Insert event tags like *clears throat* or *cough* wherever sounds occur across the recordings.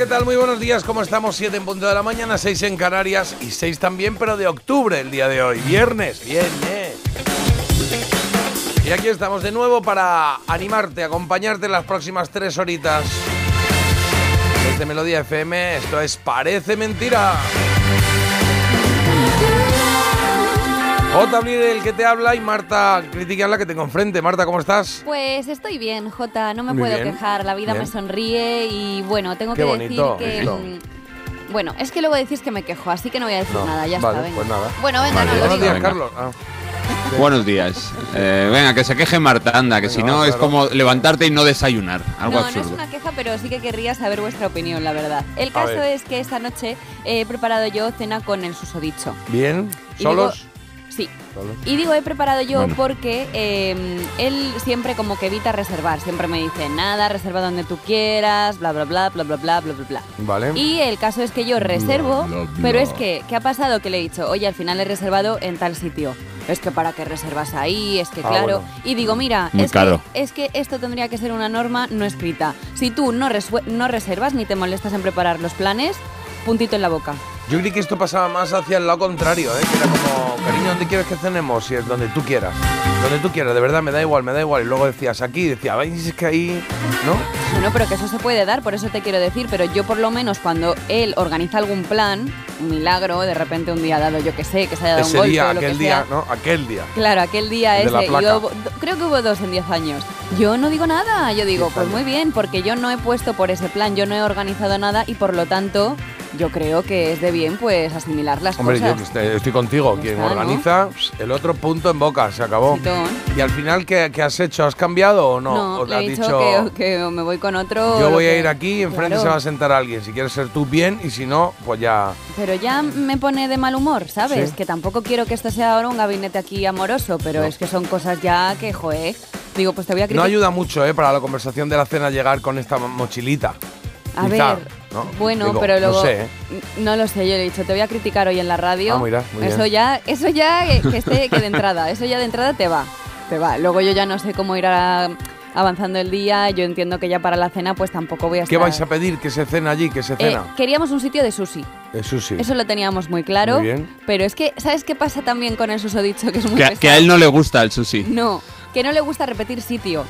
¿Qué tal? Muy buenos días. ¿Cómo estamos? 7 en punto de la mañana, 6 en Canarias y 6 también, pero de octubre el día de hoy. Viernes, viernes. Y aquí estamos de nuevo para animarte, acompañarte en las próximas tres horitas. Desde Melodía FM, esto es Parece Mentira. J. Abril, el que te habla, y Marta Critican la que tengo enfrente. Marta, ¿cómo estás? Pues estoy bien, Jota, no me Muy puedo bien, quejar, la vida bien. me sonríe y bueno, tengo Qué que bonito decir que... esto. mm, Bueno, es que luego decís que me quejo, así que no voy a decir No, nada, ya vale, está, venga. pues nada. Bueno, venga, Vale, no, lo Buenos digo. días, Venga. Carlos. Ah, *laughs* Buenos días. Eh, venga, que se queje Marta, anda, que si no es como levantarte y no desayunar. Algo No, no absurdo. es una queja, pero sí que querría saber vuestra opinión, la verdad. El caso ver. es que esta noche he preparado yo cena con el susodicho. Bien, Y ¿solos? Sí. Y digo he preparado yo Bueno. porque eh, él siempre como que evita reservar. Siempre me dice, nada, reserva donde tú quieras, bla, bla, bla, bla, bla, bla, bla, bla, bla. Vale. Y el caso es que yo reservo, bla, bla. pero es que, ¿qué ha pasado? Que le he dicho, oye, al final he reservado en tal sitio. Es que para qué reservas ahí, es que Ah, claro. bueno. Y digo, mira, es que, es que esto tendría que ser una norma no escrita. Si tú no, no reservas ni te molestas en preparar los planes, puntito en la boca. Yo creí que esto pasaba más hacia el lado contrario, ¿eh? que era como, cariño, ¿dónde quieres que cenemos? Si es donde tú quieras. Donde tú quieras, de verdad, me da igual, me da igual. Y luego decías aquí, decía, "Ay, es que ahí, ¿no? Bueno, pero que eso se puede dar, por eso te quiero decir, pero yo por lo menos cuando él organiza algún plan, un milagro, de repente un día dado, yo que sé, que se haya dado un golpe día, o lo aquel que día, sea. ¿no? Aquel día. Claro, aquel día ese, y placa. hubo- creo que hubo dos en 10 años. Yo no digo nada, yo digo, pues muy bien, porque yo no he puesto por ese plan, yo no he organizado nada y por lo tanto yo creo que es de bien pues asimilar las Hombre, yo cosas. que estoy, estoy contigo. Quien está, ¿no? organiza, el otro punto en boca, se acabó. Chitón. Y al final, ¿qué, qué has hecho? ¿Has cambiado o no? No, ¿O le he has dicho, dicho, que, que me voy con otro. yo voy a que- ir aquí y enfrente Claro. se va a sentar alguien? Si quieres ser tú, bien, y si no, pues ya... Pero ya me pone de mal humor, ¿sabes? Sí. Que tampoco quiero que esto sea ahora un gabinete aquí amoroso, pero No. es que son cosas ya que, joe. Digo, pues te voy a No criticar. ayuda mucho, ¿eh? Para la conversación de la cena llegar con esta mochilita. A Quizá, ver, ¿no? bueno, Digo, pero luego No sé, ¿eh? no lo sé, yo le he dicho, te voy a criticar hoy en la radio. Ah, mira, muy eso bien. ya, eso ya que, que esté que de entrada, eso ya de entrada te va, te va. Luego yo ya no sé cómo irá avanzando el día, yo entiendo que ya para la cena pues tampoco voy a estar. ¿Qué vais a pedir? ¿Que se cena allí? ¿Que se Eh, cena? queríamos un sitio de sushi. Eso sí. Eso lo teníamos muy claro. Muy bien. Pero es que, ¿sabes qué pasa también con el susodicho? Que es muy Que, pesado? que a él no le gusta el sushi. No, que no le gusta repetir sitio.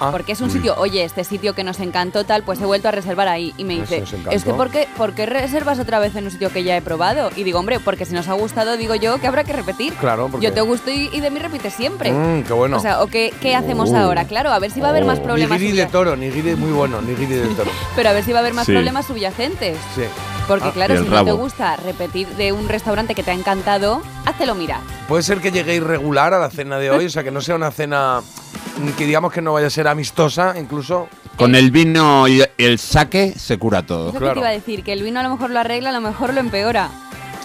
Ah, Porque es un sitio, oye, este sitio que nos encantó tal, pues he vuelto a reservar ahí. Y me Eso dice, es que ¿por qué, ¿por qué reservas otra vez en un sitio que ya he probado? Y digo, hombre, porque si nos ha gustado, digo yo que habrá que repetir. Claro, porque- Yo te gusto y, y de mí repites siempre. Mm, qué bueno. O sea, ¿o qué, qué hacemos ahora? Claro, a ver si va a haber más problemas. Nigiri de toro, nigiri muy bueno, nigiri de toro. *laughs* Pero a ver si va a haber más Sí. problemas subyacentes. Sí. Porque Ah, claro, si no te gusta repetir de un restaurante que te ha encantado, háztelo mirar. Puede ser que llegue irregular a la cena de hoy, o sea, que no sea una cena que digamos que no vaya a ser amistosa, incluso. Con el vino y el saque se cura todo. que claro. te iba a decir, que el vino a lo mejor lo arregla, a lo mejor lo empeora.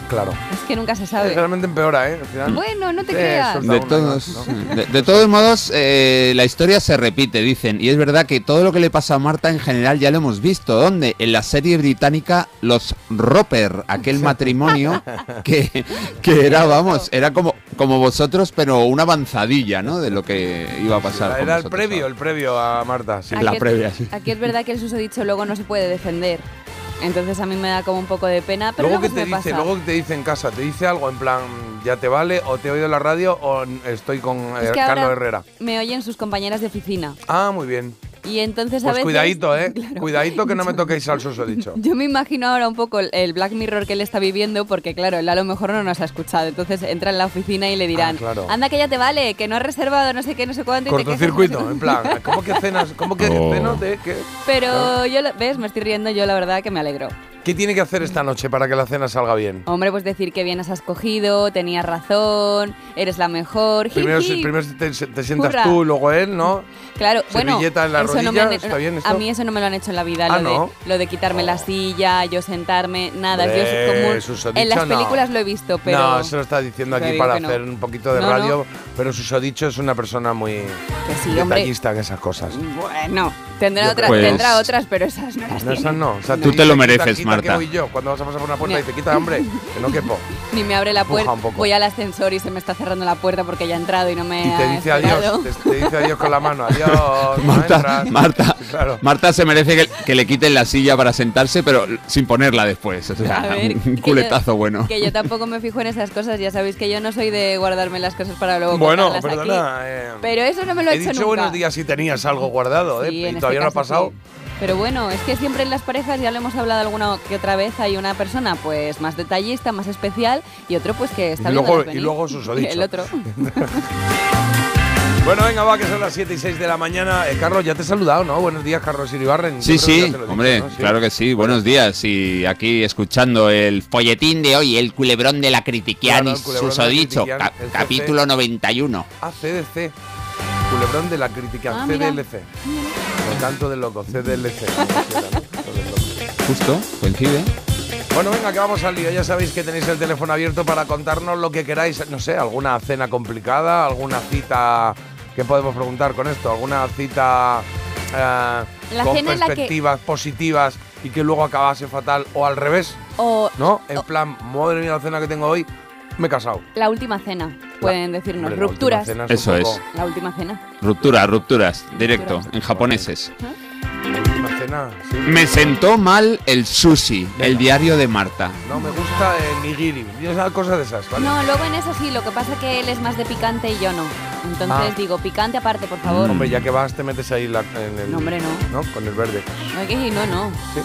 Claro. Es que nunca se sabe. Realmente empeora, ¿eh? Al final. Bueno, no te creas. De todos, ¿no? de, de todos modos, eh, la historia se repite, dicen. Y es verdad que todo lo que le pasa a Marta en general ya lo hemos visto. ¿Dónde? En la serie británica Los Roper, aquel matrimonio *laughs* que, que era, vamos, era como, como vosotros, pero una avanzadilla, ¿no? De lo que iba a pasar. Era el previo, ahora. el previo a Marta. sí. la previa, sí. Aquí es verdad que el susodicho luego no se puede defender. Entonces a mí me da como un poco de pena, pero Luego luego, que te me dice, pasa. luego que te dice en casa, te dice algo en plan, ya te vale, o te he oído en la radio, o estoy con eh, Es que Carlos Herrera. me oyen sus compañeras de oficina. Ah, muy bien. Y entonces a Pues veces... cuidadito, ¿eh? *laughs* Claro. Cuidadito que no me toquéis al susodicho. *laughs* Yo me imagino ahora un poco el- Black Mirror que él está viviendo, porque claro, él a lo mejor no nos ha escuchado. Entonces entra en la oficina y le dirán, Ah, claro. anda que ya te vale, que no has reservado no sé qué, no sé cuánto. y te quejas, Cortocircuito, no sé en plan, *laughs* ¿cómo que cenas? ¿Cómo que Oh. ceno de qué? Pero yo, lo- ¿ves? Me estoy riendo yo, la verdad, que me alegro. ¿Qué tiene que hacer esta noche para que la cena salga bien? Hombre, pues decir que bien has escogido, tenías razón, eres la mejor. Primero, primero te, te sientas Hurra. tú, luego él, ¿no? Claro, bueno, Servilleta en la eso no me rodilla, han- ¿está bien esto? a mí eso no me lo han hecho en la vida, Ah, lo, ¿no? de, lo de quitarme la silla, yo sentarme, nada, Hombre, yo como en las películas lo he visto, pero No, eso lo está diciendo aquí para hacer un poquito de radio, pero Susodicho es una persona muy que sí, hombre. detallista en esas cosas. Bueno, tendrá creo que tendrá otras, pero esas no las No, esas no. O sea, Tú te lo "Quita, mereces, quita, Marta". que voy yo cuando vas a pasar por una puerta No. y te quita, hombre, que no quepo. Ni me abre la puerta, voy al ascensor y se me está cerrando la puerta porque ya ha entrado y no me Y te ha dice adiós, te, te dice adiós con la mano, *laughs* adiós. Marta. Marta, Sí, claro. Marta se merece que, que le quiten la silla para sentarse, pero sin ponerla después. O sea, A ver, un culetazo yo- bueno. Que yo tampoco me fijo en esas cosas, ya sabéis que yo no soy de guardarme las cosas para luego Bueno, aquí. perdona. eh, Pero eso no me lo he, he hecho dicho nunca. buenos días si tenías algo guardado, ¿eh? Sí, todavía este no ha pasado. sí. Pero bueno, es que siempre en las parejas, ya lo hemos hablado alguna que otra vez, hay una persona pues más detallista, más especial y otro pues que está Y luego- y luego susodicho. *laughs* El otro. *laughs* Bueno, venga, va, que son las 7 y 6 de la mañana. Eh, Carlos, ya te he saludado, ¿no? Buenos días, Carlos Iribarren. Sí, sí, hombre, ¿no? Sí. claro que sí. Buenos días. Y aquí escuchando el folletín de hoy, el culebrón de la Claro, Critiquianis, la susodicho, Critiquian, ca- el CC. capítulo 91. Ah, CDC. Culebrón de la crítica, Ah, mira. CDLC. Por tanto de loco, CDLC. Justo, coincide. Bueno, venga, que vamos al lío. Ya sabéis que tenéis el teléfono abierto para contarnos lo que queráis. No sé, alguna cena complicada, alguna cita. ¿Qué podemos preguntar con esto? ¿Alguna cita eh, La con que- perspectivas positivas y que luego acabase fatal? O al revés, O ¿no? En o- plan, madre mía, la cena que tengo hoy, me he casado. la última cena, pueden decirnos. Hombre, Rupturas. Eso poco- es. La última cena. Ruptura, rupturas, directo, Rupturas. en japoneses. La última cena, sí. Me sentó mal el sushi, el diario de Marta. No, me gusta el nigiri. Esas cosas de esas, ¿vale? No, luego en eso sí, lo que pasa es que él es más de picante y yo no. Entonces Ah. digo, picante aparte, por favor. Hombre, ya que vas, te metes ahí la- en el. No, hombre, no. ¿No? Con el verde. No, que no, no. Sí.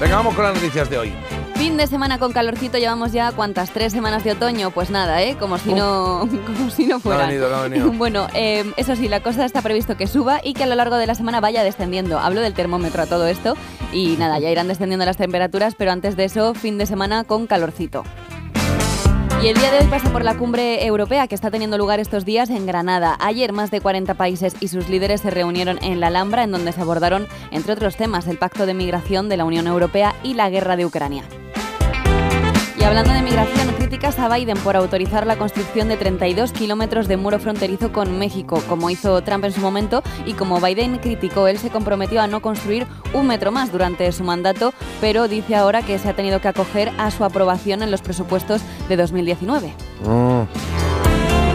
Venga, vamos con las noticias de hoy. Fin de semana con calorcito, llevamos ya cuántas, tres semanas de otoño, pues nada, ¿eh? Como si no, *laughs* como si no fuera. venido, no ha venido. *laughs* bueno, eh, eso sí, la cosa está previsto que suba y que a lo largo de la semana vaya descendiendo. Hablo del termómetro a todo esto y nada, ya irán descendiendo las temperaturas, pero antes de eso, fin de semana con calorcito. Y el día de hoy pasa por la cumbre europea que está teniendo lugar estos días en Granada. Ayer más de 40 países y sus líderes se reunieron en la Alhambra en donde se abordaron, entre otros temas, el pacto de migración de la Unión Europea y la guerra de Ucrania. Y hablando de migración, críticas a Biden por autorizar la construcción de 32 kilómetros de muro fronterizo con México, como hizo Trump en su momento, y como Biden criticó, él se comprometió a no construir un metro más durante su mandato, pero dice ahora que se ha tenido que acoger a su aprobación en los presupuestos de 2019.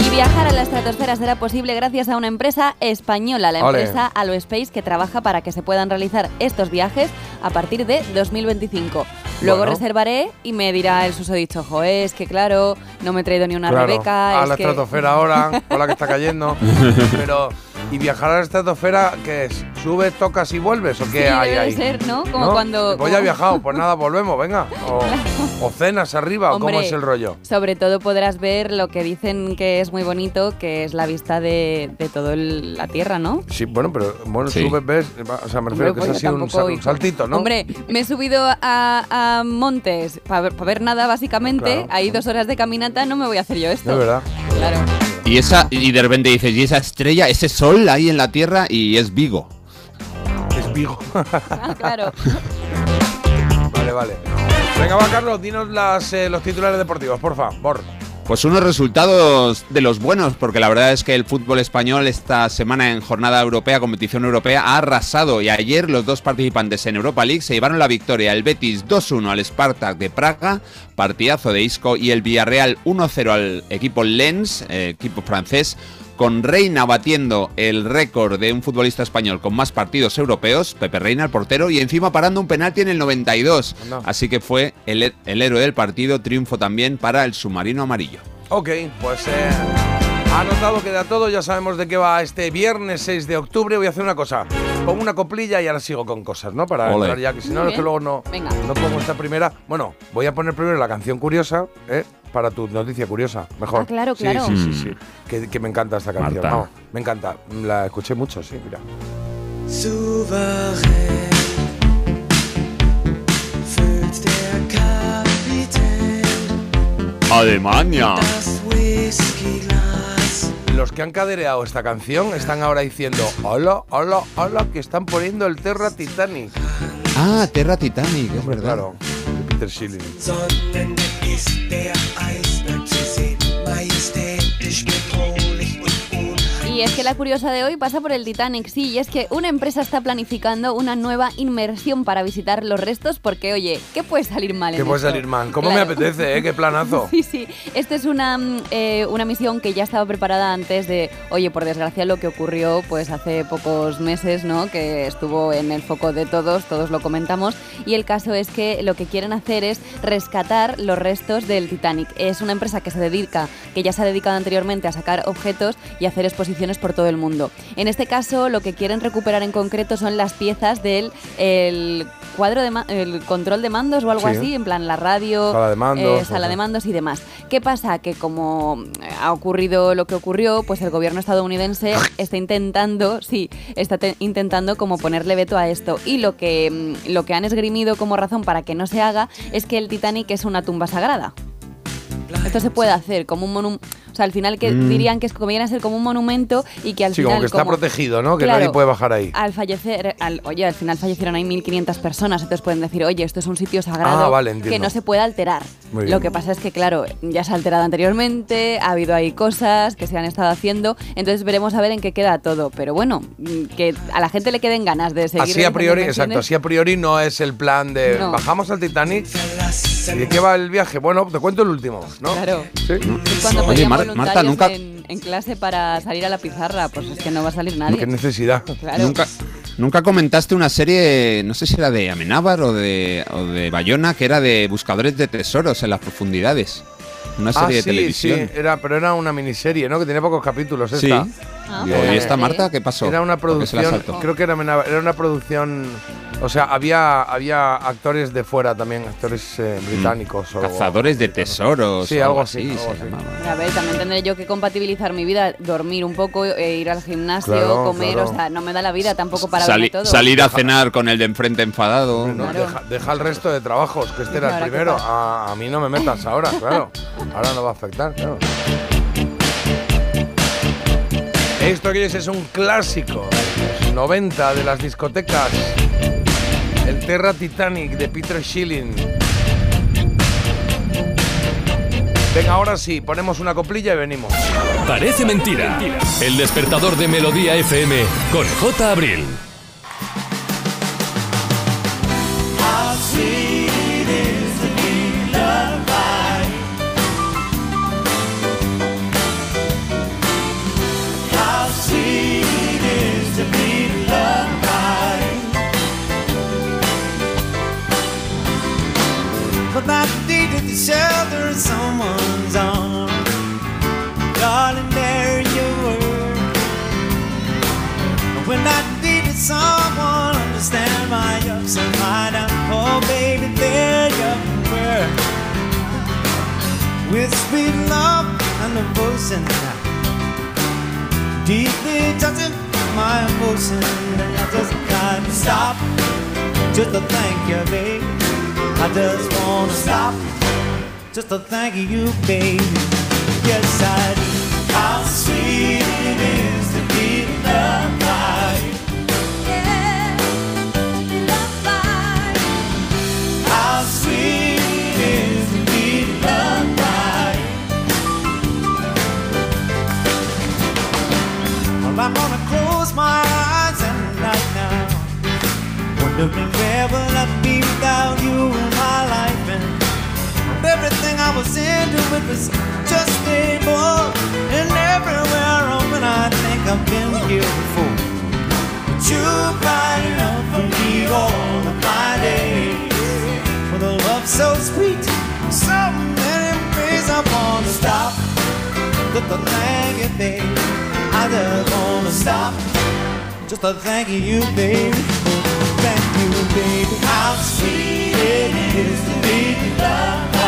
Y viajar a la estratosfera será posible gracias a una empresa española, la empresa Aloespace, que trabaja para que se puedan realizar estos viajes a partir de 2025. Luego Bueno. reservaré y me dirá el susodicho, jo, es que claro, no me he traído ni una Claro, Rebeca. a es la que... estratosfera ahora, con la que está cayendo. *laughs* Pero, ¿y viajar a la estratosfera qué es? ¿Subes, tocas y vuelves o qué Sí, hay debe ahí? ser, ¿no? Como cuando- Pues ya he viajado, pues nada, *laughs* volvemos, venga. O, o cenas arriba, cómo es el rollo. Sobre todo podrás ver lo que dicen que es muy bonito, que es la vista de, de toda la Tierra, ¿no? Sí, bueno, pero bueno, Sí. subes, ves, o sea, me refiero Hombre, que pues es yo así un, saltito, ¿no? Hombre, me he subido a, a montes para ver, pa ver nada, básicamente. Claro. Hay dos horas de caminata, no me voy a hacer yo esto. De verdad. Claro. Y esa y de repente dices, y esa estrella, ese sol ahí en la Tierra y es Vigo. Es Vigo. *laughs* Ah, claro. vale, vale. Venga, va, Carlos, dinos las, eh, los titulares deportivos, por favor. Pues unos resultados de los buenos, porque la verdad es que el fútbol español esta semana en jornada europea, competición europea, ha arrasado y ayer los dos participantes en Europa League se llevaron la victoria. El Betis 2-1 al Spartak de Praga, partidazo de Isco, y el Villarreal 1-0 al equipo Lens, eh, equipo francés, con Reina batiendo el récord de un futbolista español con más partidos europeos, Pepe Reina, el portero, y encima parando un penalti en el 92. Anda. Así que fue el héroe del partido, triunfo también para el submarino amarillo. Ok, pues eh, ha notado que de a todo ya sabemos de qué va este viernes 6 de octubre. Voy a hacer una cosa. Pongo una coplilla y ahora sigo con cosas, ¿no? Para Ole. entrar ya, que si no, es que luego no, Venga. no pongo esta primera. Bueno, voy a poner primero la canción curiosa, ¿eh? Para tu noticia curiosa, mejor. Ah, claro, Sí, claro. Sí, sí, Mm. sí. Que, que me encanta esta canción. Vamos, me encanta. La escuché mucho, sí, mira. Alemania. Los que han cadereado esta canción están ahora diciendo, hola, hola, hola, que están poniendo el Terra Titanic. Ah, Terra Titanic, es verdad. Claro, de Peter Schilling. Y es que la curiosa de hoy pasa por el Titanic, sí, y es que una empresa está planificando una nueva inmersión para visitar los restos porque, oye, ¿qué puede salir mal? ¿Qué en puede esto? salir mal? ¿Cómo me apetece, eh? Qué planazo. *laughs* Sí, sí. Esta es una, mm, eh, una misión que ya estaba preparada antes de, oye, por desgracia lo que ocurrió pues hace pocos meses, ¿no? Que estuvo en el foco de todos, todos lo comentamos. Y el caso es que lo que quieren hacer es rescatar los restos del Titanic. Es una empresa que se dedica, que ya se ha dedicado anteriormente a sacar objetos y hacer exposiciones por todo el mundo. En este caso, lo que quieren recuperar en concreto son las piezas del el cuadro de el control de mandos o algo Sí. así, en plan la radio, Sala de mandos, eh, sala de mandos y demás. ¿Qué pasa? Que como eh, ha ocurrido lo que ocurrió, pues el gobierno estadounidense *laughs* está intentando, sí, está te- intentando como ponerle veto a esto. Y lo que, mm, lo que han esgrimido como razón para que no se haga es que el Titanic es una tumba sagrada. Esto se puede hacer como un monumento. O sea, al final que Mm. dirían que es como viene a ser como un monumento y que al Sí, final. como que está protegido, ¿no? Que Claro, nadie puede bajar ahí. Al fallecer, al, oye, al final fallecieron ahí 1.500 personas, entonces pueden decir, oye, esto es un sitio sagrado Ah, vale, que no se puede alterar. Muy bien. Lo que pasa es que, claro, ya se ha alterado anteriormente, ha habido ahí cosas que se han estado haciendo, entonces veremos a ver en qué queda todo. Pero bueno, mm, que a la gente le queden ganas de seguir. Así a priori, exacto, así a priori no es el plan de No. bajamos al Titanic. ¿Y de qué va el viaje? Bueno, te cuento el último, ¿no? Claro. Sí. Es cuando Oye, Mar- voluntarios Marta, nunca- en, en clase para salir a la pizarra, pues es que no va a salir nadie. Qué necesidad. Claro. Nunca, nunca comentaste una serie, no sé si era de Amenábar o de, o de Bayona, que era de buscadores de tesoros en las profundidades. Una serie ah, de sí, televisión. sí, era, pero era una miniserie, ¿no? Que tenía pocos capítulos Sí. Ah, Digo, pues ¿y no esta. Marta qué pasó? Era una ¿Por qué se la producción, creo que era, era una producción, o sea, había, había actores de fuera también, actores eh, británicos. o- Cazadores de tesoros. Sí, o algo así, algo así. A ver, también tendré yo que compatibilizar mi vida, dormir un poco, e ir al gimnasio, Claro, comer, claro. o sea, no me da la vida tampoco para Sali- todo. salir a cenar con el de enfrente enfadado. No, Claro. deja, deja el resto de trabajos, que este era el ¿qué primero. A, a mí no me metas ahora, claro. Ahora no va a afectar, claro. Esto que es es un clásico, de los 90 de las discotecas. El Terra Titanic de Peter Schilling. Venga, ahora sí, ponemos una coplilla y venimos. Parece mentira. El despertador de Melodía FM con J. Abril. But that deed at the shelter someone's arm Darling, there you were. When I needed someone understand my ups and my downs. Oh, baby, there you were. With sweet love and devotion Deeply touching my emotion And I just can't stop. Just to thank you, baby I just wanna stop just to thank you, baby. Yes, I do. How sweet it is to be loved by you. How sweet it is to be loved by you. Well, I'm gonna close my eyes at night now. Wondering where will I be without I was into it was just bore and everywhere I when I think I've been here before. But you bright enough for me all of my days. With a love so sweet so many ways I wanna stop. Just to thank you baby I just wanna stop. Just to thank you baby thank you baby how sweet it is to be loved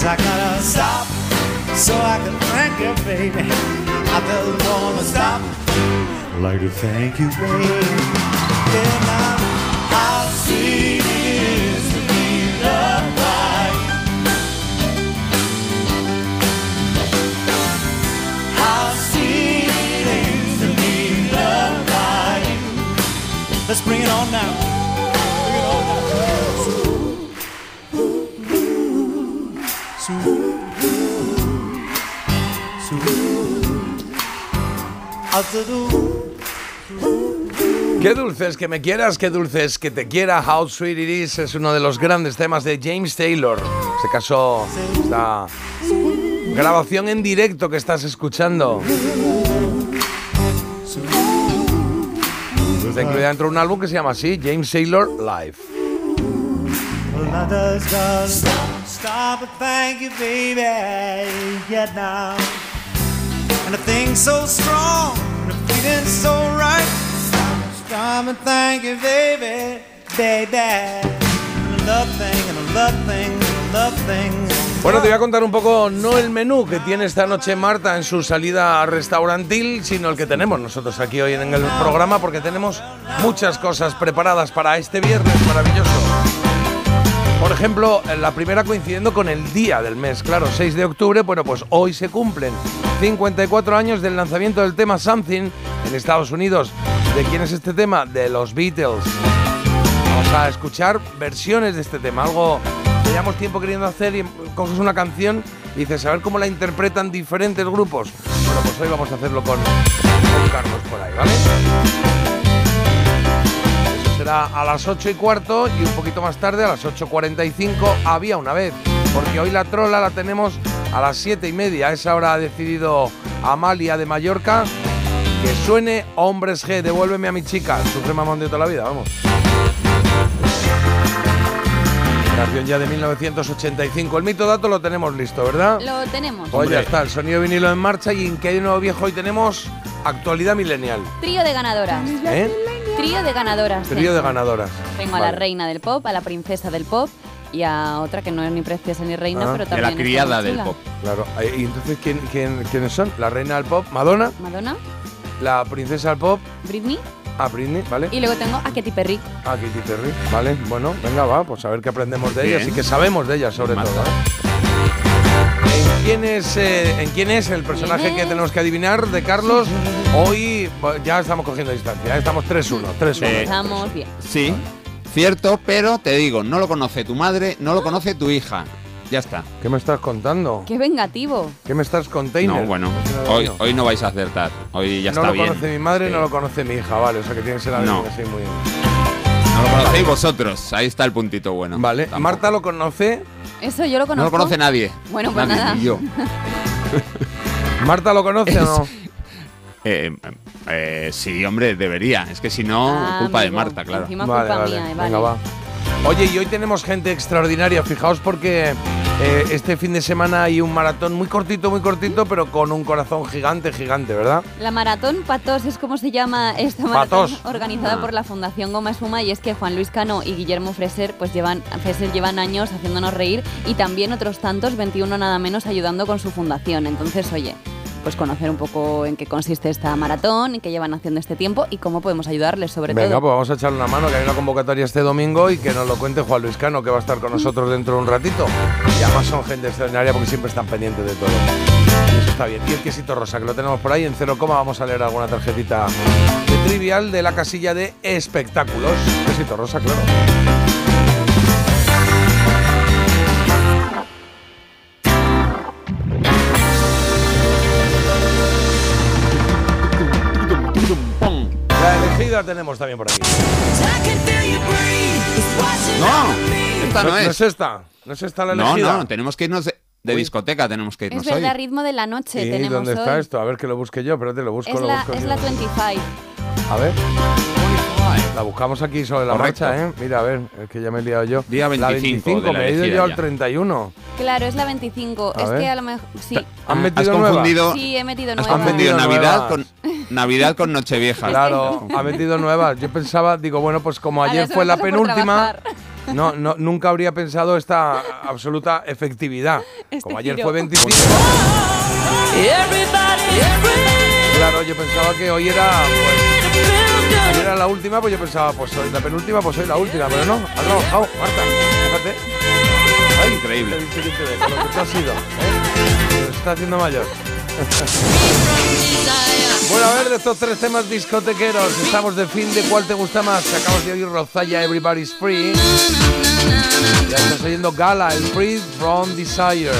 Yes, I gotta stop so I can thank you, baby. I just wanna stop. I'd like to thank you, baby. Sweet it is to be loved by. How sweet it is to be loved by. Let's bring it on now. Qué dulce es que me quieras, qué dulce es que te quiera. How Sweet It Is es uno de los grandes temas de James Taylor. Se casó esta grabación en directo que estás escuchando. Está incluida dentro de un álbum que se llama así, James Taylor Live. Stop, stop thank you, baby. Yeah, now. Bueno, te voy a contar un poco, no el menú que tiene esta noche Marta en su salida restaurantil, sino el que tenemos nosotros aquí hoy en el programa, porque tenemos muchas cosas preparadas para este viernes maravilloso. Por ejemplo, la primera coincidiendo con el día del mes, claro, 6 de octubre, bueno, pues hoy se cumplen 54 años del lanzamiento del tema Something en Estados Unidos. ¿De quién es este tema? De los Beatles. Vamos a escuchar versiones de este tema, algo que llevamos tiempo queriendo hacer y coges una canción y dices, a ver cómo la interpretan diferentes grupos. Bueno, pues hoy vamos a hacerlo con, con Carlos por ahí, ¿vale? Será a las 8 y cuarto y un poquito más tarde, a las 8.45, había una vez. Porque hoy la trola la tenemos a las 7 y media. A esa hora ha decidido Amalia de Mallorca que suene Hombres G, devuélveme a mi chica. Sufre mamón de toda la vida, vamos. Canción ya de 1985. El mito dato lo tenemos listo, ¿verdad? Lo tenemos. Pues ya está, el sonido vinilo en marcha y en que hay nuevo viejo hoy tenemos actualidad milenial. Trío de ganadoras. ¿Eh? Trío de ganadoras. Trío de ganadoras. Tengo a la Vale. reina del pop, a la princesa del pop y a otra que no es ni preciosa ni reina, Ah. pero De también la está criada del chula. pop. Claro. eh, ¿Y entonces ¿quién, quién, quiénes son? La reina del pop, Madonna, Madonna, la princesa del pop, Britney a Britney, ¿vale? y luego tengo a Katy Perry. A Katy Perry, ¿vale? Bueno, venga, va, pues a ver qué aprendemos de ellas Bien. y que sabemos de ellas sobre todo. ¿eh? ¿En quién, es, eh, ¿En quién es el personaje ¿Quién que tenemos que adivinar de Carlos? Hoy pues, ya estamos cogiendo distancia, ¿eh? estamos 3-1, 3-1. Eh, Estamos bien. Sí, cierto, pero te digo, no lo conoce tu madre, no lo conoce tu hija. Ya está. ¿Qué me estás contando? ¡Qué vengativo! ¿Qué me estás container? No, bueno, No, hoy, no. hoy no vais a acertar. Hoy ya no está lo bien. conoce mi madre, Sí. no lo conoce mi hija, vale. O sea que tiene que ser alguien No. así muy. No lo conocéis vosotros. Ahí está el puntito bueno. Vale. Tampoco. Marta lo conoce. Eso yo lo No conozco. lo conoce nadie. Bueno, pues Nadie, nada. ni yo. *laughs* *laughs* ¿Marta lo conoce o no? Eh, eh, sí, hombre, debería. Es que si no, Ah, culpa de amigo, Marta, claro. Encima Vale, culpa vale. mía, eh, vale. Venga, va. Oye, y hoy tenemos gente extraordinaria. Fijaos porque eh, este fin de semana hay un maratón muy cortito, muy cortito, pero con un corazón gigante, gigante, ¿verdad? La maratón Patos es como se llama esta maratón Patos. organizada por la Fundación Goma Espuma y es que Juan Luis Cano y Guillermo Freser pues llevan Freser llevan años haciéndonos reír y también otros tantos 21 nada menos ayudando con su fundación. Entonces, oye, pues conocer un poco en qué consiste esta maratón, en qué llevan haciendo este tiempo y cómo podemos ayudarles sobre Venga, todo. pues vamos a echarle una mano, que hay una convocatoria este domingo y que nos lo cuente Juan Luis Cano, que va a estar con nosotros dentro de un ratito. Y además son gente extraordinaria porque siempre están pendientes de todo. Y eso está bien. Y el quesito rosa, que lo tenemos por ahí en cero coma, vamos a leer alguna tarjetita de trivial de la casilla de espectáculos. Quesito rosa, claro. La tenemos también por aquí. No, esta no ¿No es. es esta? ¿No es esta la No, elegida? no, tenemos que irnos de, de discoteca, tenemos que irnos Es verdad, hoy. ritmo de la noche ¿Y tenemos dónde está esto? A ver que lo busque yo, espérate, lo busco, Es lo la, busco. es yo. la 25. A ver, la buscamos aquí sobre la Correcto. marcha, ¿eh? Mira, a ver, es que ya me he liado yo. Día La 25 de la me he ido yo al ya. 31. Claro, es la 25. A es ver. que a lo mejor sí. ¿Han Ah, metido has nueva? confundido, Sí, he metido has nueva. confundido Nuevas. Navidad con Navidad con Nochevieja. Claro, ha metido nuevas. Yo pensaba, digo, bueno, pues como ayer fue la penúltima, no, no, nunca habría pensado esta absoluta efectividad. Este Como ayer giro. fue 25. Claro, yo pensaba que hoy era, pues, ayer era la última, pues yo pensaba, pues hoy la penúltima, pues hoy la última, pero no, has trabajado, Marta, fíjate. Ay, Increíble. te dice que te ve, con lo que tú has sido, ¿eh? Se está haciendo mayor. *laughs* Bueno, a ver, de estos tres temas discotequeros, estamos de fin de cuál te gusta más. Si acabas de oír Rozaya, Everybody's Free. Ya estás oyendo Gala, el Free from Desire.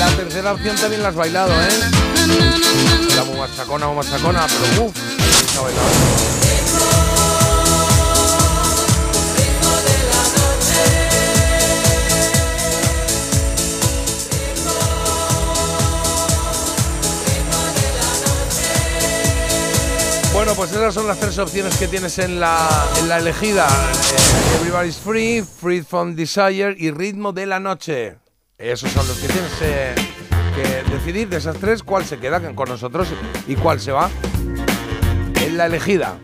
La tercera opción también la has bailado, ¿eh? La machacona, muy machacona, pero uff, ha bailado. Bueno, pues esas son las tres opciones que tienes en la, en la elegida. Eh, Everybody's Free, Free from Desire y Ritmo de la Noche. Esos son los que tienes eh, que decidir de esas tres cuál se queda con nosotros y cuál se va. En la elegida.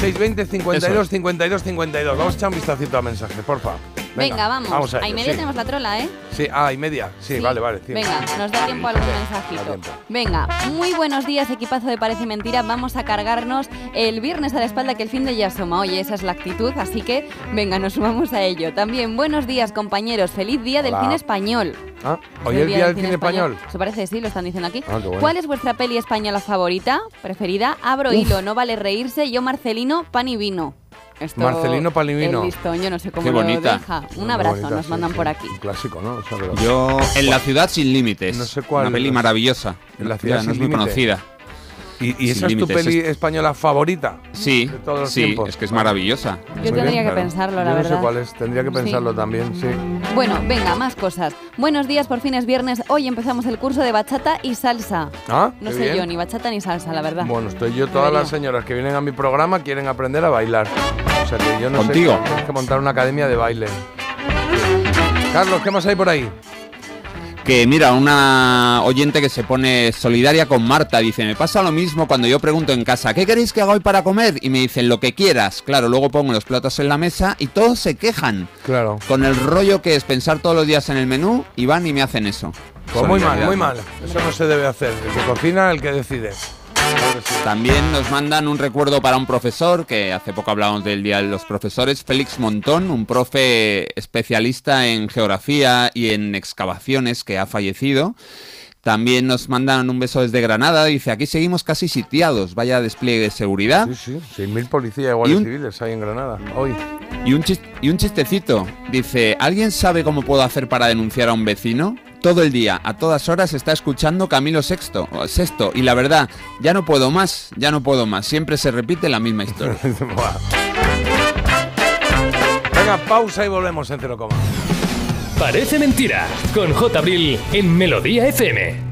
620 52 52 52. Vamos a echar un vistacito a mensajes, porfa. Venga, vamos. Vamos a, a ello, y media sí. tenemos la trola, ¿eh? Sí, ah, y media. Sí, vale, vale. Venga, nos da tiempo a algún mensajito. Venga, muy buenos días, equipazo de Parece Mentira. Vamos a cargarnos el viernes a la espalda que el fin de ya asoma. Oye, esa es la actitud, así que venga, nos sumamos a ello. También, buenos días, compañeros. Feliz día del cine español. Ah, hoy es el día del cine español. ¿Se parece? Sí, lo están diciendo aquí. Ah, bueno. ¿Cuál es vuestra peli española favorita, preferida? Abro hilo, no vale reírse. Yo, Marcelino, pan y vino. Esto- Marcelino, pan y vino. El listón, yo no sé cómo Qué lo bonita. deja. Un Muy abrazo, bonita, nos sí, mandan sí. por aquí. Un clásico, ¿no? O sea, pero- Yo en la ciudad sin límites. No sé cuál Una peli maravillosa. En la ciudad Ya, sin no es muy límites. conocida. ¿Y, esa es tu peli es- española favorita? Sí, De todos los sí, tiempos. es que es maravillosa. Yo Muy tendría bien, que claro. pensarlo, la Yo no verdad. sé cuál es, tendría que Sí. pensarlo también, sí. Bueno, venga, más cosas. Buenos días, por fin es viernes. Hoy empezamos el curso de bachata y salsa. Ah, No qué sé bien. yo, ni bachata ni salsa, la verdad. Bueno, estoy yo, todas Debería. las señoras que vienen a mi programa quieren aprender a bailar. O sea que yo no ¿Contigo? sé, tienes que montar una academia de baile. Carlos, ¿qué más hay por ahí? Que mira, una oyente que se pone solidaria con Marta, dice, me pasa lo mismo cuando yo pregunto en casa, ¿qué queréis que haga hoy para comer? Y me dicen, lo que quieras. Claro, luego pongo los platos en la mesa y todos se quejan. Claro. Con el rollo que es pensar todos los días en el menú y van y me hacen eso. Pues muy mal, muy mal. Eso no se debe hacer. El que cocina, el que decide. También nos mandan un recuerdo para un profesor, que hace poco hablábamos del Día de los Profesores, Félix Montón, un profe especialista en geografía y en excavaciones que ha fallecido. También nos mandan un beso desde Granada, dice, aquí seguimos casi sitiados, vaya despliegue de seguridad. Sí, sí. 6.000 policías iguales Y un- civiles hay en Granada. Hoy. Y un, chis- y un chistecito, dice, ¿alguien sabe cómo puedo hacer para denunciar a un vecino? Todo el día, a todas horas está escuchando Camilo Sexto, o Sexto, y la verdad, ya no puedo más, ya no puedo más, siempre se repite la misma historia. *laughs* Venga, pausa y volvemos en cero coma. Parece mentira. Con J. Abril en Melodía FM.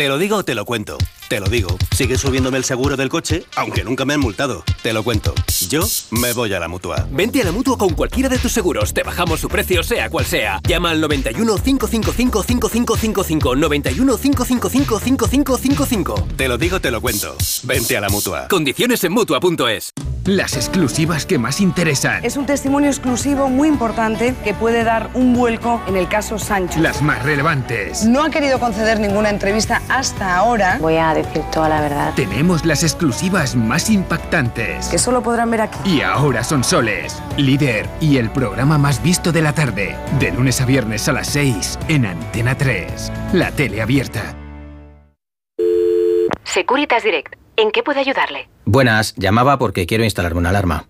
Te lo digo o te lo cuento. Te lo digo. Sigue subiéndome el seguro del coche, aunque nunca me han multado. Te lo cuento. Yo me voy a la mutua. Vente a la mutua con cualquiera de tus seguros. Te bajamos su precio, sea cual sea. Llama al 91 555 5555. 91 555 5555. Te lo digo, te lo cuento. Vente a la mutua. Condiciones en mutua.es. Las exclusivas que más interesan. Es un testimonio exclusivo muy importante que puede dar un vuelco en el caso Sancho. Las más relevantes. No ha querido conceder ninguna entrevista hasta ahora. Voy a decir toda la verdad. Tenemos las exclusivas más impactantes. Que solo podrán ver aquí. Y ahora son soles, líder y el programa más visto de la tarde. De lunes a viernes a las 6 en Antena 3. La tele abierta. Securitas Direct. ¿En qué puedo ayudarle? Buenas, llamaba porque quiero instalarme una alarma.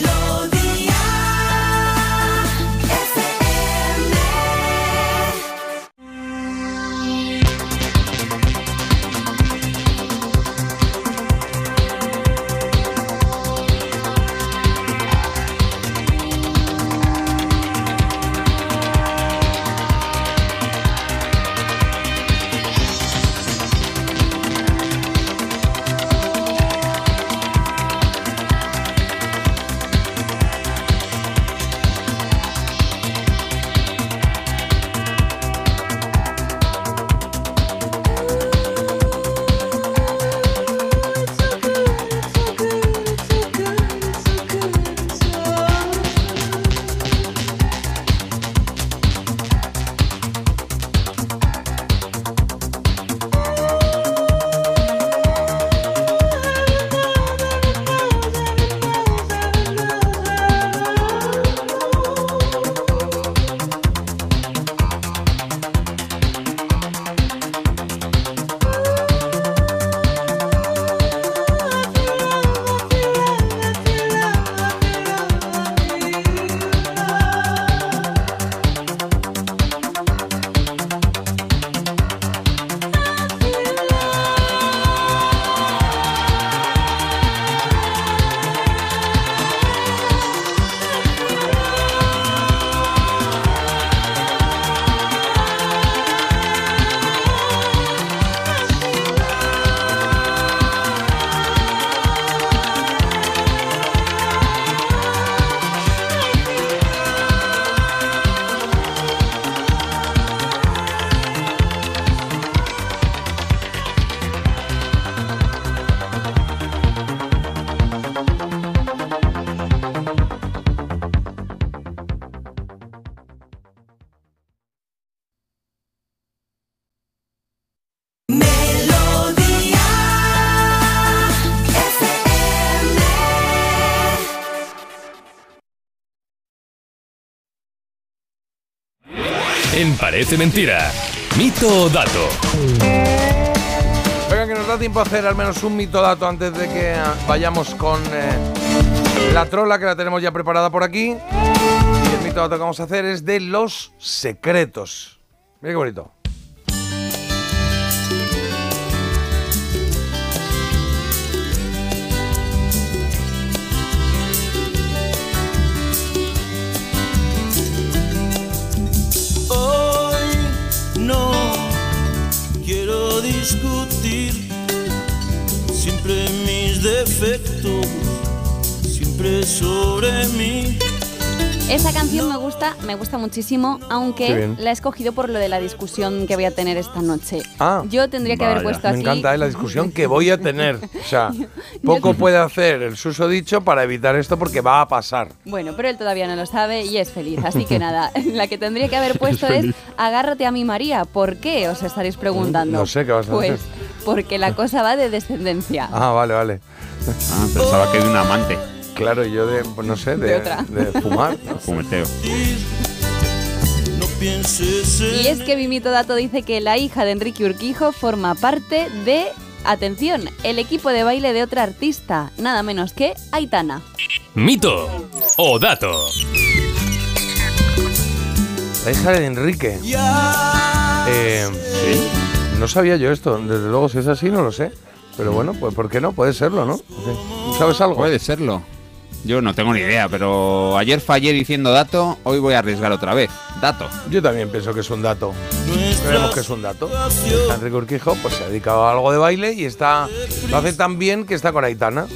Parece Mentira. Mito o dato. Venga, que nos da tiempo a hacer al menos un mito dato antes de que ah, vayamos con eh, la trola que la tenemos ya preparada por aquí. Y el mito dato que vamos a hacer es de los secretos. Mira qué bonito. Discutir siempre mis defectos, siempre sobre mí. Esa canción me gusta, me gusta muchísimo, aunque la he escogido por lo de la discusión que voy a tener esta noche. Ah, Yo tendría que haber vaya. puesto Me aquí. encanta eh, la discusión que voy a tener. *laughs* O sea, poco puede hacer el susodicho para evitar esto porque va a pasar. Bueno, pero él todavía no lo sabe y es feliz, así que *laughs* nada, *laughs* la que tendría que haber puesto es, feliz. agárrate a mi María. ¿Por qué? Os estaréis preguntando. No sé qué vas a Pues hacer. porque la cosa va de descendencia. Ah, vale, vale. Ah, pensaba que de un amante. Claro, y yo de, pues no sé, de, De otra. de fumar. ¿no? *laughs* Fumeteo. No pienses en Y es que mi mito dato dice que la hija de Enrique Urquijo forma parte de, atención, el equipo de baile de otra artista, nada menos que Aitana. Mito o dato. La hija de Enrique. Eh, No sabía yo esto. Desde luego, si es así, no lo sé. Pero bueno, pues ¿por qué no? Puede serlo, ¿no? ¿Sabes algo? Puede serlo. Yo no tengo ni idea, pero ayer fallé diciendo dato, hoy voy a arriesgar otra vez. Dato. Yo también pienso que es un dato. Creemos que es un dato. Enrique Urquijo pues, se ha dedicado a algo de baile y está lo hace tan bien que está con Aitana.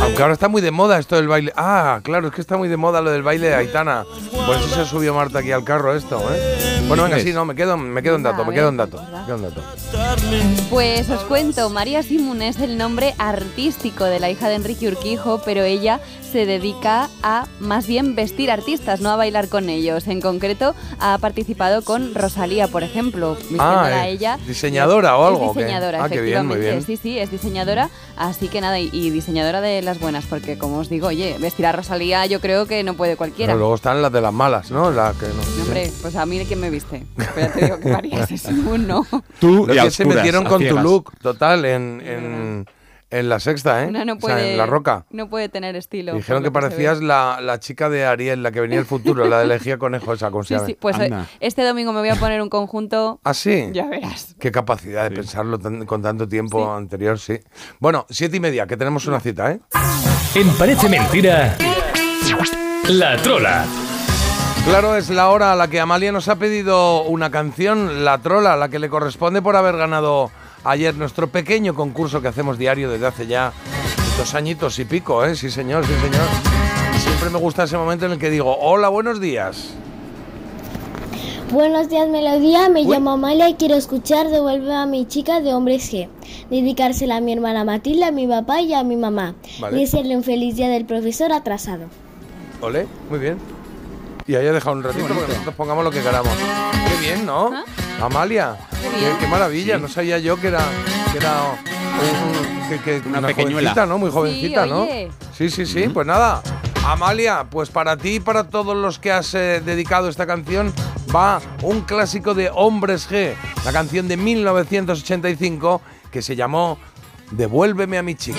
Aunque ahora está muy de moda esto del baile. Ah, claro, es que está muy de moda lo del baile de Aitana. Por eso se subió Marta aquí al carro esto, ¿eh? Bueno, venga, sí, no, me quedo, me quedo en dato, me quedo en dato. me quedo en dato. Pues os cuento, María Simun es el nombre artístico de la hija de Enrique Urquijo, pero ella se dedica a más bien vestir artistas, no a bailar con ellos. En concreto, ha participado con Rosalía, por ejemplo, Ah, a ¿es ella. diseñadora o Es algo, qué? diseñadora, Ah, qué bien, muy efectivamente. bien. Sí, sí, es diseñadora. Así que nada, y, y diseñadora de las buenas, porque como os digo, oye, vestir a Rosalía yo creo que no puede cualquiera. Pero luego están las de las malas, ¿no? La que no. No, hombre, pues a mí quién me viste. Pero ya te digo que *laughs* María Simun *laughs* no. Tú Lo y a que se metieron con tu look total en, en, en la sexta, ¿eh? Una no O sea, puede, en la roca. No puede tener estilo. Dijeron que parecías la, la chica de Ariel, la que venía del futuro, la de Elegía Conejo, esa, ¿cómo se Sí, sí, pues este domingo me voy a poner un conjunto. ¿Ah, sí? Ya verás. Qué capacidad de pensarlo tan- con tanto tiempo anterior, sí. Bueno, siete y media, que tenemos una cita, ¿eh? En Parece Mentira. La trola. Claro, es la hora a la que Amalia nos ha pedido una canción, La Trola, la que le corresponde por haber ganado ayer nuestro pequeño concurso que hacemos diario desde hace ya dos añitos y pico, ¿eh? Sí, señor, sí, señor. Siempre me gusta ese momento en el que digo, hola, buenos días. Buenos días, Melodía. Me llamo Amalia y quiero escuchar Devuelve a mi chica de Hombres G. Dedicársela a mi hermana Matilda, a mi papá y a mi mamá. Vale. Y desearle un feliz día del profesor atrasado. Ole, muy bien. Y ahí he dejado un ratito porque nosotros pongamos lo que queramos. Qué bien, ¿no? Amalia, qué, qué maravilla. No sabía yo que era, que era un- que- que Una una, jovencita, ¿no? Muy jovencita, Sí, ¿no? Sí, sí, sí. Pues nada, Amalia, pues para ti y para todos los que has eh, dedicado esta canción va un clásico de Hombres G, la canción de 1985 que se llamó Devuélveme a mi chica.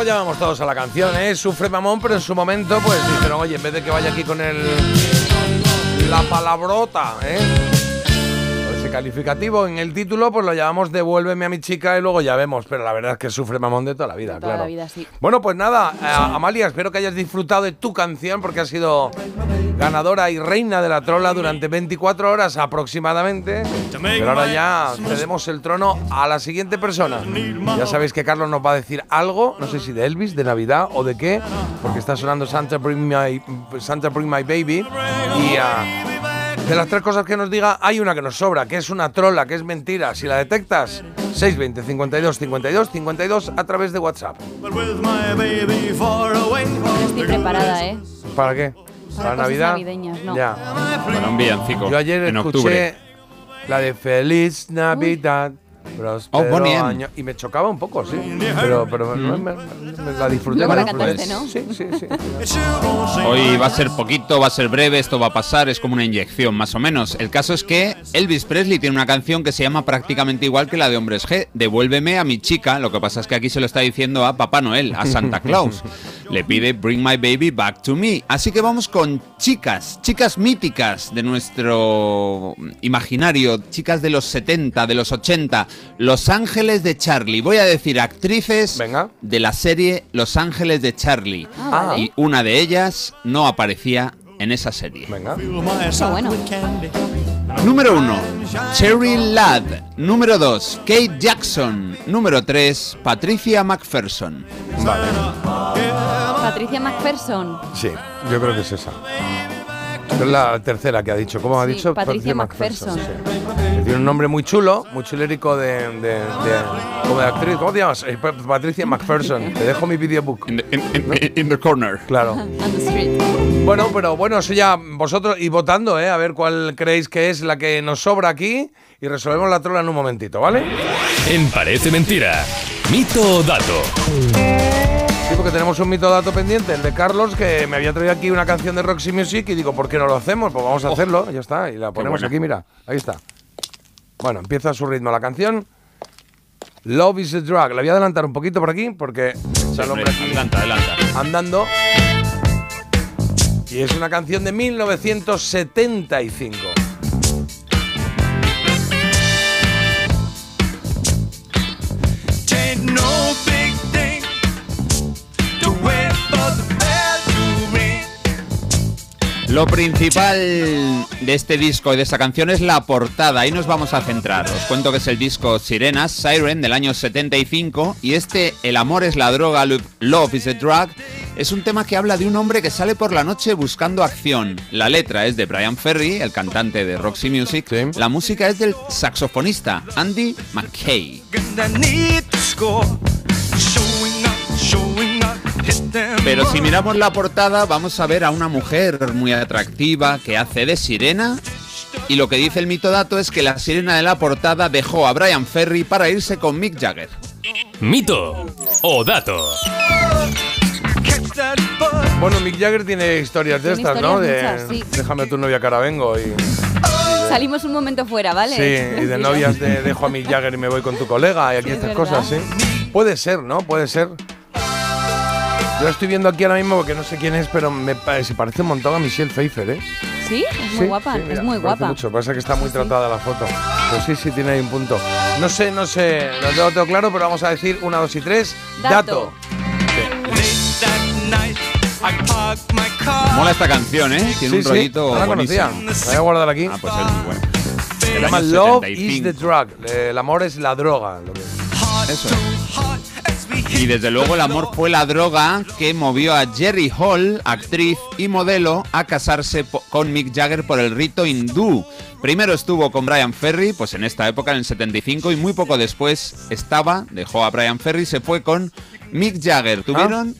Así es como llamamos todos a la canción, ¿eh? Sufre mamón, pero en su momento, pues dijeron, oye, en vez de que vaya aquí con el. la palabrota, ¿eh? Calificativo en el título, pues lo llamamos Devuélveme a mi chica y luego ya vemos, pero la verdad es que sufre mamón de toda la vida, Toda claro. la vida, sí. Bueno, pues nada, eh, Amalia, espero que hayas disfrutado de tu canción porque has sido ganadora y reina de la trola durante 24 horas aproximadamente. Pero ahora ya cedemos el trono a la siguiente persona. Ya sabéis que Carlos nos va a decir algo, no sé si de Elvis, de Navidad o de qué, porque está sonando Santa Bring My, Santa Bring My Baby. Y ah, de las tres cosas que nos diga, hay una que nos sobra, que es una trola, que es mentira. Si la detectas, 620 52 52 52 a través de WhatsApp. Estoy preparada, ¿eh? ¿Para qué? ¿Para, cosas Navidad? navideñas, no. Ya. Para un villancico. Yo ayer en escuché octubre. la de Feliz Navidad. Oh, Bonnie M. año. Y me chocaba un poco, sí. Pero, pero me, me- me la disfruté. Luego me la disfruté. cantaste, ¿no? Sí, sí, sí. Hoy va a ser poquito, va a ser breve, esto va a pasar, es como una inyección, más o menos. El caso es que Elvis Presley tiene una canción que se llama prácticamente igual que la de Hombres G, Devuélveme a mi chica, lo que pasa es que aquí se lo está diciendo a Papá Noel, a Santa Claus. *laughs* Le pide Bring My Baby Back to Me. Así que vamos con chicas, chicas míticas de nuestro imaginario, chicas de los 70, de los 80, Los Ángeles de Charlie. Voy a decir actrices de la serie Los Ángeles de Charlie. Ah, vale. Y una de ellas no aparecía en esa serie. Venga. Bueno. Número 1, Cherry Ladd. Número 2, Kate Jackson. Número 3, Patricia McPherson. Patricia McPherson. Sí, yo creo que es esa. Es la tercera que ha dicho. ¿Cómo ha Sí, dicho? Patricia McPherson. sí. Tiene un nombre muy chulo, muy chilérico de, de, de- como de actriz. ¿Cómo te llamas? Eh, Pa- Patricia McPherson. Te dejo mi videobook. In, the corner. Claro. *laughs* On the street. Bueno, pero bueno, eso ya vosotros y votando, ¿eh? A ver cuál creéis que es la que nos sobra aquí y resolvemos la trola en un momentito, ¿vale? En Parece Mentira. Mito o dato. Porque tenemos un mito dato pendiente, el de Carlos, que me había traído aquí una canción de Roxy Music y digo, ¿por qué no lo hacemos? Pues vamos a hacerlo, ya está, y la ponemos aquí, mira, ahí está. Bueno, empieza a su ritmo la canción. Love is a drug. La voy a adelantar un poquito por aquí, porque está el hombre aquí Adelanta, adelanta. andando. Y es una canción de 1975. Lo principal de este disco y de esta canción es la portada. Ahí nos vamos a centrar. Os cuento que es el disco Sirenas, Siren, del año 75. Y este, El amor es la droga, Lo- Love is a drug, es un tema que habla de un hombre que sale por la noche buscando acción. La letra es de Brian Ferry, el cantante de Roxy Music. La música es del saxofonista Andy McKay. Pero si miramos la portada, vamos a ver a una mujer muy atractiva que hace de sirena. Y lo que dice el mito dato es que la sirena de la portada dejó a Brian Ferry para irse con Mick Jagger. Mito o dato. Bueno, Mick Jagger tiene historias de estas, ¿no? De historias muchas, sí. déjame a tu novia ahora vengo y, Salimos un momento fuera, ¿vale? sí, y de *laughs* novias de dejo a Mick Jagger y me voy con tu colega y aquí Sí, estas cosas, ¿sí? Puede ser, ¿no? Puede ser. Yo la estoy viendo aquí ahora mismo porque no sé quién es, pero me se parece un montón a Michelle Pfeiffer, ¿eh? Sí, es muy Sí, guapa, sí, mira, es muy guapa. Mucho. Pasa que está muy tratada la foto. Pero sí, sí, tiene ahí un punto. No sé, no sé, no tengo, tengo claro, pero vamos a decir una, dos y tres. Dato. Mola esta canción, ¿eh? Tiene Sí, un sí, rollito no la conocía. La voy a guardar aquí. Ah, pues es muy bueno. Se llama Love 75. is the drug. El amor es la droga. lo que- Eso es. Y desde luego el amor fue la droga que movió a Jerry Hall, actriz y modelo, a casarse con Mick Jagger por el rito hindú. Primero estuvo con Brian Ferry, pues en esta época, en el 75, y muy poco después estaba, dejó a Brian Ferry, se fue con Mick Jagger. Tuvieron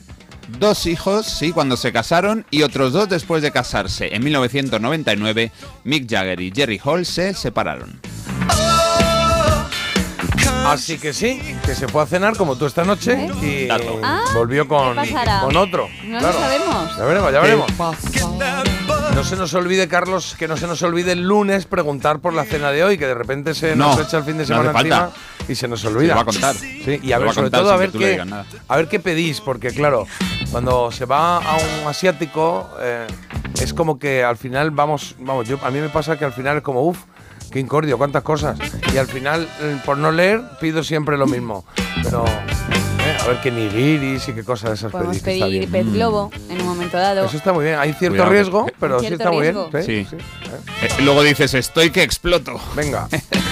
dos hijos, sí, cuando se casaron, y otros dos después de casarse. En 1999, Mick Jagger y Jerry Hall se separaron. Así que sí, que se fue a cenar como tú esta noche y Ah, volvió con, ¿qué pasará? con otro. No Claro. lo sabemos. Ya veremos, ya veremos. No se nos olvide, Carlos, que no se nos olvide el lunes preguntar por la cena de hoy, que de repente se No, nos echa el fin de no semana encima y se nos olvida. Se va a contar. Sí, y a ver, a sobre todo a ver qué, a ver qué pedís, porque claro, cuando se va a un asiático eh, es como que al final vamos, vamos, yo a mí me pasa que al final es como uff, qué incordio, cuántas cosas. Y al final, eh, por no leer, pido siempre lo mismo. Pero eh, a ver qué nigiris y qué cosas de esas Podemos está pedir bien. pez globo en un momento dado. Eso está muy bien. Hay cierto Cuidado, riesgo, que- pero sí Cierto está muy riesgo. bien. Sí. Sí, Eh, luego dices, estoy que exploto. Venga.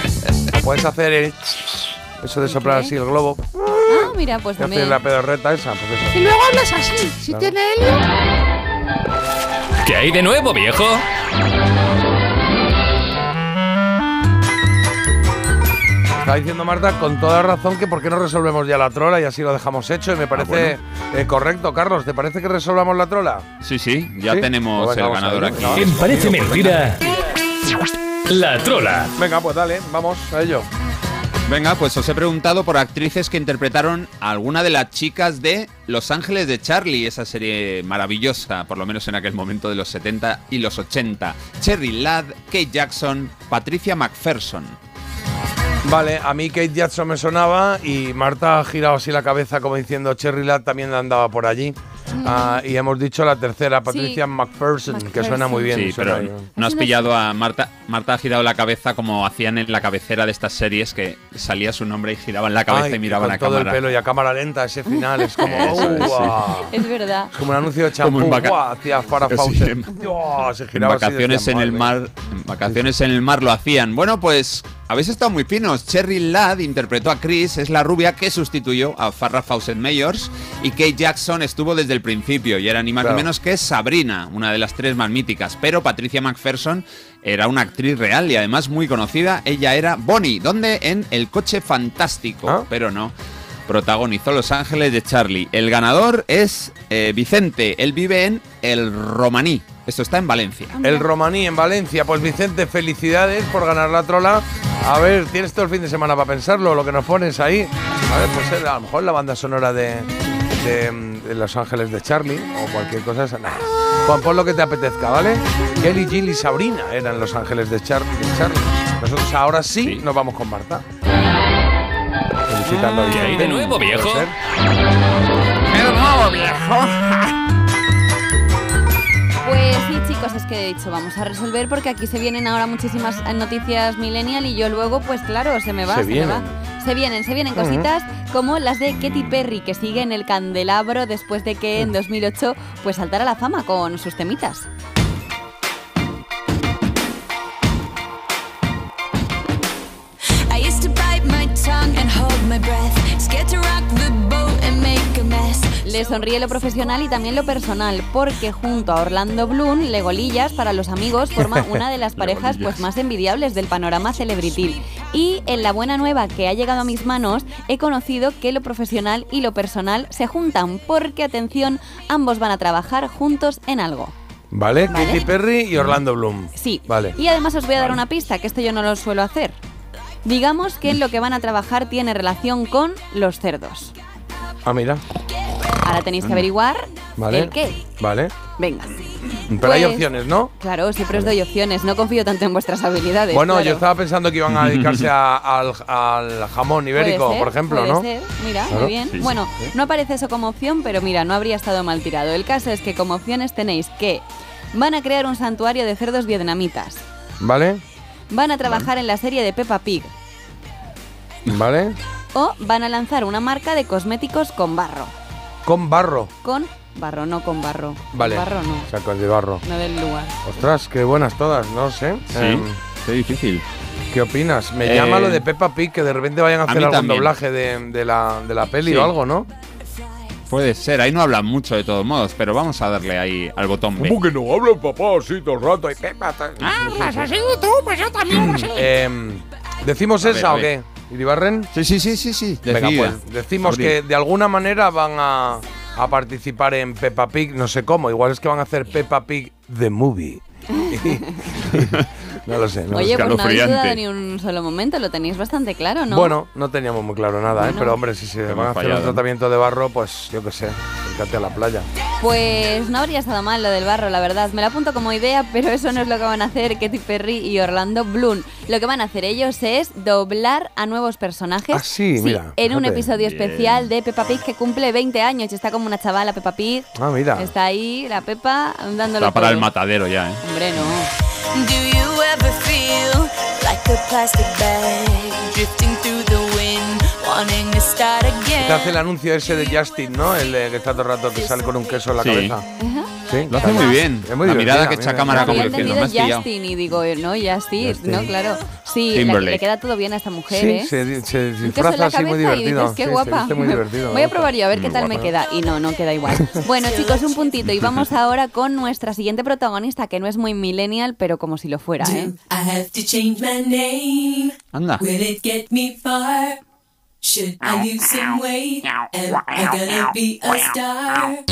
*laughs* Puedes hacer el- eso de soplar qué? así el globo. Ah, mira, pues Y hacer también. la pedorreta esa. Pues eso. Y luego hablas así. Si Claro. tiene helio. ¿Qué hay de nuevo, viejo? Está diciendo Marta con toda razón que por qué no resolvemos ya la trola y así lo dejamos hecho. Y me parece eh, correcto, Carlos. ¿Te parece que resolvamos la trola? Sí, sí, ya ¿Sí? tenemos Pues venga, el ganador aquí. Venga, ¿Quién parece mentira? La trola. Venga, pues dale, vamos a ello. Venga, pues os he preguntado por actrices que interpretaron a alguna de las chicas de Los Ángeles de Charlie, esa serie maravillosa, por lo menos en aquel momento de los 70 y los 80. Cherry Ladd, Kate Jackson, Patricia McPherson. Vale, a mí Kate Jackson me sonaba y Marta ha girado así la cabeza como diciendo Cherry Ladd también andaba por allí. Ah, y hemos dicho la tercera, Patricia McPherson, que suena muy bien. Sí, pero no has pillado a Marta. Marta ha girado la cabeza como hacían en la cabecera de estas series, que salía su nombre y giraban la cabeza Ay, y miraban con a todo cámara. el pelo y a cámara lenta, ese final es como. Eso es, sí. Es verdad. Como un anuncio de champú. Hacía Farah Sí, Fawcett. en- así, vacaciones decía, en el mar, en vacaciones en el mar lo hacían. Bueno, pues habéis estado muy finos. Cherry Ladd interpretó a Chris, es la rubia que sustituyó a Farrah Fawcett Mayors y Kate Jackson estuvo desde el principio y era ni más Claro. ni menos que Sabrina, una de las tres más míticas. Pero Patricia McPherson era una actriz real y además muy conocida. Ella era Bonnie, donde en El coche fantástico, Ah. pero no. Protagonizó Los Ángeles de Charlie. El ganador es eh, Vicente. Él vive en El Romaní. Esto está en Valencia. El romaní en Valencia. Pues Vicente, felicidades por ganar la trola. A ver, tienes todo el fin de semana para pensarlo, lo que nos pones ahí. A ver, pues a lo mejor la banda sonora de, de, de Los Ángeles de Charlie o cualquier cosa. esa. Nah. Pon, pon lo que te apetezca, ¿vale? Kelly, Jill y Sabrina eran Los Ángeles de, Char- de Charlie. Nosotros ahora sí, nos vamos con Marta. Felicitando a ¿Qué hay Vicente. de nuevo, viejo? Pero no, viejo. Pues que he dicho, vamos a resolver porque aquí se vienen ahora muchísimas eh, noticias millennial y yo luego, pues claro, se me va, Se se, me vienen. va. Se vienen, se vienen cositas como las de Katy Perry, que sigue en el candelabro después de que en 2008 pues saltara a la fama con sus temitas. I used to bite my tongue and hold my breath. Le sonríe lo profesional y también lo personal, porque junto a Orlando Bloom, Legolillas para los amigos forma *laughs* una de las parejas pues más envidiables del panorama celebrity. Y en la buena nueva que ha llegado a mis manos, he conocido que lo profesional y lo personal se juntan, porque atención, ambos van a trabajar juntos en algo. ¿Vale? Vale. Katy Perry y Orlando Bloom. Sí. Vale. Y además os voy a dar una pista, que esto yo no lo suelo hacer. Digamos que en lo que van a trabajar tiene relación con los cerdos. Ah, mira. Ahora tenéis que averiguar Vale. el qué. Vale. Venga. Pero hay Pues- opciones, ¿no? Claro, siempre os doy opciones. No confío tanto en vuestras habilidades. Bueno, claro. yo estaba pensando que iban a dedicarse a- al, al jamón ibérico, ser, por ejemplo, puede ¿no? ser. Mira, Claro. muy bien. Sí, sí. bueno, no aparece eso como opción, pero mira, no habría estado mal tirado. El caso es que como opciones tenéis que van a crear un santuario de cerdos vietnamitas, ¿Vale? van a trabajar en la serie de Peppa Pig ¿Vale? O van a lanzar una marca de cosméticos con barro. Con barro. Con barro, no con barro. Con Vale. barro no, O sea, con de barro. no del lugar. Ostras, qué buenas todas, no sé. Sí, Em, qué difícil. ¿Qué opinas? Me Eh, llama lo de Peppa Pig, que de repente vayan a a hacer mí algún también. doblaje de, de la, de la peli Sí. o algo, ¿no? Puede ser, ahí no hablan mucho de todos modos, pero vamos a darle ahí al botón B. ¿Cómo que no hablan papá así todo el rato? Y Peppa, Ah, pues así tú, pues yo también así. Em, ¿Decimos A esa a o qué? ¿Iribarren? Sí, sí, sí, sí, sí. Venga, pues decimos que de alguna manera van a, a participar en Peppa Pig, no sé cómo, igual es que van a hacer Peppa Pig The Movie. *laughs* *laughs* *laughs* no lo sé. No lo Oye, sé. pues no habéis dudado ni un solo momento, lo tenéis bastante claro, ¿no? Bueno, no teníamos muy claro nada, ¿eh? Pero hombre, si se Hemos van a hacer un tratamiento de barro, pues yo qué sé. acércate a la playa. Pues no habría estado mal lo del barro, la verdad. Me lo apunto como idea, pero eso no es lo que van a hacer Katy Perry y Orlando Bloom. Lo que van a hacer ellos es doblar a nuevos personajes. Ah, sí, mira, En un fíjate. episodio especial de Peppa Pig que cumple 20 años. y Está como una chavala, Peppa Pig. Ah, mira. Está ahí la Peppa dándolo Está para el matadero ya, ¿eh? Hombre, no. Do you ever feel like a plastic bag drifting through the wind, wanting to start Te hace el anuncio ese de Justin, ¿no? El de que está todo el rato que sale con un queso en la Sí. cabeza. Sí, Lo hace muy bien. Es muy La mirada que echa cámara como diciendo, me has pillado. Justin y digo, no, Justin, Justin. no, claro. Sí, la- le queda todo bien a esta mujer, Sí, ¿eh? se, disfraza así muy y dices, qué Sí, guapa. viste muy *laughs* divertido. Voy a probar yo a ver qué tal me queda. Y no, no queda igual. *laughs* Bueno, chicos, un puntito. Y vamos ahora con nuestra siguiente protagonista, que no es muy millennial, pero como si lo fuera, ¿eh? I have to change my name. Anda. Will it get me far? Should I lose some weight? Am I gonna be a star?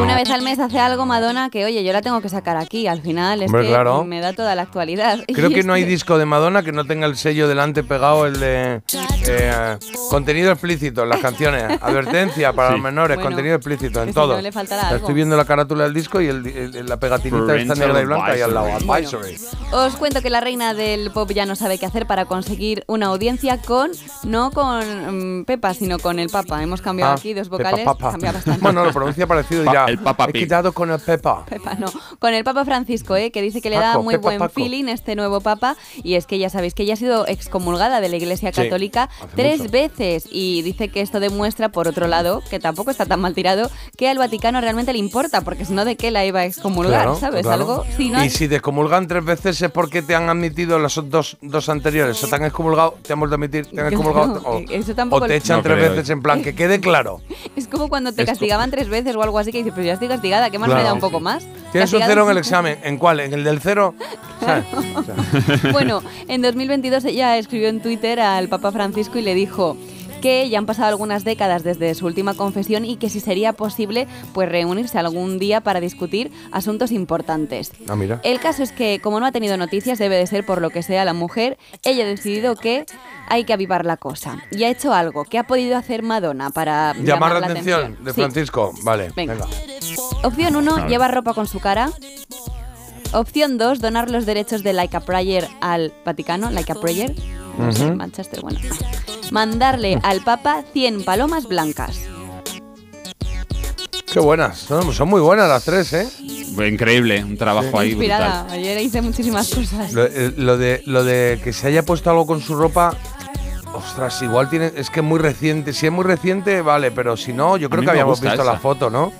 Una vez al mes hace algo Madonna que, oye, yo la tengo que sacar aquí. Al final es Hombre, que claro. me da toda la actualidad. *laughs* Creo Y que no hay disco de Madonna que no tenga el sello delante pegado, el de eh, contenido explícito en las canciones. *laughs* Advertencia para Sí. los menores, Bueno, contenido explícito en que si todo. no le faltará Ya algo. Estoy viendo la carátula del disco y el- el- la pegatinita está negra y blanca y al lado. advisory. Advisory. Os cuento que la reina del pop ya no sabe qué hacer para conseguir una audiencia con, no con mm, Pepa, sino con el Papa. Hemos cambiado Ah, aquí dos Pepa vocales. Bastante. Bueno, lo pronuncia parecido y *laughs* El Papa He Pig. quitado con el Pepa. Pepa, no. Con el Papa Francisco, ¿eh? que dice que le da Paco, muy Pepa buen Paco. feeling este nuevo Papa. Y es que ya sabéis que ella ha sido excomulgada de la Iglesia Sí, Católica tres mucho. veces. Y dice que esto demuestra, por otro lado, que tampoco está tan mal tirado, que al Vaticano realmente le importa, porque si no, ¿de qué la iba a excomulgar? Claro, ¿Sabes? claro. Algo. Si no, y si te excomulgan tres veces es porque te han admitido las dos, dos anteriores. O te han excomulgado, te han vuelto a admitir, te han Claro, excomulgado. O, eso tampoco o te echan No tres creo. veces en plan, que quede claro. *laughs* Es como cuando te Esto- castigaban tres veces o algo así, que dices, pero ya estoy castigada, ¿qué más me Claro. da un poco más? Tienes un cero en el *laughs* examen. ¿En cuál? ¿En el del cero? *laughs* Bueno, en 2022 ella escribió en Twitter al Papa Francisco y le dijo que ya han pasado algunas décadas desde su última confesión y que si sería posible pues reunirse algún día para discutir asuntos importantes. Ah, mira. El caso es que como no ha tenido noticias, debe de ser por lo que sea la mujer, ella ha decidido que hay que avivar la cosa. Y ha hecho algo. ¿Qué ha podido hacer Madonna para Llamar la atención de Sí. Francisco. Vale, Venga. venga. Opción 1, Vale. llevar ropa con su cara. Opción 2, donar los derechos de Like a Prayer al Vaticano. Like a Prayer. No sé, Ujú. Manchester, bueno. Mandarle al Papa 100 palomas blancas. Qué buenas. Son, son muy buenas las tres, ¿eh? Increíble, un trabajo ahí Inspirada. brutal. Ayer hice muchísimas cosas. Lo, eh, lo de, lo de que se haya puesto algo con su ropa. Ostras, igual tiene. Es que es muy reciente. Si es muy reciente, vale, pero si no, yo creo que habíamos visto esa. la foto, ¿no?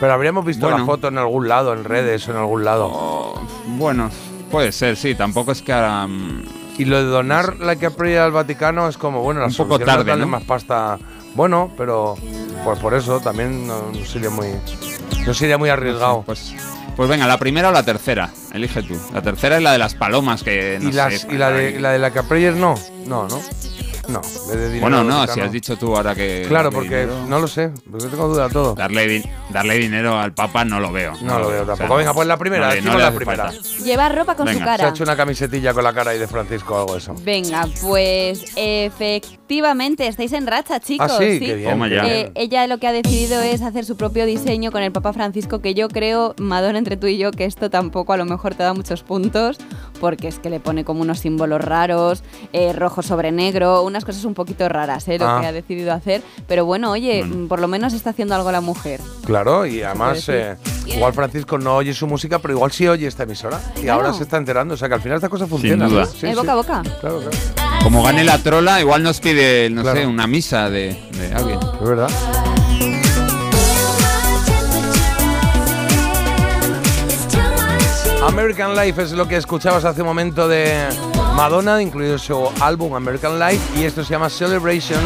Pero habríamos visto la foto en algún lado, en redes o en algún lado. Oh, Bueno, puede ser, sí. Tampoco es que ahora. mm, Y lo de donar la que al Vaticano es como, bueno, la Un poco tarde, darle ¿no? más pasta. Bueno, pero pues por eso también no, sería muy no sería muy arriesgado. Pues, pues venga, la primera o la tercera. Elige tú. La tercera es la de las palomas, que no y, las, sé, y la de la de la Capreyer no, no, no. No, le de dinero Bueno, no, si has dicho tú ahora que. Claro, porque dinero- no lo sé, porque tengo duda de todo. Darle, di- darle dinero al Papa no lo veo. No lo veo tampoco. Venga, pues la primera, no le- decimos no le la primera. falta. Llevar ropa con su Se ha cara. hecho una camisetilla con la cara ahí de Francisco o algo eso. Venga, pues efectivamente, estáis en racha, chicos. Ah, sí, qué bien, Toma qué bien. Eh, ella lo que ha decidido es hacer su propio diseño con el Papa Francisco, que yo creo, Madonna, entre tú y yo, que esto tampoco a lo mejor te da muchos puntos, porque es que le pone como unos símbolos raros, eh, rojo sobre negro, unas cosas un poquito raras, ¿eh? Lo Ah. que ha decidido hacer. Pero bueno, oye, mm, por lo menos está haciendo algo la mujer. Claro, y además, eh, igual Francisco no oye su música, pero igual sí oye esta emisora. Y Claro. ahora se está enterando. O sea que al final esta cosa funciona. duda. ¿no? Sí, es sí. boca a boca. Claro, claro. Como gane la trola, igual nos pide, no Claro. sé, una misa de, de alguien. Es verdad. American Life es lo que escuchabas hace un momento de Madonna, incluido su álbum American Life, y esto se llama Celebration.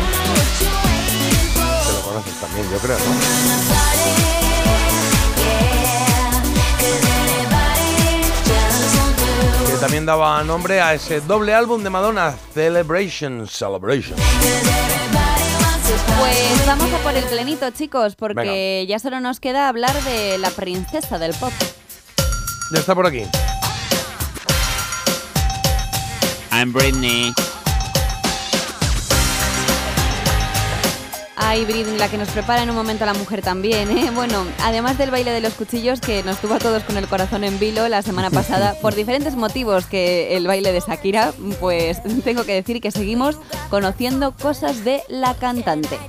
Te lo conoces también, yo creo, ¿no? Que también daba nombre a ese doble álbum de Madonna, Celebration, Celebration. Pues vamos a por el plenito, chicos, porque ya solo nos queda hablar de la princesa del pop. Ya está por aquí. I'm Britney. Ay, Brin, la que nos prepara en un momento a la mujer también, ¿eh? Bueno, además del baile de los cuchillos que nos tuvo a todos con el corazón en vilo la semana pasada, *laughs* por diferentes motivos que el baile de Shakira, pues tengo que decir que seguimos conociendo cosas de la cantante.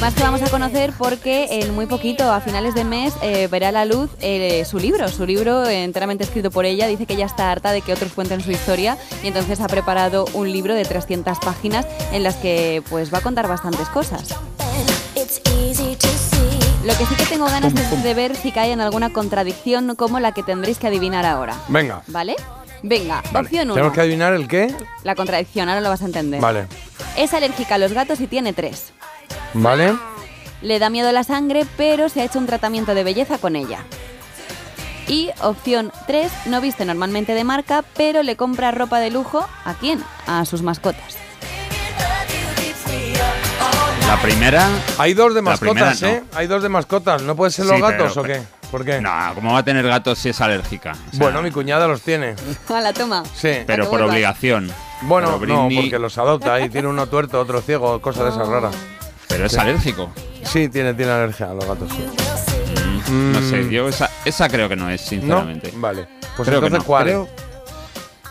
Más que vamos a conocer porque en muy poquito, a finales de mes, eh, verá a la luz eh, su libro. Su libro eh, enteramente escrito por ella. Dice que ya está harta de que otros cuenten su historia y entonces ha preparado un libro de 300 páginas en las que pues va a contar bastantes cosas. Lo que sí que tengo ganas es de ver si cae en alguna contradicción como la que tendréis que adivinar ahora. Venga. ¿Vale? Venga, Vale. opción 1. Tenemos que adivinar el qué. La contradicción, ahora lo vas a entender. Vale. Es alérgica a los gatos y tiene tres. Vale. Le da miedo la sangre, pero se ha hecho un tratamiento de belleza con ella. Y opción 3, no viste normalmente de marca, pero le compra ropa de lujo ¿a quién? A sus mascotas. La primera. Hay dos de primera mascotas, no. ¿eh? Hay dos de mascotas. ¿No pueden ser los Sí, gatos pero- o qué? ¿Por qué? No, ¿cómo va a tener gatos si es alérgica? O sea, Bueno, mi cuñada los tiene. *laughs* A la toma. Sí. pero por obligación. Bueno, Pero no, porque los adopta y tiene uno tuerto, otro ciego, cosas de esas raras. Pero es Sí. alérgico. Sí, tiene, tiene alergia a los gatos. sí. No Mm. sé, yo esa, esa creo que no es, sinceramente. ¿No? Vale. Pues creo que entonces, no. ¿cuál? Creo-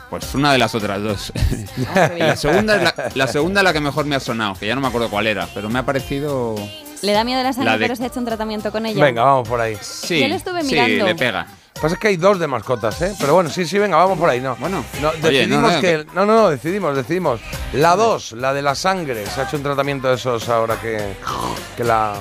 Pues una de las otras dos. *laughs* la, segunda es la, la segunda es la que mejor me ha sonado, que ya no me acuerdo cuál era, pero me ha parecido. Le da miedo la sangre, La de- pero se ha hecho un tratamiento con ella. Venga, vamos por ahí. Sí, Yo le estuve sí, le pega. Pasa que hay dos de mascotas, ¿eh? Pero bueno, sí, sí, venga, vamos por ahí, ¿no? Bueno, No, oye, decidimos no, no, que... No, no, no, decidimos, decidimos. La dos, la de la sangre. Se ha hecho un tratamiento de esos ahora que... Que la...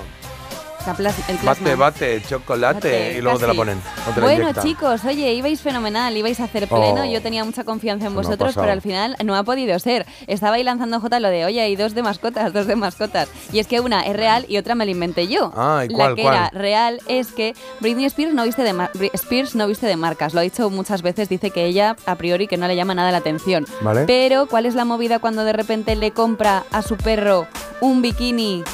El plasma. Bate, bate, chocolate Bate, y luego te la ponen. te Bueno, chicos, oye, ibais fenomenal, ibais a hacer pleno. Oh. Yo tenía mucha confianza en vosotros, pero al final no ha podido ser. Estaba ahí lanzando J lo de, oye, hay dos de mascotas, dos de mascotas. Y es que una es real y otra me la inventé yo. Ah, ¿y la que cuál? era real es que Britney Spears no viste de Spears no viste de marcas. Lo ha dicho muchas veces, dice que ella a priori que no le llama nada la atención. Vale. Pero ¿cuál es la movida cuando de repente le compra a su perro un bikini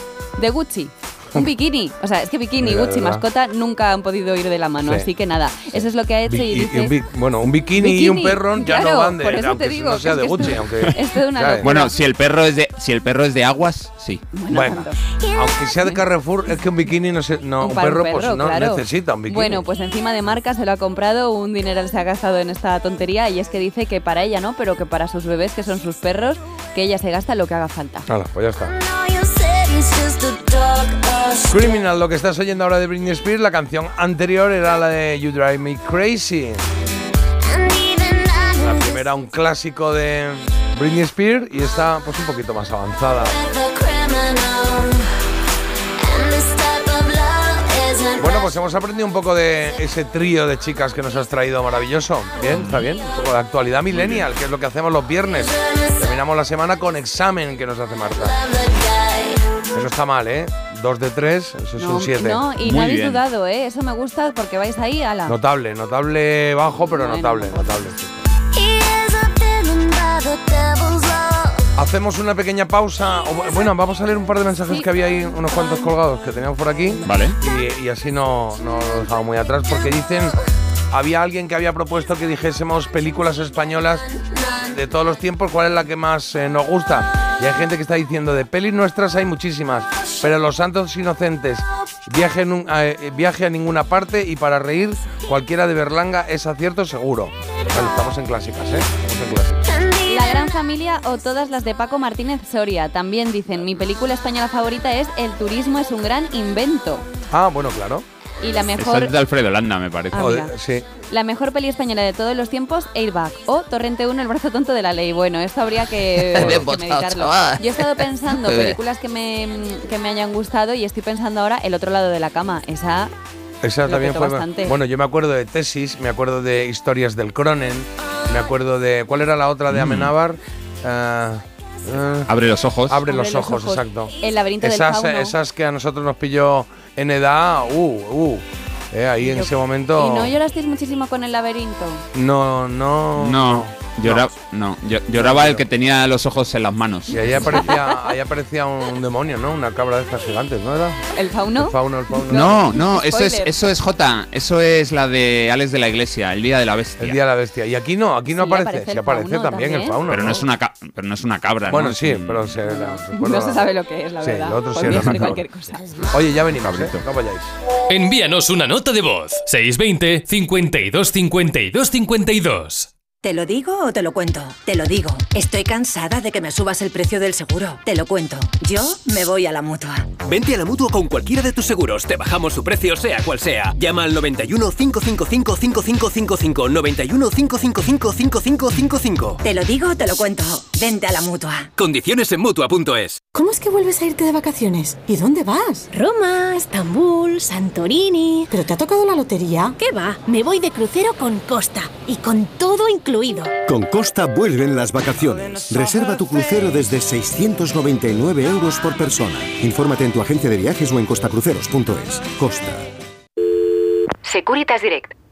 de Gucci? Un bikini. O sea, es que bikini y Mira, Gucci, mascota, nunca han podido ir de la mano. Sí. Así que nada, eso es lo que ha hecho Bi- y dice... y un bi- bueno, un bikini, y un perro ya claro, no van de... por eso aunque te digo, no sea que de Gucci, esto- aunque... *laughs* esto es una ¿sabes? locura. Bueno, si el perro es de, si el perro es de aguas, sí. Bueno, aunque sea de Carrefour, es que un bikini no se, no, un perro, pues no claro. necesita un bikini. Bueno, pues encima de marca se lo ha comprado, un dinero se ha gastado en esta tontería y es que dice que para ella no, pero que para sus bebés, que son sus perros, que ella se gasta lo que haga falta. Hala, pues ya está. Criminal, lo que estás oyendo ahora de Britney Spears, la canción anterior era la de You Drive Me Crazy. La primera un clásico de Britney Spears y esta pues un poquito más avanzada. Bueno, pues hemos aprendido un poco de ese trío de chicas que nos has traído maravilloso. Bien, está bien. Un poco de actualidad millennial, que es lo que hacemos los viernes. Terminamos la semana con examen que nos hace Marta. Eso está mal, ¿eh? Dos de tres, eso es No, un siete. no, y no habéis dudado, ¿eh? Eso me gusta porque vais ahí, ala. Notable, notable bajo, pero Bueno. notable, notable. Hacemos una pequeña pausa. bueno, vamos a leer un par de mensajes que había ahí, unos cuantos colgados que teníamos por aquí. Vale. Y, y así no, no lo dejamos muy atrás, porque dicen. Había alguien que había propuesto que dijésemos películas españolas de todos los tiempos, cuál es la que más eh, nos gusta. Y hay gente que está diciendo, de pelis nuestras hay muchísimas, pero Los Santos Inocentes, viaje, en un- eh, viaje a ninguna parte y para reír, cualquiera de Berlanga es acierto seguro. Vale, estamos en clásicas, ¿eh? Estamos en clásicas. La Gran Familia o todas las de Paco Martínez Soria. También dicen, mi película española favorita es El turismo es un gran invento. Ah, bueno, claro. Y la mejor, es de Alfredo Landa, me parece. Ah, mira. sí. la mejor peli española de todos los tiempos, Airbag. O Torrente 1, El brazo tonto de la ley. Bueno, esto habría que, *laughs* que meditarlo. Yo he estado pensando *laughs* películas que me, que me hayan gustado y estoy pensando ahora El otro lado de la cama. Esa Esa también fue. bastante. Bueno, yo me acuerdo de Tesis, me acuerdo de Historias del Cronen, me acuerdo de. ¿Cuál era la otra de Mm. Amenábar? Ah, Abre los ojos. Abre, los, Abre los ojos, ojos. exacto. El laberinto del esas, fauno. esas que a nosotros nos pilló en edad, uh, uh. eh, ahí en Yo- ese momento. ¿Y no llorasteis muchísimo con el laberinto? No, no. No. Llora- no, llo- lloraba el que tenía los ojos en las manos. Y ahí aparecía, ahí aparecía un demonio, ¿no? Una cabra de estas gigantes, ¿no era? ¿El fauno? El fauno, el fauno. No, no, eso es, eso es J, eso es la de Alex de la Iglesia, el día de la bestia. El día de la bestia. Y aquí no, aquí no Sí, aparece. aparece Sí aparece fauno también, el fauno. pero no es una ca- pero no es una cabra, Bueno, ¿no? sí, un- pero se la No se sabe lo que es, la Sí, verdad. lo otro sí era una cualquier cosa. Oye, ya venimos, ¿eh? No vayáis. Envíanos una nota de voz. 620 52 52 52. ¿Te lo digo o te lo cuento? Te lo digo. Estoy cansada de que me subas el precio del seguro. Te lo cuento. Yo me voy a la mutua. Vente a la mutua con cualquiera de tus seguros. Te bajamos su precio, sea cual sea. Llama al 91 555 5555. 91 555 5555. Te lo digo o te lo cuento. Vente a la mutua. Condiciones en mutua.es. ¿Cómo es que vuelves a irte de vacaciones? ¿Y dónde vas? Roma, Estambul, Santorini. ¿Pero te ha tocado la lotería? ¿Qué va? Me voy de crucero con Costa y con todo incluido. Con Costa vuelven las vacaciones. Reserva tu crucero desde 699 euros por persona. Infórmate en tu agencia de viajes o en costacruceros.es. Costa. Securitas Direct.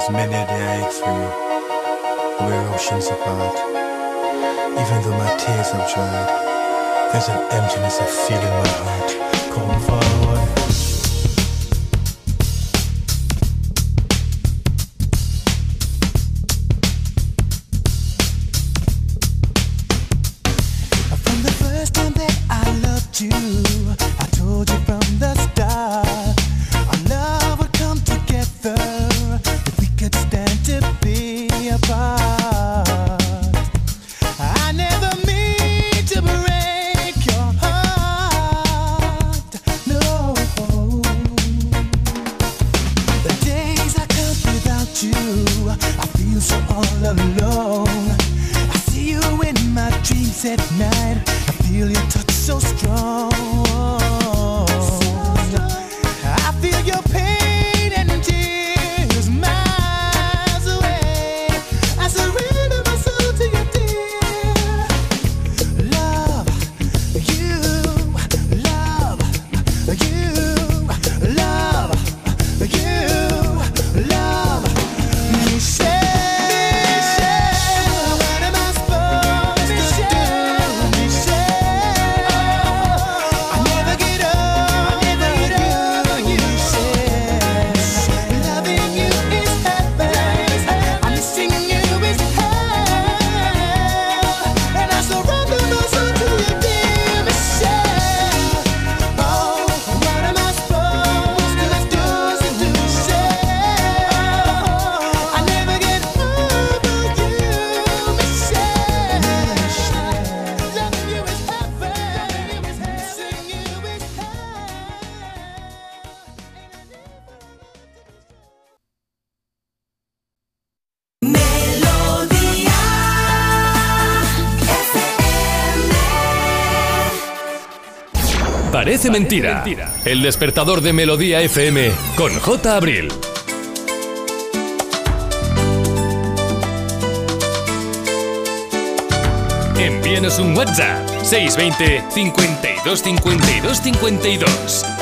There's many a day I ache for you. We're oceans apart. Even though my tears have dried, there's an emptiness I feel in my heart. Come forward. At night. I feel your touch Parece mentira. El despertador de Melodía FM con J. Abril. Envíenos un WhatsApp 620 52 52 52.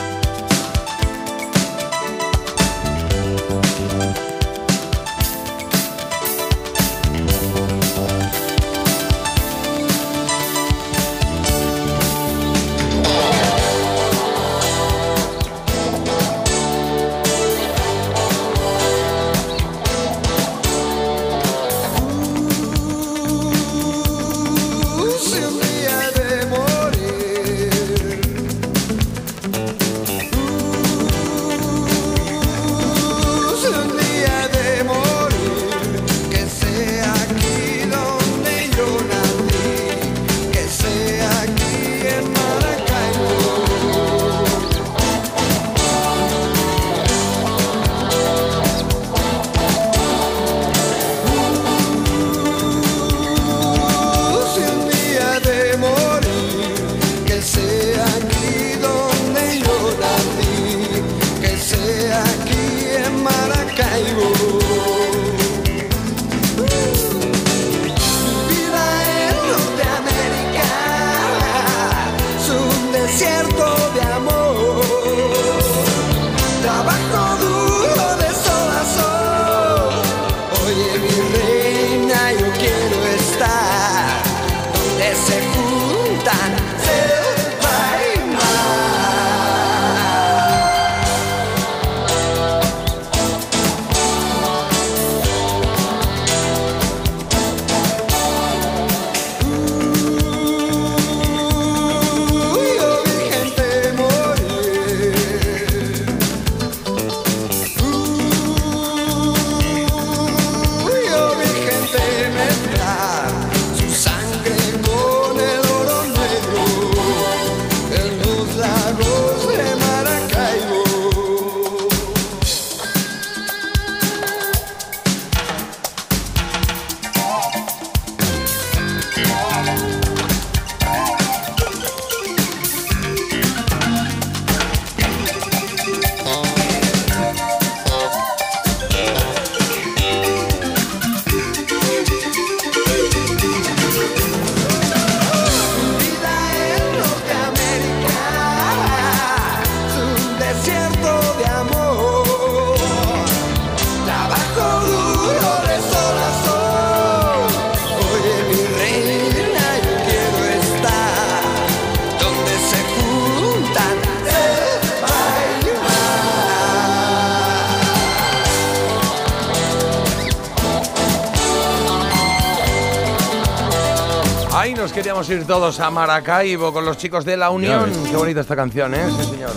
Nos queríamos ir todos a Maracaibo con los chicos de La Unión. Qué bonita esta canción, ¿eh? Sí, señor.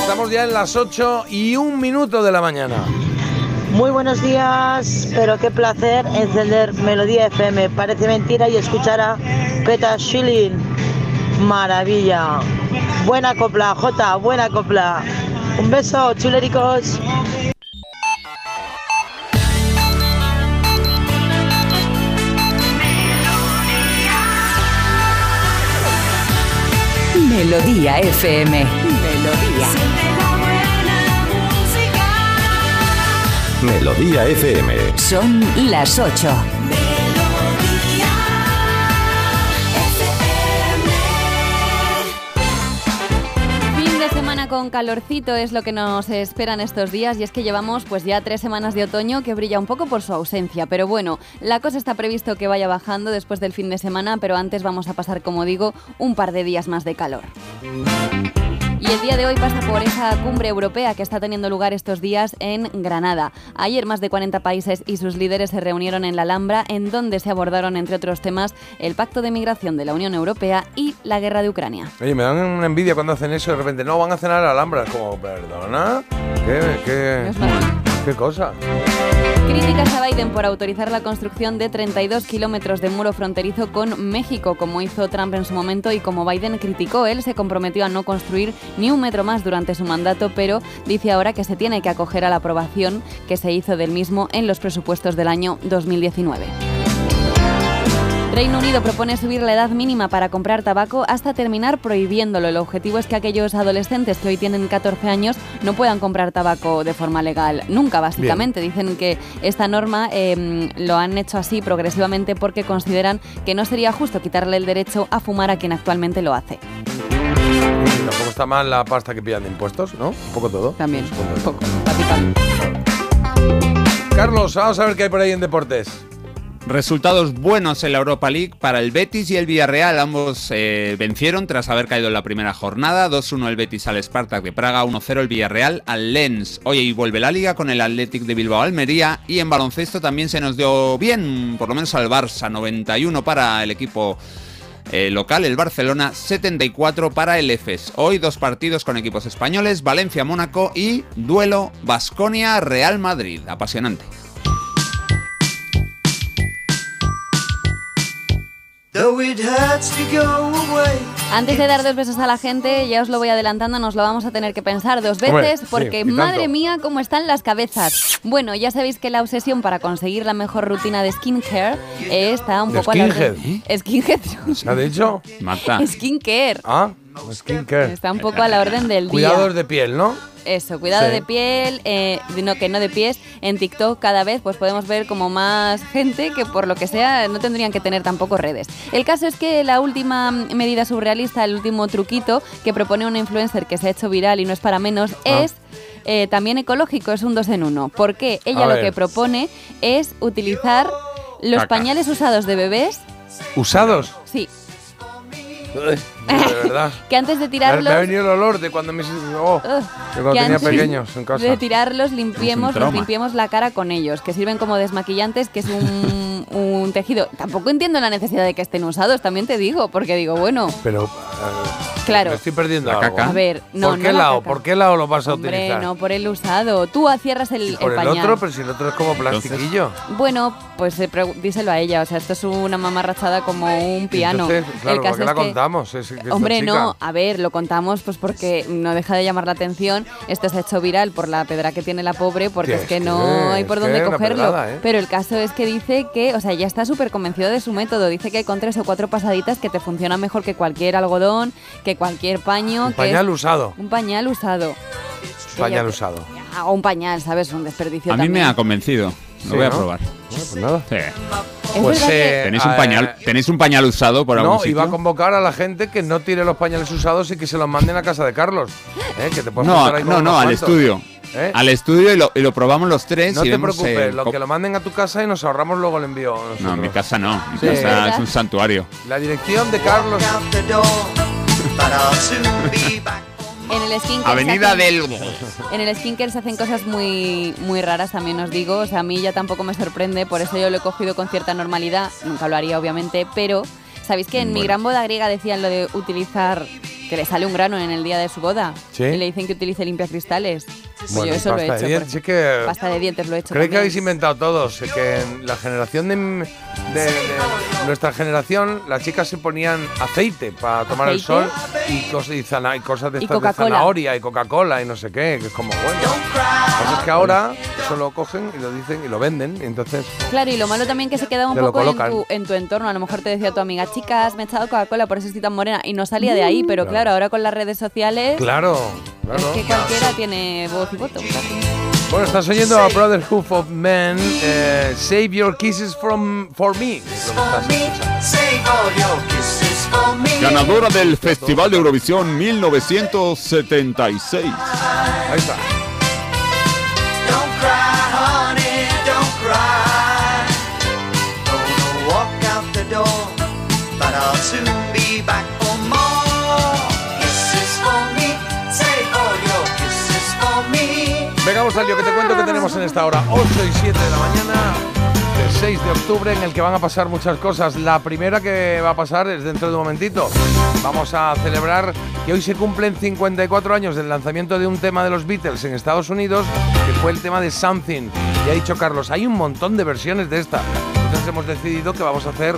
Estamos ya en las 8 y un minuto de la mañana. Muy buenos días, pero qué placer encender Melodía FM. Parece mentira y escuchar a Peta Schilling. Maravilla. Buena copla, Jota, buena copla. Un beso, chulericos. Melodía FM. Melodía. Melodía FM. Son las 8. Con calorcito es lo que nos esperan estos días y es que llevamos pues ya tres semanas de otoño que brilla un poco por su ausencia, pero bueno, la cosa está previsto que vaya bajando después del fin de semana, pero antes vamos a pasar, como digo, un par de días más de calor. Y el día de hoy pasa por esa cumbre europea que está teniendo lugar estos días en Granada. Ayer más de 40 países y sus líderes se reunieron en la Alhambra, en donde se abordaron, entre otros temas, el pacto de migración de la Unión Europea y la guerra de Ucrania. Oye, me dan una envidia cuando hacen eso y de repente, no, van a cenar a la Alhambra. Es como, perdona. ¿Qué, qué, qué cosa? Críticas a Biden por autorizar la construcción de 32 kilómetros de muro fronterizo con México, como hizo Trump en su momento y como Biden criticó. Él se comprometió a no construir ni un metro más durante su mandato, pero dice ahora que se tiene que acoger a la aprobación que se hizo del mismo en los presupuestos del año 2019. Reino Unido propone subir la edad mínima para comprar tabaco hasta terminar prohibiéndolo. El objetivo es que aquellos adolescentes que hoy tienen 14 años no puedan comprar tabaco de forma legal. Nunca, básicamente. Dicen que esta norma eh, lo han hecho así progresivamente porque consideran que no sería justo quitarle el derecho a fumar a quien actualmente lo hace. Tampoco está mal la pasta que pillan de impuestos, ¿no? Un poco todo. También, un poco. Carlos, vamos a ver qué hay por ahí en deportes. Resultados buenos en la Europa League para el Betis y el Villarreal. Ambos eh, vencieron tras haber caído en la primera jornada. 2-1 el Betis al Spartak de Praga, 1-0 el Villarreal al Lens. Hoy vuelve la liga con el Athletic de Bilbao Almería y en baloncesto también se nos dio bien, por lo menos al Barça. 91 para el equipo eh, local, el Barcelona, 74 para el EFES. Hoy dos partidos con equipos españoles, Valencia-Mónaco y duelo Basconia-Real Madrid. Apasionante. Antes de dar dos besos a la gente, ya os lo voy adelantando, nos lo vamos a tener que pensar dos veces porque madre mía cómo están las cabezas. Bueno, ya sabéis que la obsesión para conseguir la mejor rutina de skincare está un ¿De poco a la skinhead? Skinhead. ¿Se ha dicho? *laughs* Mata. Skincare. Ah, skincare. Está un poco a la orden del día. Cuidados de piel, ¿no? Eso, cuidado Sí. de piel, eh, no, que no de pies. En TikTok cada vez pues podemos ver como más gente que por lo que sea no tendrían que tener tampoco redes. El caso es que la última medida surrealista, el último truquito que propone una influencer que se ha hecho viral y no es para menos, Ah. es eh, también ecológico, es un dos en uno. Porque ella A lo ver. que propone es utilizar los Caca. pañales usados de bebés, ¿Usados? sí, Uy, de *laughs* verdad. que antes de Me tirarlos... Me ha venido el olor de cuando mis oh, de cuando que tenía pequeños en casa. De tirarlos, limpiemos, limpiemos la cara con ellos, que sirven como desmaquillantes, que es un, *laughs* un tejido. Tampoco entiendo la necesidad de que estén usados, también te digo, porque digo, bueno, Pero eh, Claro. me estoy perdiendo La algo. caca. a ver, no, ¿Por no qué la lado? ¿Por qué lado lo vas a hombre, utilizar? no por el usado. Tú cierras el, por el el, pañal. otro, pero si el otro es como plastiquillo. Bueno, pues eh, díselo a ella. O sea, esto es una mamarrachada como un piano. Entonces, claro, el caso ¿por qué la contamos? Es- que Hombre, no, a ver, lo contamos pues porque no deja de llamar la atención. Esto se ha hecho viral por la pedra que tiene la pobre, porque es que no hay por dónde cogerlo. pedrada, ¿eh? Pero el caso es que dice que, o sea, ya está súper convencido de su método. Dice que con tres o cuatro pasaditas que te funciona mejor que cualquier algodón, que cualquier paño. Un que pañal usado. Un pañal usado. Pañal Ella- usado. Ah, O un pañal, ¿sabes? Un desperdicio A mí me ha convencido. Lo Sí, voy a probar. Bueno, pues nada. Sí. Es Pues, eh, ¿Tenéis un eh, pañal, ¿tenéis un pañal usado por algún No, sitio? iba a convocar a la gente que no tire los pañales usados y que se los manden a casa de Carlos. ¿eh? Que te puedes No, ahí no, no, unos al cuantos. estudio. ¿Eh? Al estudio y lo, y lo probamos los tres. No y te vemos, preocupes, eh, lo que lo manden a tu casa y nos ahorramos luego el envío. No, nosotros. mi casa no. Mi Sí. casa es un santuario. La dirección de Carlos. En el skincare Avenida se hacen- del... En el skincare se hacen cosas muy, muy raras, también os digo. O sea, a mí ya tampoco me sorprende, por eso yo lo he cogido con cierta normalidad. Nunca lo haría, obviamente, pero ¿sabéis que en mi gran boda griega decían lo de utilizar que le sale un grano en el día de su boda? ¿Sí? Y le dicen que utilice limpiacristales. Pues Bueno, yo eso lo he pasta hecho. de dientes, sí que- Pasta de dientes lo he hecho. Creo que habéis inventado todos, eh, que en la generación de, de- de nuestra generación, las chicas se ponían aceite para tomar el sol y, cosas, y, zana- y cosas de, Y de zanahoria y Coca-Cola y no sé qué, que es como bueno. Pasa es que ahora eso lo cogen y lo dicen y lo venden, y entonces Claro, y lo malo también que se quedaba un poco en tu, en tu entorno. A lo mejor te decía tu amiga, chicas, me he echado Coca-Cola, por eso estoy tan morena. Y no salía de ahí, pero Claro. claro, ahora con las redes sociales. Claro, claro. Es que cualquiera tiene voz voto. Bueno, estás oyendo a Brotherhood of Men, eh, Save Your Kisses from, for Me. Ganadora del Festival de Eurovisión 1976. Ahí está. Lío, que te cuento que tenemos en esta hora 8 y 7 de la mañana del 6 de octubre en el que van a pasar muchas cosas. La primera que va a pasar es dentro de un momentito. Vamos a celebrar que hoy se cumplen 54 años del lanzamiento de un tema de los Beatles en Estados Unidos, que fue el tema de Something. Y ha dicho Carlos, hay un montón de versiones de esta. Entonces hemos decidido que vamos a hacer,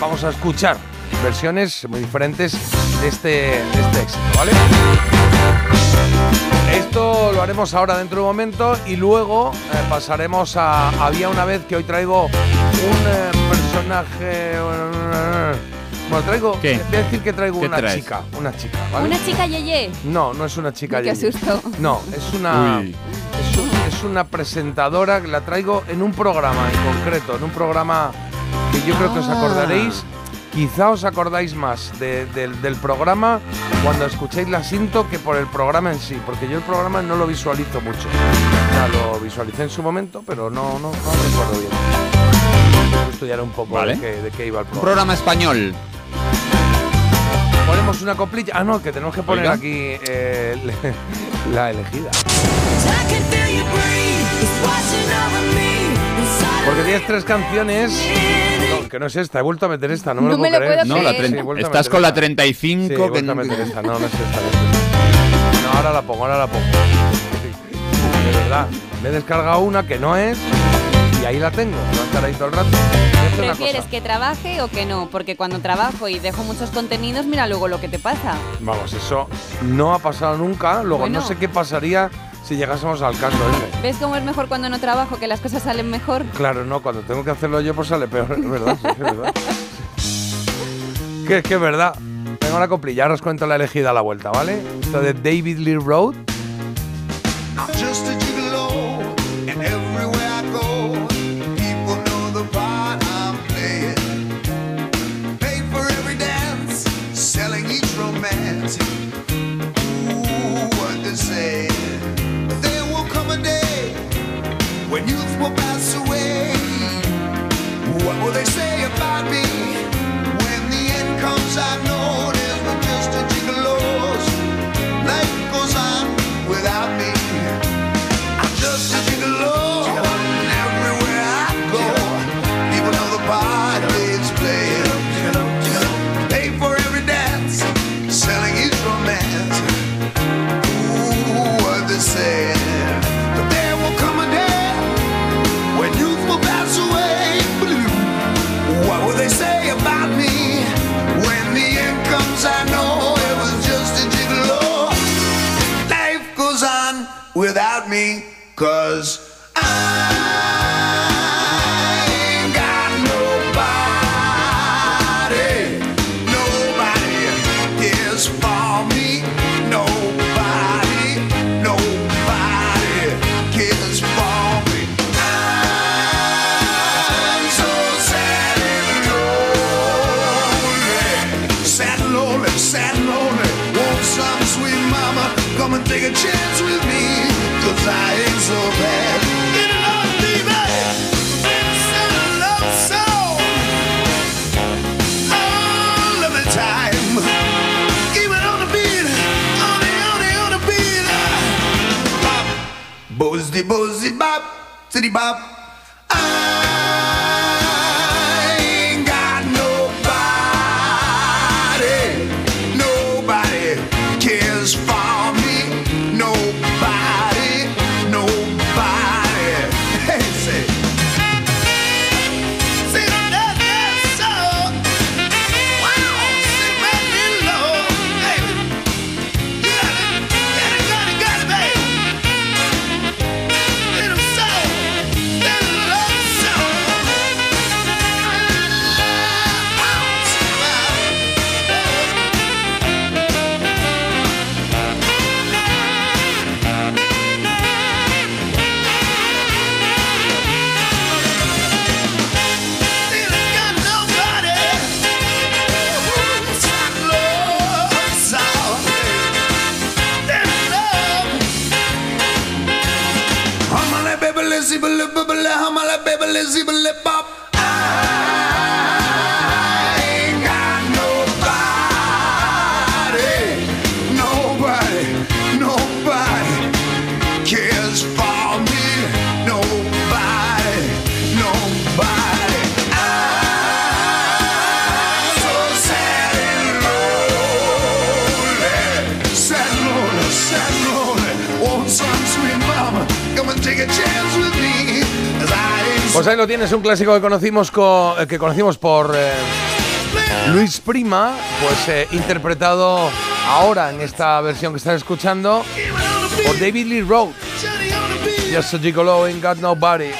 vamos a escuchar versiones muy diferentes de este, de este éxito, ¿vale? Esto lo haremos ahora dentro de un momento y luego eh, pasaremos a Había una vez que hoy traigo un eh, personaje. eh, Bueno, traigo. ¿Qué? Voy a decir que traigo ¿Qué una traes? chica. Una chica, ¿vale? Una chica yeye. No, no es una chica. Qué Yeye. susto. No, es una. Uy. Es, un- es una presentadora que la traigo en un programa en concreto, en un programa que yo creo que os Ah. acordaréis. Quizá os acordáis más de- del- del programa cuando escuchéis la cinto que por el programa en sí, porque yo el programa no lo visualizo mucho. O sea, lo visualicé en su momento, pero no, no, no recuerdo bien. Que estudiar un poco Vale. de, qué, de qué iba el Un programa. programa español. Ponemos una coplilla. Ah, no, que tenemos que poner Oiga. aquí eh, *laughs* la elegida. Porque tienes tres canciones. No, que no es esta, he vuelto a meter esta, no me No lo me puedo lo creer. puedo No, la creer. a estás meter con la esta. 35. Sí, he que vuelto a no- meter esta, no, no es esta. no es esta. No, ahora la pongo, ahora la pongo. Sí. De verdad, me he descargado una que no es y ahí la tengo. Va a estar ahí todo el rato. ¿Prefieres que trabaje o que no? Porque cuando trabajo y dejo muchos contenidos, mira luego lo que te pasa. Vamos, eso no ha pasado nunca. Luego Bueno. no sé qué pasaría si llegásemos al caso ese. ¿Ves cómo es mejor cuando no trabajo, que las cosas salen mejor? Claro, no, cuando tengo que hacerlo yo pues sale peor, *laughs* es verdad, sí, es verdad. que es que es verdad. Tengo la coplilla, ahora os cuento la elegida a la vuelta, ¿vale? Esto de David Lee Road. Will they say about me when the end comes? I know cause City Bob. Pues ahí lo tienes, un clásico que conocimos, co- eh, que conocimos por eh, Luis Prima, pues eh, interpretado ahora en esta versión que están escuchando por David Lee Roth. Just a gigolo ain't got nobody.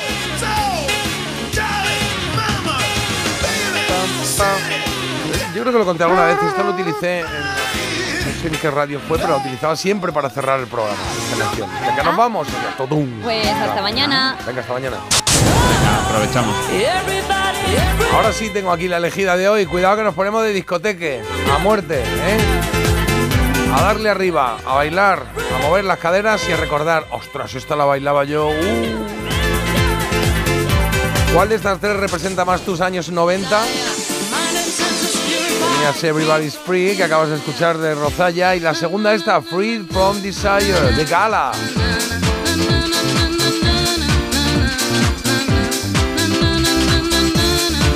Yo creo que lo conté alguna vez esto lo utilicé en, no sé en qué radio fue, pero lo utilizaba siempre para cerrar el programa. Esta canción. Nos vamos. Pues hasta mañana. Venga, hasta mañana. Aprovechamos. Ahora sí tengo aquí la elegida de hoy. Cuidado que nos ponemos de discoteque. A muerte, ¿eh? A darle arriba, a bailar, a mover las caderas y a recordar. Ostras, esta la bailaba yo. uh. ¿Cuál de estas tres representa más tus años 90? Tenías Everybody's Free, que acabas de escuchar de Rozalla. Y la segunda esta, Free from Desire, de Gala.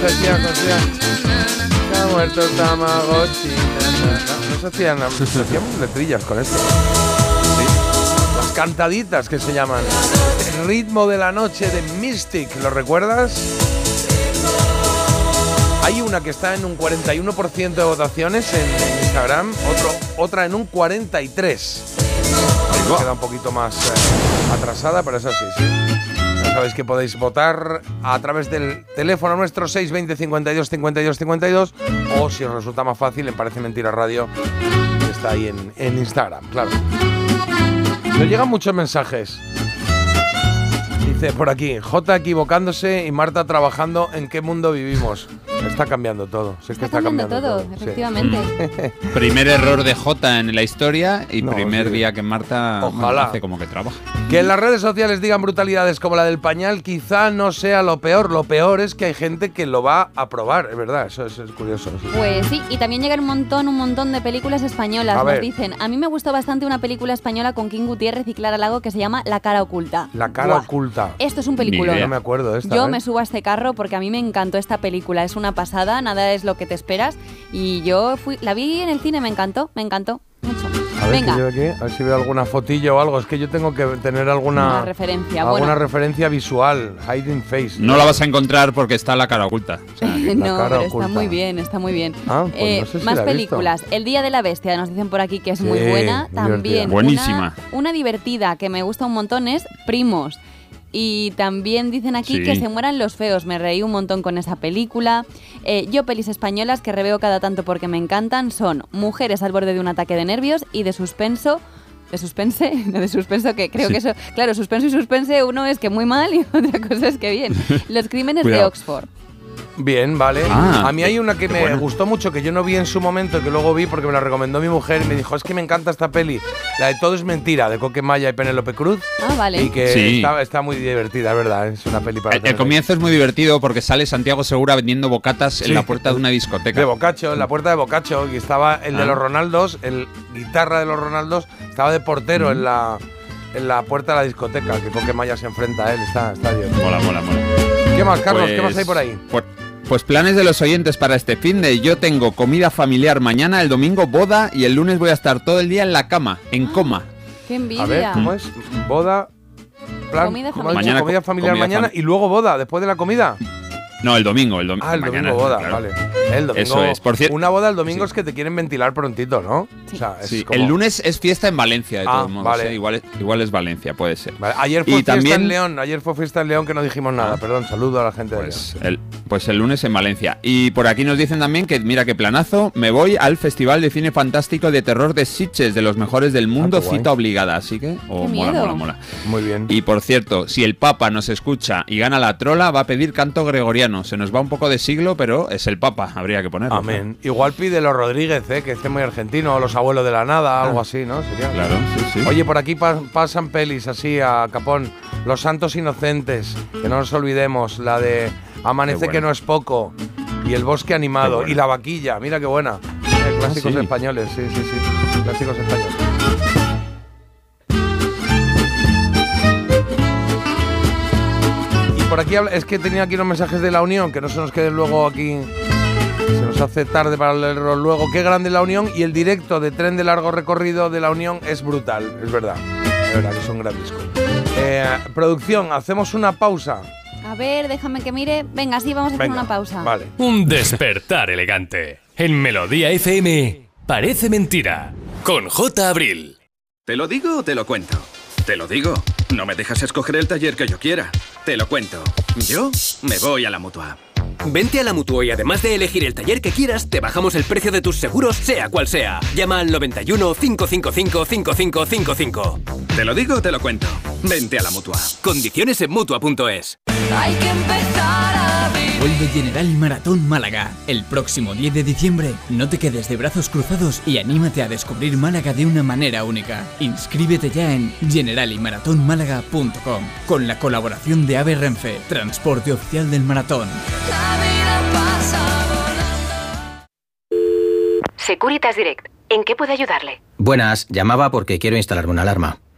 Hacía. Se ha muerto Tamagotchi. na, na, na. No se hacían, se hacían letrillas con esto. Sí. Las cantaditas que se llaman. El ritmo de la noche de Mystic, ¿lo recuerdas? Hay una que está en un 41% de votaciones en, en Instagram, otro, otra en un 43%. Ahí queda un poquito más eh, atrasada, pero eso sí, sí. Sabéis que podéis votar a través del teléfono nuestro 620 52 52 52 o si os resulta más fácil en Parece Mentira Radio, está ahí en, en Instagram, claro. Nos llegan muchos mensajes. Dice por aquí, J equivocándose y Marta trabajando en qué mundo vivimos. Está cambiando todo. Sé que Está está cambiando cambiando todo, todo. sí. efectivamente. *laughs* Primer error de J en la historia y No, primer sí. día que Marta Ojalá. hace como que trabaja. Que en las redes sociales digan brutalidades como la del pañal quizá no sea lo peor. Lo peor es que hay gente que lo va a probar, es verdad, eso es, es curioso. sí. Pues sí, y también llegan un montón, un montón de películas españolas. A Nos ver. dicen, a mí me gustó bastante una película española con King Gutiérrez y Clara Lago que se llama La cara oculta. La cara Buah. oculta. Esto es un peliculón. No me acuerdo esta. Yo ¿eh? me subo a este carro porque a mí me encantó esta película. Es una pasada, nada es lo que te esperas. Y yo fui, la vi en el cine, me encantó, me encantó mucho. A ver, Venga, yo aquí, a ver si veo alguna fotillo o algo. Es que yo tengo que tener alguna, una referencia. alguna Bueno, referencia visual. Hiding face. No la vas a encontrar porque está la cara oculta. O *laughs* sea, no, cara pero oculta. está muy bien, está muy bien. Ah, pues Eh, no sé si más la he visto. películas. El Día de la Bestia, nos dicen por aquí que es muy Sí, buena. muy También divertida. una- Buenísima. Una, divertida que me gusta un montón es Primos. Y también dicen aquí Sí. que se mueran los feos. Me reí un montón con esa película. Eh, yo pelis españolas que reveo cada tanto porque me encantan son Mujeres al borde de un ataque de nervios y de suspenso. De suspense, *laughs* no de suspenso, que creo Sí. que eso, claro, suspenso y suspense, uno es que muy mal y *laughs* otra cosa es que bien. *laughs* Los crímenes de. Oxford. Bien, vale. Ah, a mí hay una que me gustó mucho, que yo no vi en su momento, y que luego vi porque me la recomendó mi mujer y me dijo, es que me encanta esta peli, la de Todo es Mentira, de Coque Maya y Penélope Cruz, Ah, vale. y que Sí. está, está muy divertida, es verdad, es una peli para El, el ahí. comienzo es muy divertido porque sale Santiago Segura vendiendo bocatas Sí. en la puerta de una discoteca. De Bocacho, en la puerta de Bocacho, y estaba el de Ah. los Ronaldos, el guitarra de los Ronaldos, estaba de portero en la en la puerta de la discoteca, que Coquemaya se enfrenta a él. Está, está bien. Mola, mola, mola. ¿Qué más, Carlos? ¿Qué Pues- más hay por ahí? Pues, pues planes de los oyentes para este fin de yo tengo comida familiar mañana, el domingo boda y el lunes voy a estar todo el día en la cama, en coma. ¡Qué envidia! A ver, ¿cómo es? Boda. Plan, Comida familiar. comida familiar Comida mañana fam- y luego boda, después de la comida. No, el domingo, el domingo. Ah, el mañana, domingo boda, claro. vale. El domingo, Eso es. Por cierto, Una boda el domingo es que te quieren ventilar prontito, ¿no? O sea, es sí, como- el lunes es fiesta en Valencia, de Ah, todos modos. vale. ¿eh? Igual, es- igual es Valencia, puede ser. Vale, Ayer fue y fiesta también, en León, ayer fue fiesta en León que no dijimos nada. Perdón, saludo a la gente Pues el, pues el lunes en Valencia. Y por aquí nos dicen también que, mira qué planazo, me voy al Festival de Cine Fantástico de Terror de Sitges, de los mejores del mundo, Ah, guay. cita obligada. Así que, oh, Qué mola, miedo. mola, mola. de León. Muy bien. Y por cierto, si el Papa nos escucha y gana la trola, va a pedir canto gregoriano. Se nos va un poco de siglo, pero es el Papa, habría que ponerlo. Amén. Igual pide los Rodríguez, ¿eh? que esté muy argentino, o los abuelos de la nada, algo así, ¿no? Sería. Ah. Claro, sí, sí. Oye, por aquí pa- pasan pelis así a Capón. Los Santos Inocentes, que no nos olvidemos. La de Amanece bueno. que no es poco. Y El Bosque Animado. Bueno. Y La Vaquilla, mira qué buena. Eh, clásicos sí. españoles, sí, sí, sí. Clásicos españoles. Por aquí habla- es que tenía aquí unos mensajes de la Unión, que no se nos queden luego aquí. Se nos hace tarde para leerlos luego. Qué grande la Unión y el directo de tren de largo recorrido de la Unión es brutal, es verdad. Es verdad que es un gran disco. Eh, producción, hacemos una pausa. A ver, déjame que mire. Venga, sí, vamos a hacer Venga, una pausa. Vale. Un despertar elegante. En Melodía FM, parece mentira. Con J. Abril. ¿Te lo digo o te lo cuento? Te lo digo. No me dejas escoger el taller que yo quiera. Te lo cuento. Yo me voy a la mutua. Vente a la Mutua y además de elegir el taller que quieras, te bajamos el precio de tus seguros, sea cual sea. Llama al 91 555 5555. ¿Te lo digo o te lo cuento? Vente a la mutua. Condiciones en Mutua.es. Hay que empezar a. Vuelve General Maratón Málaga. El próximo 10 de diciembre, no te quedes de brazos cruzados y anímate a descubrir Málaga de una manera única. Inscríbete ya en generaliMaratónmálaga.com con la colaboración de AVE Renfe, transporte oficial del maratón. Securitas Direct. ¿En qué puedo ayudarle? Buenas, llamaba porque quiero instalarme una alarma.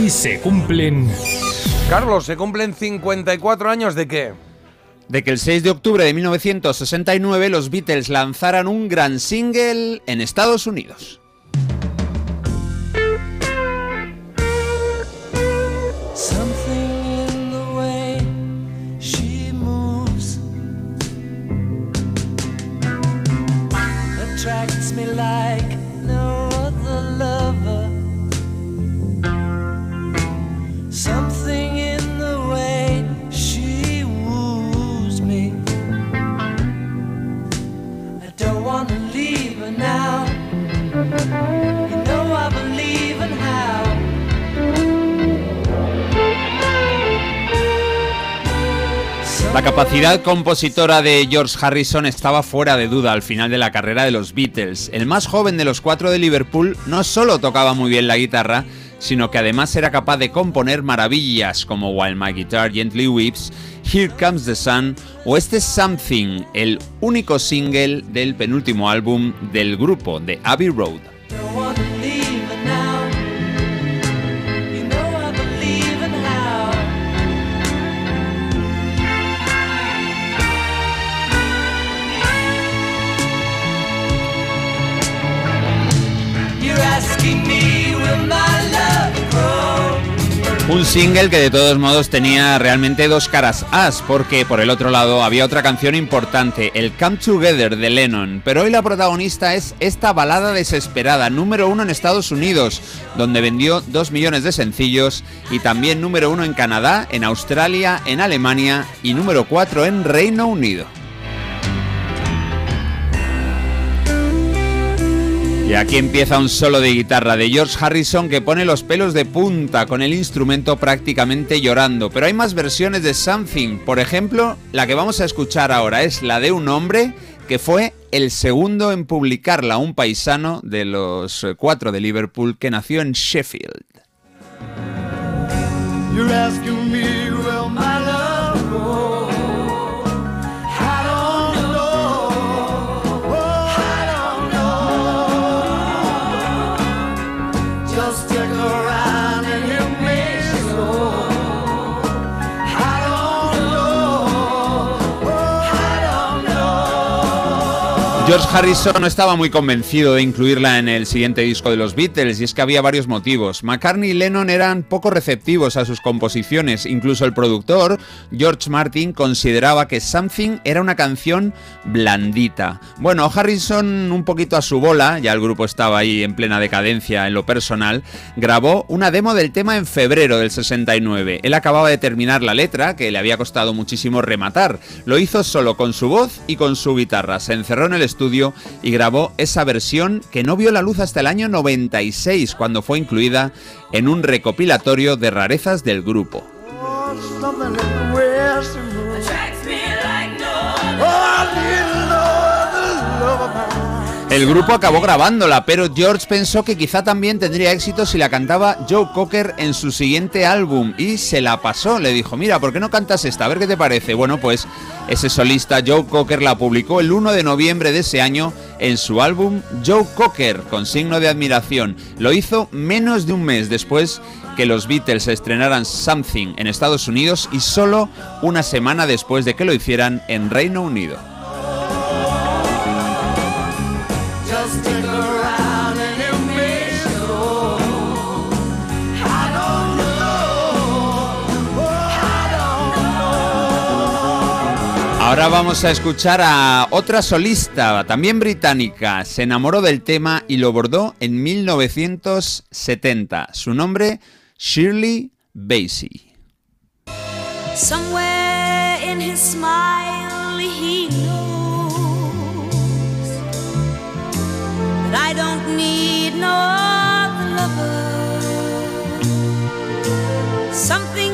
Hoy se cumplen... Carlos, ¿se cumplen 54 años de qué? De que el 6 de octubre de 1969 los Beatles lanzaran un gran single en Estados Unidos. Compositora de George Harrison estaba fuera de duda al final de la carrera de los Beatles. El más joven de los cuatro de Liverpool no solo tocaba muy bien la guitarra, sino que además era capaz de componer maravillas como While My Guitar Gently Weeps, Here Comes the Sun o este Something, el único single del penúltimo álbum del grupo, de Abbey Road. Un single que de todos modos tenía realmente dos caras as, porque por el otro lado había otra canción importante, el Come Together de Lennon, pero hoy la protagonista es esta balada desesperada, número uno en Estados Unidos, donde vendió dos millones de sencillos, y también número uno en Canadá, en Australia, en Alemania y número cuatro en Reino Unido. Y aquí empieza un solo de guitarra de George Harrison que pone los pelos de punta con el instrumento prácticamente llorando. Pero hay más versiones de Something. Por ejemplo, la que vamos a escuchar ahora es la de un hombre que fue el segundo en publicarla, un paisano de los cuatro de Liverpool que nació en Sheffield. George Harrison no estaba muy convencido de incluirla en el siguiente disco de los Beatles y es que había varios motivos. McCartney y Lennon eran poco receptivos a sus composiciones, incluso el productor, George Martin, consideraba que Something era una canción blandita. Bueno, Harrison un poquito a su bola, ya el grupo estaba ahí en plena decadencia en lo personal, grabó una demo del tema en febrero del 69. Él acababa de terminar la letra, que le había costado muchísimo rematar. Lo hizo solo con su voz y con su guitarra. Se encerró en el estudio y grabó esa versión que no vio la luz hasta el año 96, cuando fue incluida en un recopilatorio de rarezas del grupo. El grupo acabó grabándola, pero George pensó que quizá también tendría éxito si la cantaba Joe Cocker en su siguiente álbum y se la pasó. Le dijo, mira, ¿por qué no cantas esta? A ver qué te parece. Bueno, pues ese solista Joe Cocker la publicó el 1 de noviembre de ese año en su álbum Joe Cocker, con signo de admiración. Lo hizo menos de un mes después que los Beatles estrenaran Something en Estados Unidos y solo una semana después de que lo hicieran en Reino Unido. Ahora vamos a escuchar a otra solista, también británica. Se enamoró del tema y lo bordó en 1970. Su nombre, Shirley Bassey. Somewhere in his smile, he knows that I don't need no lover. Something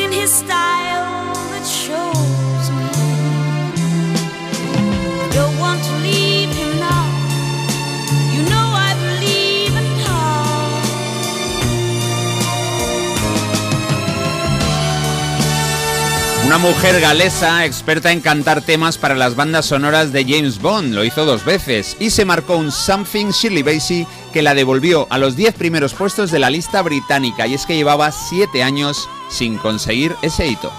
in his style Una mujer galesa experta en cantar temas para las bandas sonoras de James Bond, lo hizo dos veces y se marcó un Something Shirley Bassey que la devolvió a los 10 primeros puestos de la lista británica y es que llevaba 7 años sin conseguir ese hito.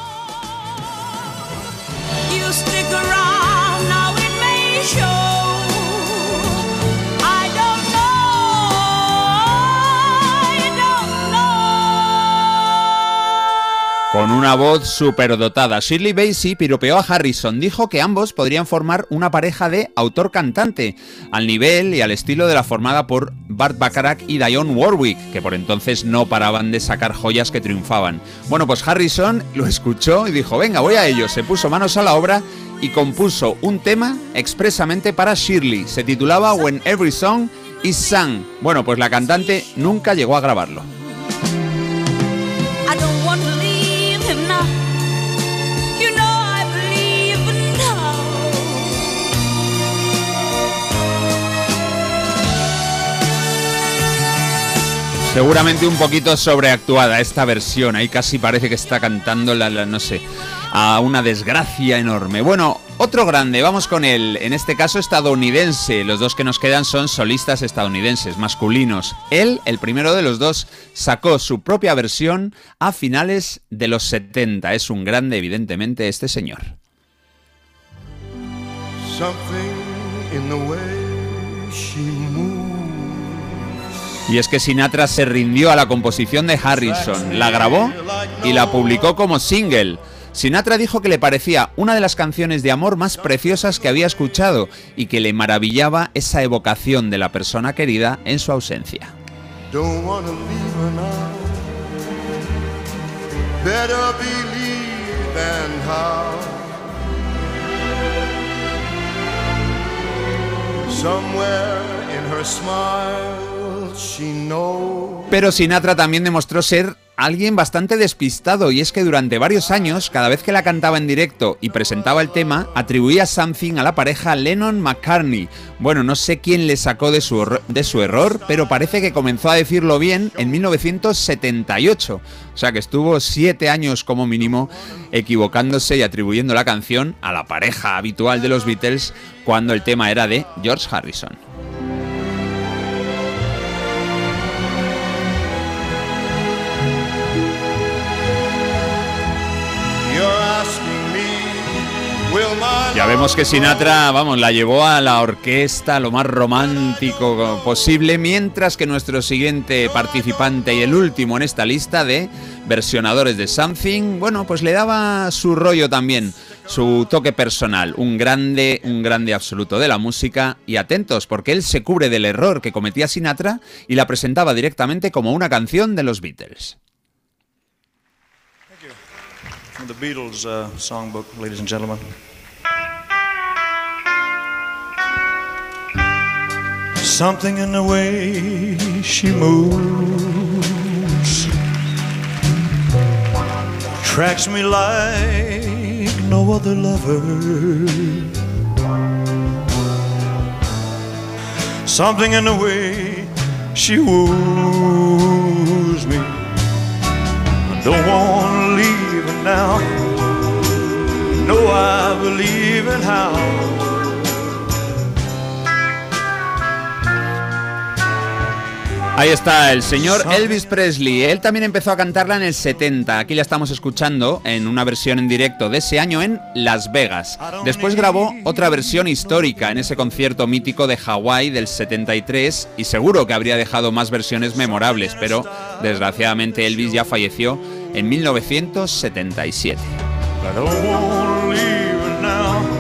Con una voz superdotada, Shirley Bassey piropeó a Harrison, dijo que ambos podrían formar una pareja de autor-cantante, al nivel y al estilo de la formada por Bart Bacharach y Dionne Warwick, que por entonces no paraban de sacar joyas que triunfaban. Bueno, pues Harrison lo escuchó y dijo, venga, voy a ello, se puso manos a la obra y compuso un tema expresamente para Shirley, se titulaba When Every Song is Sung. Bueno, pues la cantante nunca llegó a grabarlo. Seguramente un poquito sobreactuada esta versión, ahí casi parece que está cantando la, no sé, a una desgracia enorme. Bueno, otro grande, vamos con él, en este caso estadounidense, los dos que nos quedan son solistas estadounidenses, masculinos. Él, el primero de los dos, sacó su propia versión a finales de los 70, es un grande evidentemente este señor. Y es que Sinatra se rindió a la composición de Harrison, la grabó y la publicó como single. Sinatra dijo que le parecía una de las canciones de amor más preciosas que había escuchado y que le maravillaba esa evocación de la persona querida en su ausencia. Somewhere in her smile. Pero Sinatra también demostró ser alguien bastante despistado y es que durante varios años, cada vez que la cantaba en directo y presentaba el tema, atribuía something a la pareja Lennon-McCartney. Bueno, no sé quién le sacó de su, de su error, pero parece que comenzó a decirlo bien en 1978. O sea que estuvo siete años como mínimo equivocándose y atribuyendo la canción a la pareja habitual de los Beatles cuando el tema era de George Harrison. Ya vemos que Sinatra, vamos, la llevó a la orquesta lo más romántico posible, mientras que nuestro siguiente participante y el último en esta lista de versionadores de Something, bueno, pues le daba su rollo también, su toque personal, un grande, un grande absoluto de la música y atentos porque él se cubre del error que cometía Sinatra y la presentaba directamente como una canción de los Beatles. From the Beatles uh, songbook, ladies and gentlemen. Something in the way she moves tracks me like no other lover. Something in the way she woos me. I don't want to leave now. No, I believe in how. Ahí está el señor Elvis Presley. Él también empezó a cantarla en el 70. Aquí la estamos escuchando en una versión en directo de ese año en Las Vegas. Después grabó otra versión histórica en ese concierto mítico de Hawái del 73 y seguro que habría dejado más versiones memorables, pero desgraciadamente Elvis ya falleció en 1977. I don't want to leave now.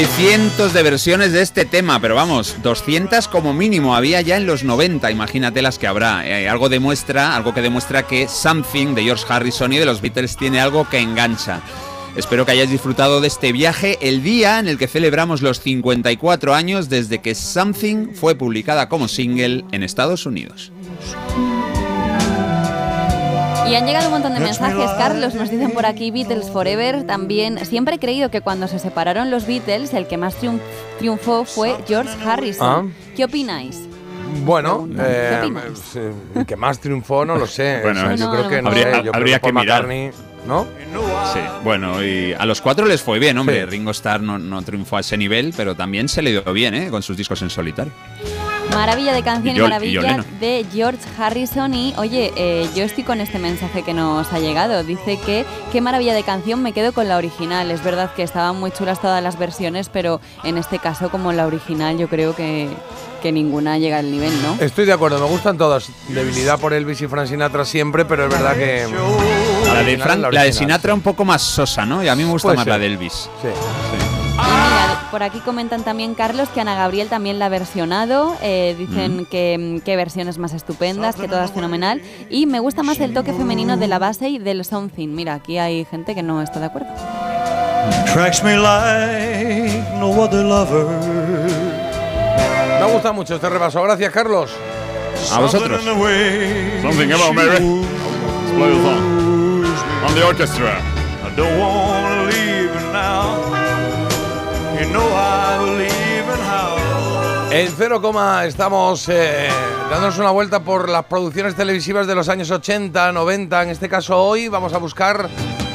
Hay cientos de versiones de este tema, pero vamos, 200 como mínimo había ya en los 90, imagínate las que habrá. Eh, algo demuestra, algo que demuestra que Something de George Harrison y de los Beatles tiene algo que engancha. Espero que hayáis disfrutado de este viaje el día en el que celebramos los 54 años desde que Something fue publicada como single en Estados Unidos. Y han llegado un montón de mensajes, Carlos. Nos dicen por aquí Beatles Forever. También siempre he creído que cuando se separaron los Beatles, el que más triun- triunfó fue George Harrison. ¿Qué opináis? Bueno, ¿Qué eh, sí, que más triunfó no lo sé. *laughs* Bueno, sea, yo no, creo que no Habría- sé, yo creo habría Paul que mirar. McCartney, ¿no? Sí, bueno, y a los cuatro les fue bien, hombre. Ringo Starr no, no triunfó a ese nivel, pero también se le dio bien, ¿eh? Con sus discos en solitario. Maravilla de canción Y y, maravilla de George Harrison. Y oye, eh, yo estoy con este mensaje que nos ha llegado. Dice que qué maravilla de canción, me quedo con la original. Es verdad que estaban muy chulas todas las versiones, pero en este caso, como la original, yo creo que, que ninguna llega al nivel, ¿no? Estoy de acuerdo, me gustan todas. Debilidad por Elvis y Frank Sinatra siempre, pero es verdad que. La de, Frank- la la de original. Sinatra un poco más sosa, ¿no? Y a mí me gusta Puede más ser. la de Elvis. Sí. Y mira, por aquí comentan también, Carlos, que Ana Gabriel también la ha versionado. eh, dicen que, que versiones más estupendas, que todas fenomenal. Y me gusta más el toque femenino de la base y del something. Mira, aquí hay gente que no está de acuerdo. Tracks me like no other lover. Me gusta mucho este repaso. Gracias, Carlos. A vosotros. Something about Mary. Let's play the song. On the orchestra. I don't wanna leave you now. You know I believe in how. En cero coma estamos eh, dándonos una vuelta por las producciones televisivas de los años 80, 90. En este caso hoy vamos a buscar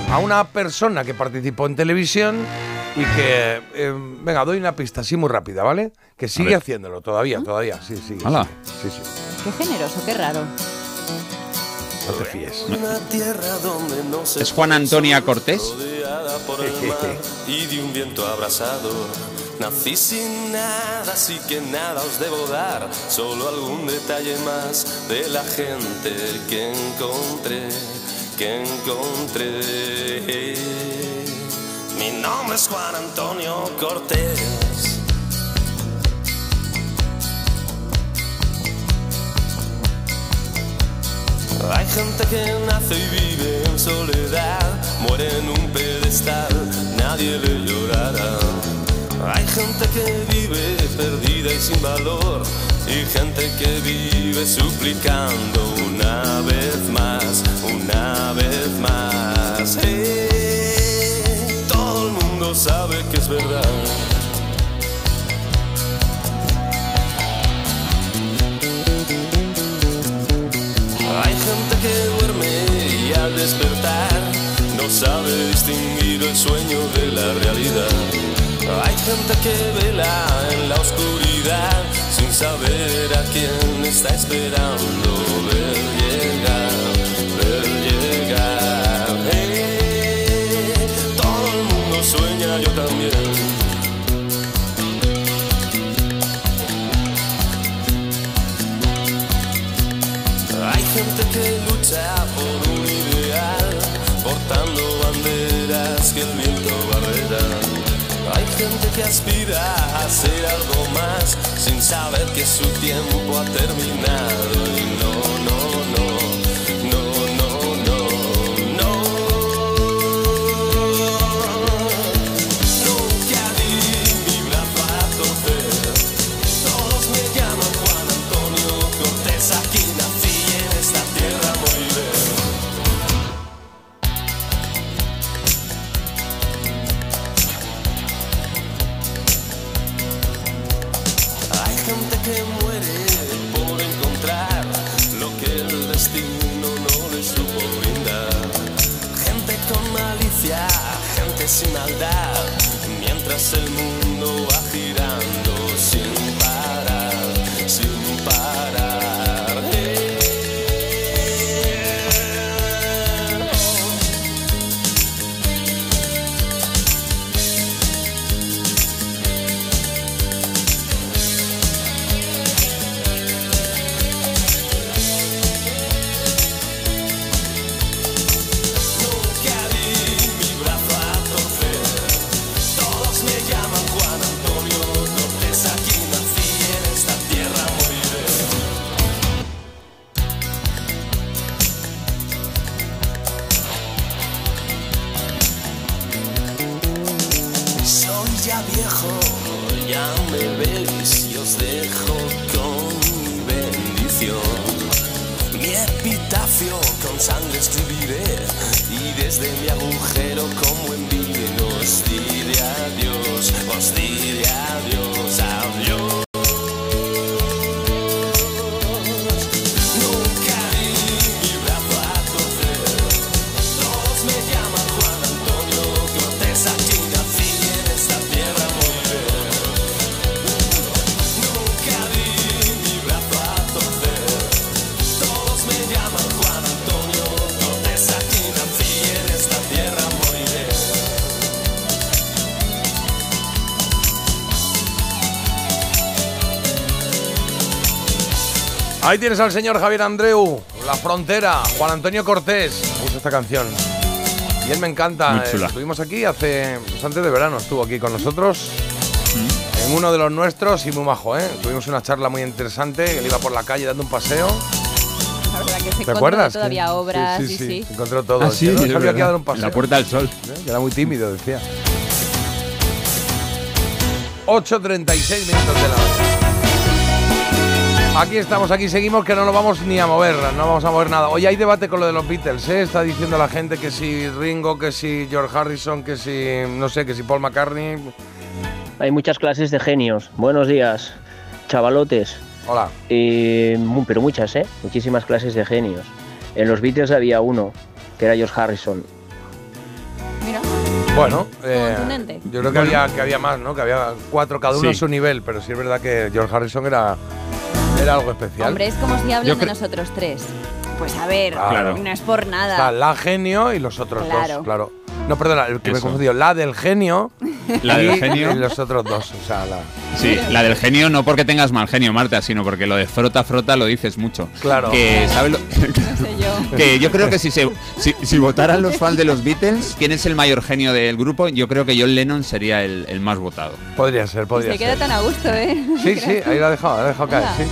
a una persona que participó en televisión y que, eh, venga, doy una pista así muy rápida, ¿vale? Que sigue haciéndolo todavía, todavía, sí, sí. Hala. Sí, sí. Qué generoso, qué raro. No te fíes. ¿Es Juan Antonia Cortés? rodeada por el mar *laughs* y de un viento abrazado. Nací sin nada, así que nada os debo dar, solo algún detalle más de la gente que encontré, que encontré. Mi nombre es Juan Antonio Cortés. Hay gente que nace y vive en soledad, muere en un pedestal, nadie le llorará. Hay gente que vive perdida y sin valor, y gente que vive suplicando una vez más, una vez más. Eh, todo el mundo sabe que es verdad. Hay gente que duerme y al despertar no sabe distinguir el sueño de la realidad. Hay gente que vela en la oscuridad sin saber a quién está esperando ver llegar, aspira a ser algo más, sin saber que su tiempo ha terminado. desde mi agujero Ahí tienes al señor Javier Andreu, La Frontera, Juan Antonio Cortés. Puso esta canción. Y él me encanta. Muy eh. Estuvimos aquí hace. Pues antes de verano estuvo aquí con nosotros. Mm. En uno de los nuestros y muy majo, ¿eh? Tuvimos una charla muy interesante. Él iba por la calle dando un paseo. La verdad que se ¿Te encontró acuerdas? todavía obras, sí, sí, sí, sí. se encontró todo. Ah, sí, Yo no es sabía verdad. que iba a dar un En paseo. la Puerta del Sol. ¿Eh? Era muy tímido, decía. 8.36 minutos de la hora. Aquí estamos, aquí seguimos, que no nos vamos ni a mover, no vamos a mover nada. Hoy hay debate con lo de los Beatles, ¿eh? Está diciendo la gente que si Ringo, que si George Harrison, que si, no sé, que si Paul McCartney. Hay muchas clases de genios. Buenos días, chavalotes. Hola. Eh, mu- pero muchas, ¿eh? Muchísimas clases de genios. En los Beatles había uno, que era George Harrison. Mira. Bueno, eh, Contundente. yo creo que, había, que había más, ¿no? Que había cuatro, cada uno Sí. a su nivel, pero sí es verdad que George Harrison era, era algo especial. Hombre, es como si hablan de nosotros tres. Pues a ver, Claro. no es por nada. Está la genio y los otros Claro. dos, claro. No, perdona, el que me he confundido. La del genio. La del y- genio. Y los otros dos. O sea, la. Sí, la del genio no porque tengas mal genio, Marta, sino porque lo de frota frota lo dices mucho. Claro. Que, ¿sabes lo- *laughs* No sé yo. que yo creo que si, se, si, si votaran los fans de los Beatles, ¿quién es el mayor genio del grupo? Yo creo que John Lennon sería el, el más votado. Podría ser, podría se ser. queda tan a gusto, ¿eh? Sí, sí, ahí la ha dejado, ha dejado caer, sí.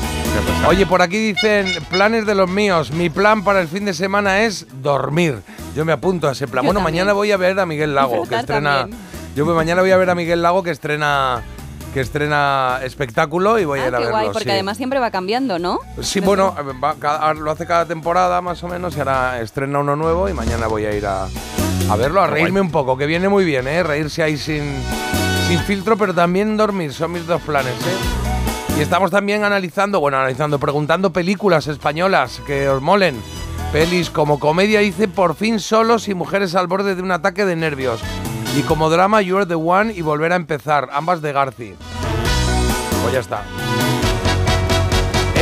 Oye, por aquí dicen planes de los míos. Mi plan para el fin de semana es dormir. Yo me apunto a ese plan. Yo bueno, también. mañana voy a ver a Miguel Lago, que estrena. también. Yo voy- mañana voy a ver a Miguel Lago que estrena que estrena espectáculo y voy a Ah, ir a qué verlo. guay, porque sí. además siempre va cambiando, ¿no? Sí, bueno, va cada- lo hace cada temporada más o menos y ahora estrena uno nuevo y mañana voy a ir a, a verlo, a Qué reírme guay. un poco, que viene muy bien, ¿eh? Reírse ahí sin, sin filtro, pero también dormir, son mis dos planes, ¿eh? Y estamos también analizando, bueno, analizando, preguntando películas españolas que os molen. Pelis como comedia dice Por fin solos y mujeres al borde de un ataque de nervios. Y como drama You're the One y Volver a empezar, ambas de Garci. Pues ya está.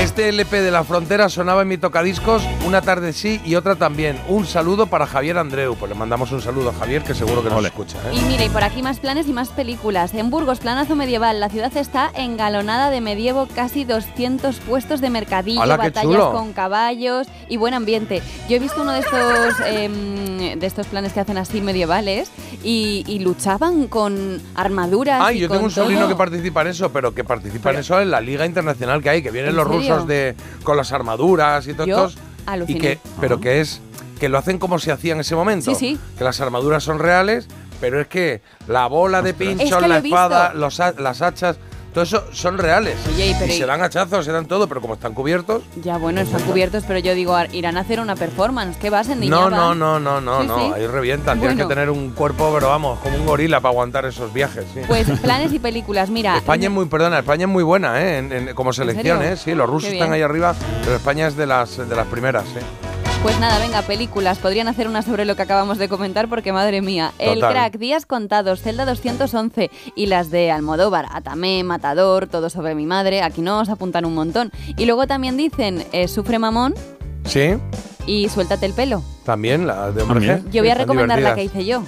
Este LP de la frontera sonaba en mi tocadiscos una tarde sí y otra también. Un saludo para Javier Andreu. Pues le mandamos un saludo a Javier que seguro que nos Ole. escucha. ¿eh? Y mira, y por aquí más planes y más películas. En Burgos, planazo medieval. La ciudad está engalonada de medievo, casi 200 puestos de mercadillo, ¡Hala, qué batallas chulo! con caballos y buen ambiente. Yo he visto uno de estos, em, de estos planes que hacen así medievales y, y luchaban con armaduras. Ay, y yo con tengo un sobrino todo. que participa en eso, pero que participa en eso en la liga internacional que hay, que vienen ¿En los serio? De con las armaduras y todo Yo estos. Y que, pero que es que lo hacen como se hacía en ese momento. Sí, sí. Que las armaduras son reales, pero es que la bola de pincho, Es que lo la espada, los ha- las hachas, todo eso son reales. Oye, y pero y y- se dan hachazos, se dan todo, pero como están cubiertos. Ya, bueno, están cubiertos, pero yo digo, ar- irán a hacer una performance. ¿Qué vas en No, no, no, no, no, Sí, no. sí. Ahí revientan. Tienes que tener un cuerpo, pero vamos, como un gorila para aguantar esos viajes. sí. Pues planes y películas, mira. España es muy, perdona, España es muy buena, ¿eh? En- en- como selección? ¿eh? Sí, los rusos están ahí arriba, pero España es de las, de las primeras, ¿eh? Pues nada, venga, películas. Podrían hacer una sobre lo que acabamos de comentar porque, madre mía, El. Crack, Días Contados, Celda 211 y las de Almodóvar, Atamé, Matador, Todo sobre mi madre. Aquí nos apuntan un montón. Y luego también dicen eh, Sufre Mamón Sí, y Suéltate el pelo. también la de hombre. Yo voy a recomendar la que hice yo,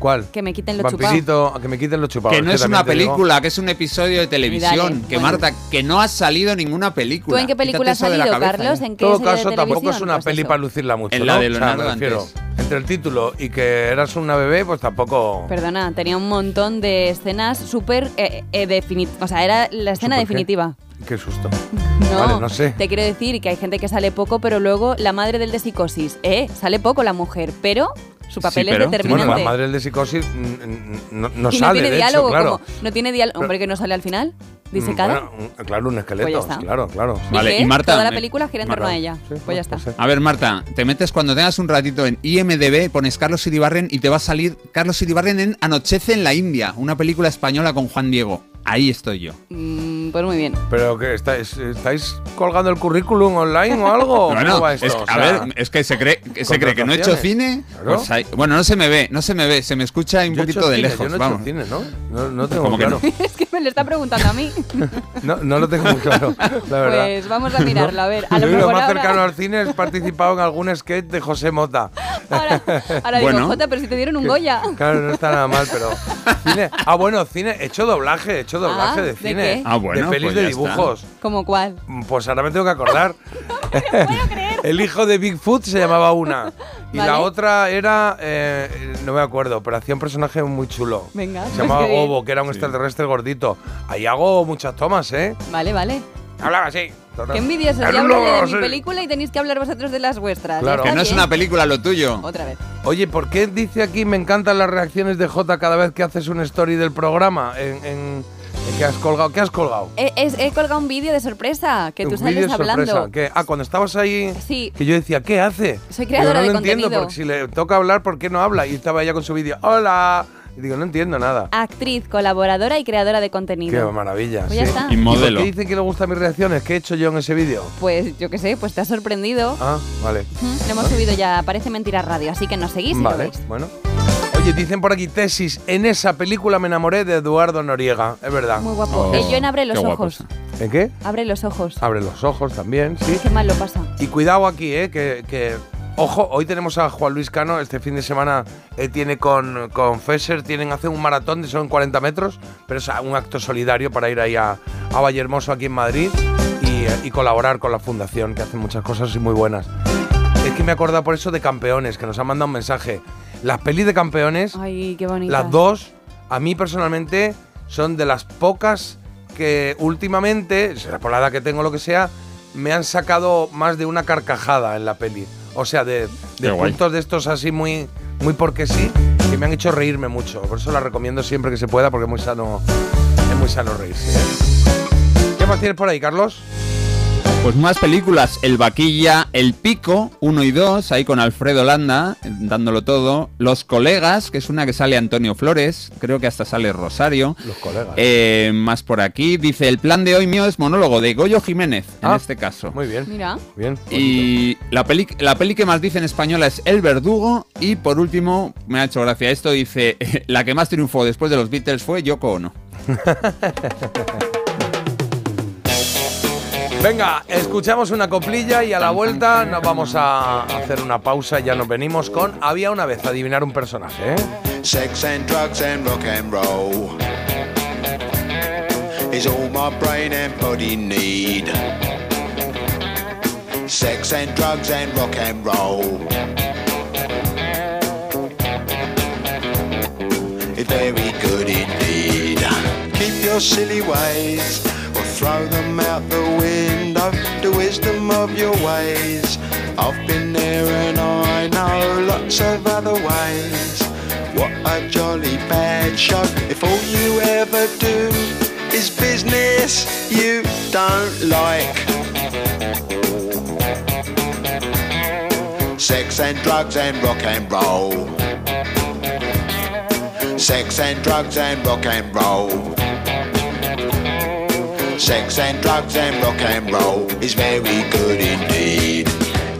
¿Cuál? que me quiten lo chupado. Vampirito, que me quiten los chupados. Que no es una te digo. película, que es un episodio de televisión. dale, que bueno. Marta, que no ha salido ninguna película. ¿Tú en qué película has Quítate la salido, cabeza, Carlos? ¿eh? ¿En qué todo serie de caso, tampoco es una Pues peli eso. para lucirla mucho. En la ¿no? de O sea, Leonardo me refiero, antes. Entre el título y que eras una bebé, pues tampoco. Perdona, tenía un montón de escenas súper eh, eh, O sea, era la escena ¿Súper qué? definitiva. Qué susto. *laughs* No, Vale, no sé. te quiero decir que hay gente que sale poco, pero luego la madre del de psicosis, ¿eh? Sale poco la mujer, pero su papel pero- es Bueno, determinante. la madre del de psicosis mm, mm, no, no y no sale, tiene de diálogo, hecho, claro. como no tiene diálogo. Hombre, que no sale al final, disecada. Mm, Bueno, mm, claro, un esqueleto, Pues claro, claro. ¿Y Vale, qué? y Marta, Toda la me- película gira en torno a ella. pues ya está. A ver, Marta, te metes cuando tengas un ratito en IMDB, pones Carlos Iribarren y te va a salir Carlos Iribarren en Anochece en la India, una película española con Juan Diego. Ahí estoy yo. Mm, pues muy bien. Pero que estáis, estáis colgando el currículum online o algo. *laughs* Bueno, ¿Cómo va esto? es- O a sea, ver, es que se cree, que se cree que no he hecho cine. Claro. pues bueno, no se me ve, no se me ve, se me escucha un yo he poquito hecho de cine, lejos. Yo no he vamos. hecho cine, ¿no? No, no tengo ¿Cómo que claro. *laughs* es que me lo está preguntando a mí. *laughs* No, no lo tengo muy claro, la verdad. Pues vamos a mirarlo, a ver. A lo mejor más ahora- cercano al cine es participado en algún sketch de José Mota. Ahora digo, Bueno. Jota, pero si te dieron un Goya. Claro, no está nada mal, pero. Cine. Ah, bueno, cine. He hecho doblaje, he hecho doblaje Ah, de ¿de cine. qué? Ah, bueno, de pelis pues de está. dibujos. ¿Como cuál? Pues ahora me tengo que acordar. *laughs* El hijo de Bigfoot se llamaba una. Y la otra era. eh, no me acuerdo, pero hacía un personaje muy chulo. Venga, Se pues llamaba. Gobo, que era un extraterrestre gordito. Ahí hago muchas tomas, ¿eh? Vale, vale. Hablaba así. Qué envidiosos. Ya de mi película y tenéis que hablar vosotros de las vuestras. Claro. Que no es una película lo tuyo. Otra vez. Oye, ¿por qué dice aquí me encantan las reacciones de Jota cada vez que haces un story del programa? En, en- en que has colgado. ¿Qué has colgado? He, he- he colgado un vídeo de sorpresa que tú Un sales vídeo hablando. sorpresa. ¿Qué? Ah, cuando estabas ahí. Sí. Que yo decía, ¿qué hace? Soy creadora Digo, no de lo entiendo, porque si le toca hablar, ¿por qué no habla? Y estaba ella con su vídeo, ¡Hola! Y digo, no entiendo nada. Actriz, colaboradora y creadora de Qué contenido. maravilla. Pues ya sí. está. Y ¿Y modelo. por qué dicen que le gustan mis reacciones? ¿Qué he hecho yo en ese vídeo? Pues yo qué sé, pues te ha sorprendido. Ah, vale. Ujú, Lo hemos subido ya, parece mentira radio, así que nos seguís y lo Vale, veis. bueno. Oye, dicen por aquí tesis. En esa película me enamoré de Eduardo Noriega. Es verdad. Muy guapo. Eh, yo en Abre los qué ojos. ¿En qué? Abre los ojos. Abre los ojos también, sí. Qué mal lo pasa. Y cuidado aquí, ¿eh? Que, que- ojo, hoy tenemos a Juan Luis Cano. Este fin de semana eh, tiene con, con Fesser, tienen hacer un maratón de son 40 metros, pero es un acto solidario para ir ahí a, a Vallehermoso, aquí en Madrid, y, eh, y colaborar con la fundación, que hace muchas cosas y muy buenas. Es que me acordado por eso de Campeones, que nos han mandado un mensaje. Las pelis de Campeones, Ay, qué bonito. las dos, a mí personalmente, son de las pocas que últimamente, será por la edad que tengo, lo que sea, me han sacado más de una carcajada en la peli. O sea, de, de puntos de estos así muy, muy porque sí, que me han hecho reírme mucho. Por eso la recomiendo siempre que se pueda, porque es muy sano, es muy sano reírse. ¿Qué más tienes por ahí, Carlos? Pues más películas, El Vaquilla, El Pico, 1 y 2, ahí con Alfredo Landa, dándolo todo. Los Colegas, que es una que sale Antonio Flores, creo que hasta sale Rosario. Los colegas. Eh, más por aquí, dice, el plan de hoy mío es monólogo de Goyo Jiménez, en Ah, este caso. Muy bien. Mira. Bien. Y la peli, la peli que más dice en española es El Verdugo. Y por último, me ha hecho gracia esto, dice, *laughs* la que más triunfó después de los Beatles fue Yoko Ono. *laughs* Venga, escuchamos una coplilla y a la vuelta nos vamos a hacer una pausa y ya nos venimos con Había una vez, adivinar un personaje, ¿eh? Sex and drugs and rock and roll is all my brain and body need. Sex and drugs and rock and roll. It's very good indeed. Keep your silly ways or throw them out the window. The wisdom of your ways. I've been there and I know lots of other ways. What a jolly bad show. If all you ever do is business you don't like. Sex and drugs and rock and roll. Sex and drugs and rock and roll. Sex and drugs and rock and roll is very good indeed.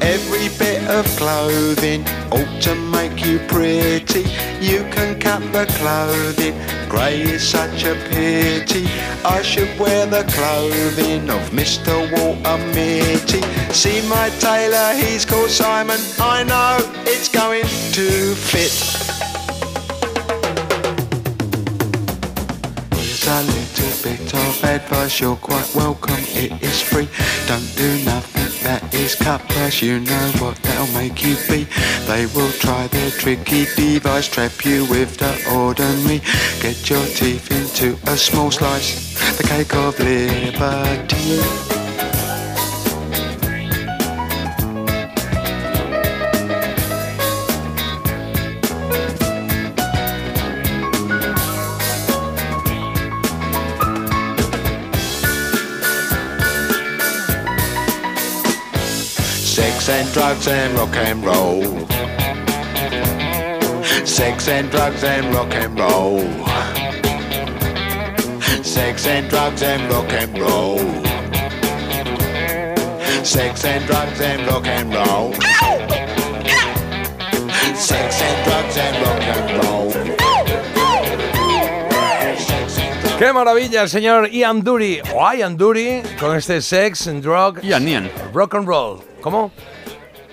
Every bit of clothing ought to make you pretty. You can cut the clothing, grey is such a pity. I should wear the clothing of Mr. Walter Mitty. See my tailor, he's called Simon. I know it's going to fit. A little bit of advice, you're quite welcome, it is free. Don't do nothing that is cut you know what that'll make you be. They will try their tricky device, trap you with the ordinary. Get your teeth into a small slice, the cake of liberty. Drugs and rock and roll. Sex and drugs and rock and roll. Sex and drugs and rock and roll. Sex and drugs and rock and roll. Sex and drugs and rock and roll. ¡Qué maravilla! El señor Ian Dury, o Ian Dury, con este Sex and Drug. Ian, Ian. Rock and Roll. ¿Cómo?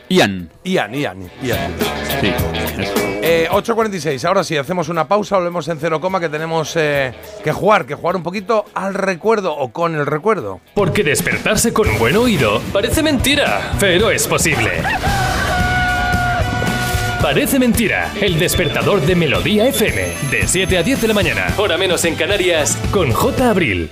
Ian. Ian, Ian, Ian. Sí. Eh, 8.46, ahora sí, hacemos una pausa, volvemos en cero coma que tenemos eh, que jugar, que jugar un poquito al recuerdo o con el recuerdo. Porque despertarse con un buen oído parece mentira, pero es posible. Parece mentira, el despertador de Melodía FM, de 7 a 10 de la mañana, hora menos en Canarias, con J. Abril.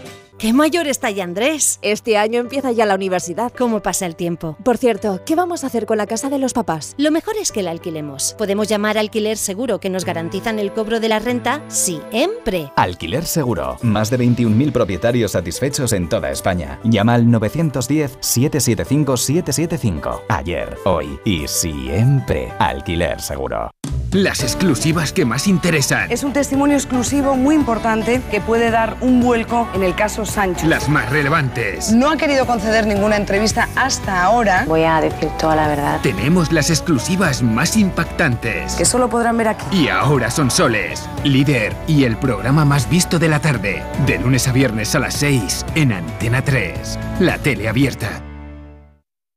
¡Qué mayor está ya Andrés! Este año empieza ya la universidad. ¿Cómo pasa el tiempo? Por cierto, ¿qué vamos a hacer con la casa de los papás? Lo mejor es que la alquilemos. Podemos llamar alquiler seguro que nos garantizan el cobro de la renta siempre. Alquiler Seguro. Más de 21.000 propietarios satisfechos en toda España. Llama al 910-775-775. Ayer, hoy y siempre. Alquiler Seguro. Las exclusivas que más interesan. Es un testimonio exclusivo muy importante que puede dar un vuelco en el caso Las más relevantes. No ha querido conceder ninguna entrevista hasta ahora. Voy a decir toda la verdad. Tenemos las exclusivas más impactantes. Que solo podrán ver aquí. Y ahora son soles, líder y el programa más visto de la tarde. De lunes a viernes a las 6 en Antena 3. La tele abierta.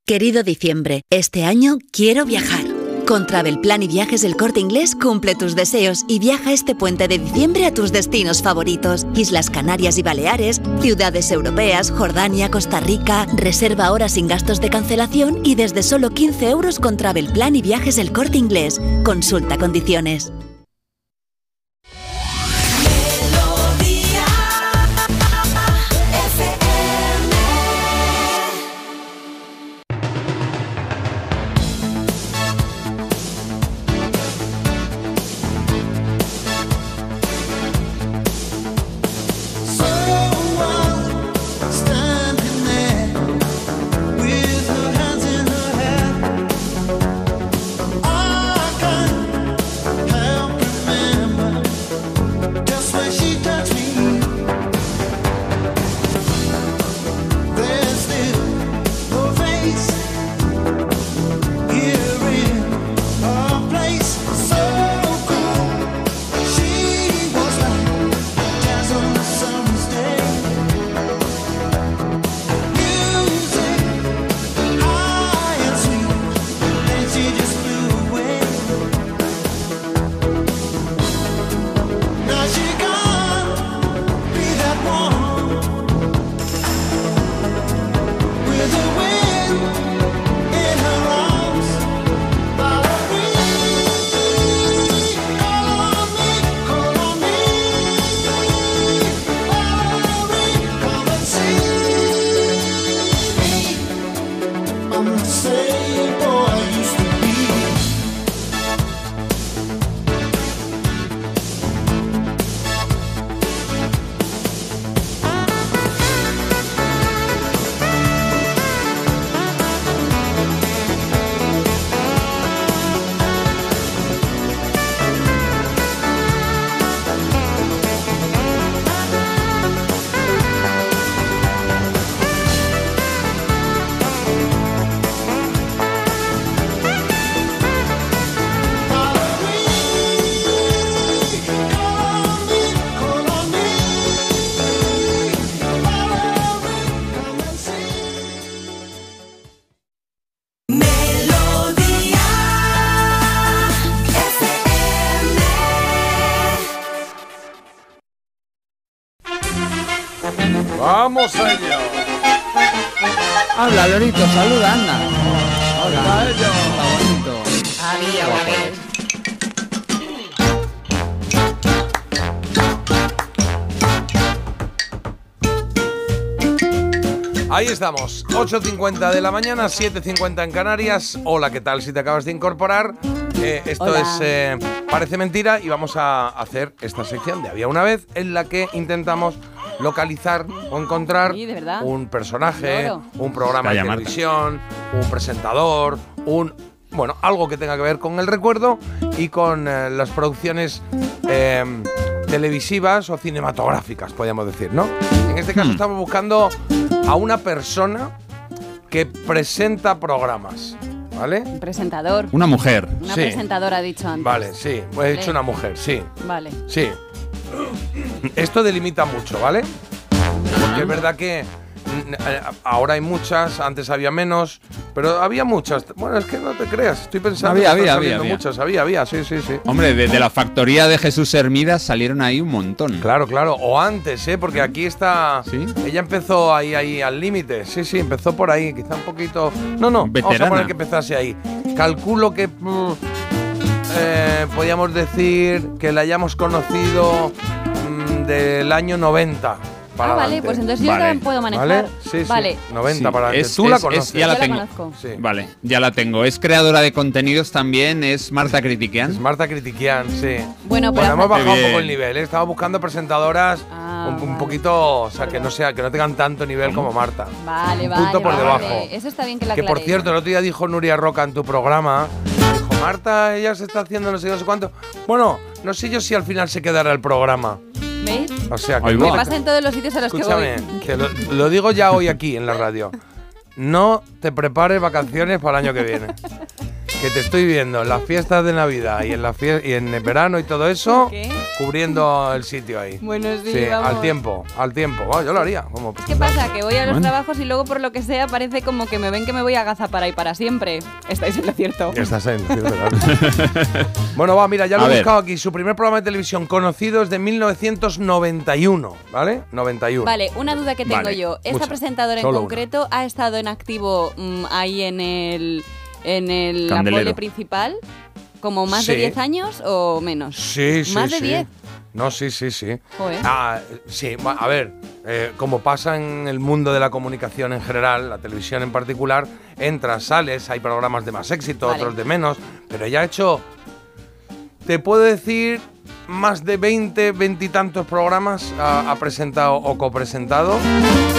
Querido diciembre, este año quiero viajar. Con Travel Plan y Viajes del Corte Inglés cumple tus deseos y viaja este puente de diciembre a tus destinos favoritos. Islas Canarias y Baleares, ciudades europeas, Jordania, Costa Rica. Reserva ahora sin gastos de cancelación y desde solo 15 euros con Travel Plan y Viajes del Corte Inglés. Consulta condiciones. ¡Vamos a ello! Habla, Lorito, saluda, anda. Hola. bonito. Ahí estamos, 8.50 de la mañana, 7.50 en Canarias. Hola, ¿qué tal? Si te acabas de incorporar, eh, esto Hola. es eh, Parece Mentira y vamos a hacer esta sección de Había una vez en la que intentamos localizar o encontrar Sí, de verdad. un personaje, un programa Calla, de Marta. televisión, un presentador, un bueno, algo que tenga que ver con el recuerdo y con eh, las producciones eh, televisivas o cinematográficas, podríamos decir, ¿no? En este caso Hmm. estamos buscando a una persona que presenta programas, ¿vale? Un presentador. Una mujer. Una Sí. presentadora, ha dicho antes. Vale, sí, pues he Vale. hecho una mujer, sí. Vale. Sí. Esto delimita mucho, ¿vale? Porque es verdad que mm, eh, ahora hay muchas, antes había menos, pero había muchas. Bueno, es que no te creas, estoy pensando Había, había, había, había. muchas, había, había, sí, sí, sí. Hombre, desde la factoría de Jesús Hermida salieron ahí un montón. Claro, claro, o antes, ¿eh? Porque aquí está. Ella empezó ahí, ahí al límite. Sí, sí, empezó por ahí, quizá un poquito. No, no, vamos a Veterana. poner que empezase ahí. Calculo que. mm, eh, podríamos decir que la hayamos conocido mm, del año 90. Para Ah, vale, adelante. pues entonces yo la puedo manejar. ¿Vale? Sí, sí. Vale. 90 Sí, para adelante. es- Tú la es- es- conoces. ya la Yo tengo. conozco. Sí. Vale, ya la tengo. Es creadora de contenidos también, es Marta Critiquian. Es Marta Critiquian, sí. Bueno, pero hemos hace- bajado un poco el nivel, ¿eh? Estamos buscando presentadoras Ah, un, un poquito, o sea, que no sea, que no tengan tanto nivel como Marta. Vale, Un vale. punto por vale. debajo. Eso está bien que la Que por cierto, el otro día dijo Nuria Roca en tu programa, dijo, Marta, ella se está haciendo no sé qué, no sé cuánto. Bueno, no sé yo si al final se quedará el programa. ¿Veis? O sea, que Me no- pasa en todos los sitios a los Escúchame, que voy. que lo, lo digo ya hoy aquí en la radio. No te prepares vacaciones para el año que viene. Que te estoy viendo en las fiestas de Navidad y en la y en el verano y todo eso, ¿Qué? cubriendo el sitio ahí. Bueno, sí, Sí, vamos. al tiempo, al tiempo. Bueno, yo lo haría. Como ¿Qué pasa? Que voy a los Bueno. trabajos y luego por lo que sea parece como que me ven que me voy a agazapar ahí para siempre. Estáis en lo cierto. Estás en, cierto, claro. *laughs* bueno, va, mira, ya lo A he ver. buscado aquí. Su primer programa de televisión conocido es de 1991, ¿vale? 91. Vale, una duda que tengo Vale, yo. ¿Esta mucha. presentadora en Solo una. concreto ha estado en activo mm, ahí en el en el la pole principal como más de Sí. 10 años o menos? Sí, sí, Más de sí. 10. No, sí, sí, sí. Joder. Ah, sí, a ver, eh, como pasa en el mundo de la comunicación en general, la televisión en particular, entras, sales, hay programas de más éxito, Vale. otros de menos, pero ya ha hecho, te puedo decir, más de 20, 20 y tantos programas ha, ha presentado o copresentado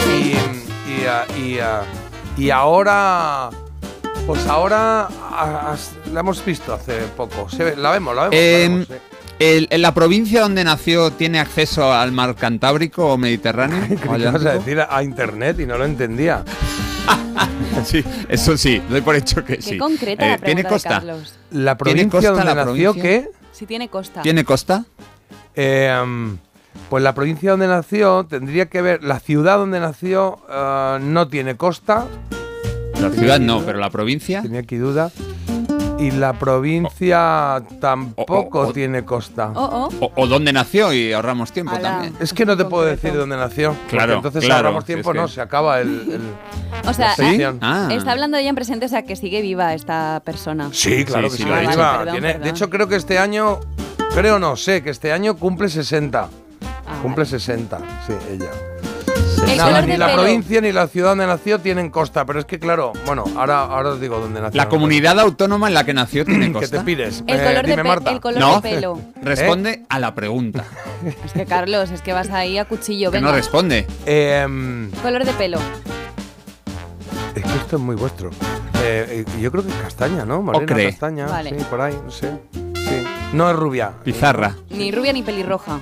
y, y, ah, y, ah, y ahora... Pues ahora ah, ah, la hemos visto hace poco. Se ve- la vemos, la vemos. la Em, vemos, sí. el- ¿En la provincia donde nació tiene acceso al mar Cantábrico o Mediterráneo? *laughs* Ibas a decir a, a internet y no lo entendía. *laughs* sí, eso sí, doy por hecho que Qué sí. concreta la Eh, ¿Tiene pregunta de costa? Carlos. La ¿Tiene provincia costa donde la nació, provincia? ¿qué? Si tiene costa. ¿Tiene costa? Eh, mm, pues la provincia donde nació tendría que ver. La ciudad donde nació eh, no tiene costa. La ciudad no, pero la provincia. Tenía aquí duda. Y la provincia tampoco o- o- tiene costa. Oh, oh. O, o dónde nació y ahorramos tiempo Ala. también. Es que no te puedo decir dónde nació. Claro, entonces claro, ahorramos si es tiempo, que- no, se acaba el. el- *laughs* O sea. Ah. está hablando ella en presente, o sea, que sigue viva esta persona. Sí, claro Sí, que sí, sí. lo he ahí dicho. va. Perdón, Tiene- perdón. De hecho, creo que este año. Creo no, sé que este año cumple 60. Ah, Cumple 60, sí, ella. El Nada, color ni de la pelo. provincia ni la ciudad donde nació tienen costa, pero es que claro, bueno, ahora, ahora os digo dónde nació. La comunidad autónoma en la que nació *clears throat* tiene que costa. te pides. El Eh, color, de, dime, pe- Marta. el color No. de pelo. *laughs* Responde a la pregunta. Es que Carlos, es que vas ahí a cuchillo. Que Venga. no responde. Em, color de pelo. es que esto es muy vuestro. Eh, eh, yo creo que es castaña, ¿no? Morena Ocre. castaña. Vale. Sí, por ahí, no sé. Sí. No es rubia. Pizarra. Ni rubia ni pelirroja.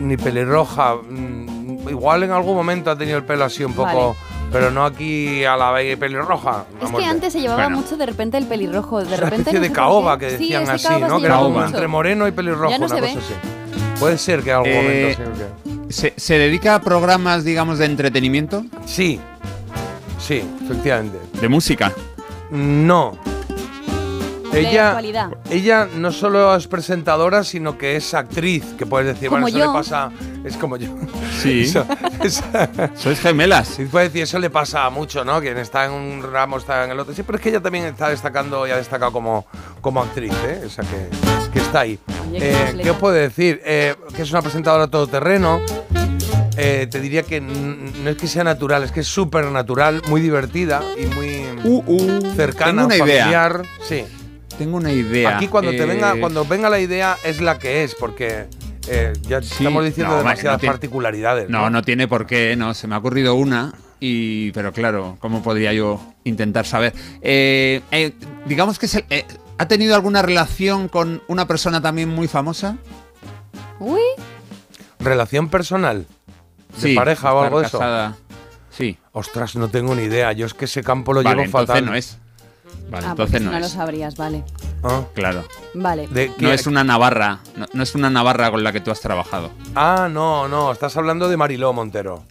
Ni pelirroja. mm, Igual en algún momento ha tenido el pelo así un poco. Pero no aquí a la vez pelirroja. Es que antes se llevaba Bueno. mucho de repente el pelirrojo. De Una repente especie no de caoba que decían así, ¿no? Que era como entre moreno y pelirrojo, Ya no una se cosa ve. así. Puede ser que en algún Eh, momento qué. ¿Se, se dedica a programas, digamos, de entretenimiento? Sí, sí, efectivamente. ¿De música? No. De Ella, actualidad. ella no solo es presentadora, sino que es actriz, que puedes decir, Como bueno, eso le pasa, es como yo. Sí. *laughs* Eso, eso- Sois gemelas. sí, puedes decir, eso le pasa mucho, ¿no? Quien está en un ramo está en el otro. Sí, pero es que ella también está destacando y ha destacado como, como actriz, ¿eh? O sea, que, que está ahí. Eh. ¿Qué os puedo decir? Eh, que es una presentadora todoterreno. Eh, te diría que no es que sea natural, es que es súper natural, muy divertida y muy cercana, Uh, Tengo una idea. familiar. Sí. Tengo una idea. Aquí cuando te Eh, venga, cuando venga la idea es la que es, porque eh, ya Sí. estamos diciendo No, demasiadas no particularidades. No, no tiene por qué, no. Se me ha ocurrido una y pero claro, ¿cómo podría yo intentar saber? Eh, eh, digamos que se- eh, ha tenido alguna relación con una persona también muy famosa. Uy, Relación personal. De Sí, pareja o algo de eso. casada. Sí. Ostras, no tengo ni idea. Yo es que ese campo lo Vale, llevo fatal. no es. Vale, ah, entonces no no lo es. sabrías, vale. Ah, Claro. Vale. de- No es una navarra, no, no es una navarra con la que tú has trabajado. Ah, no, no. Estás hablando de Mariló Montero.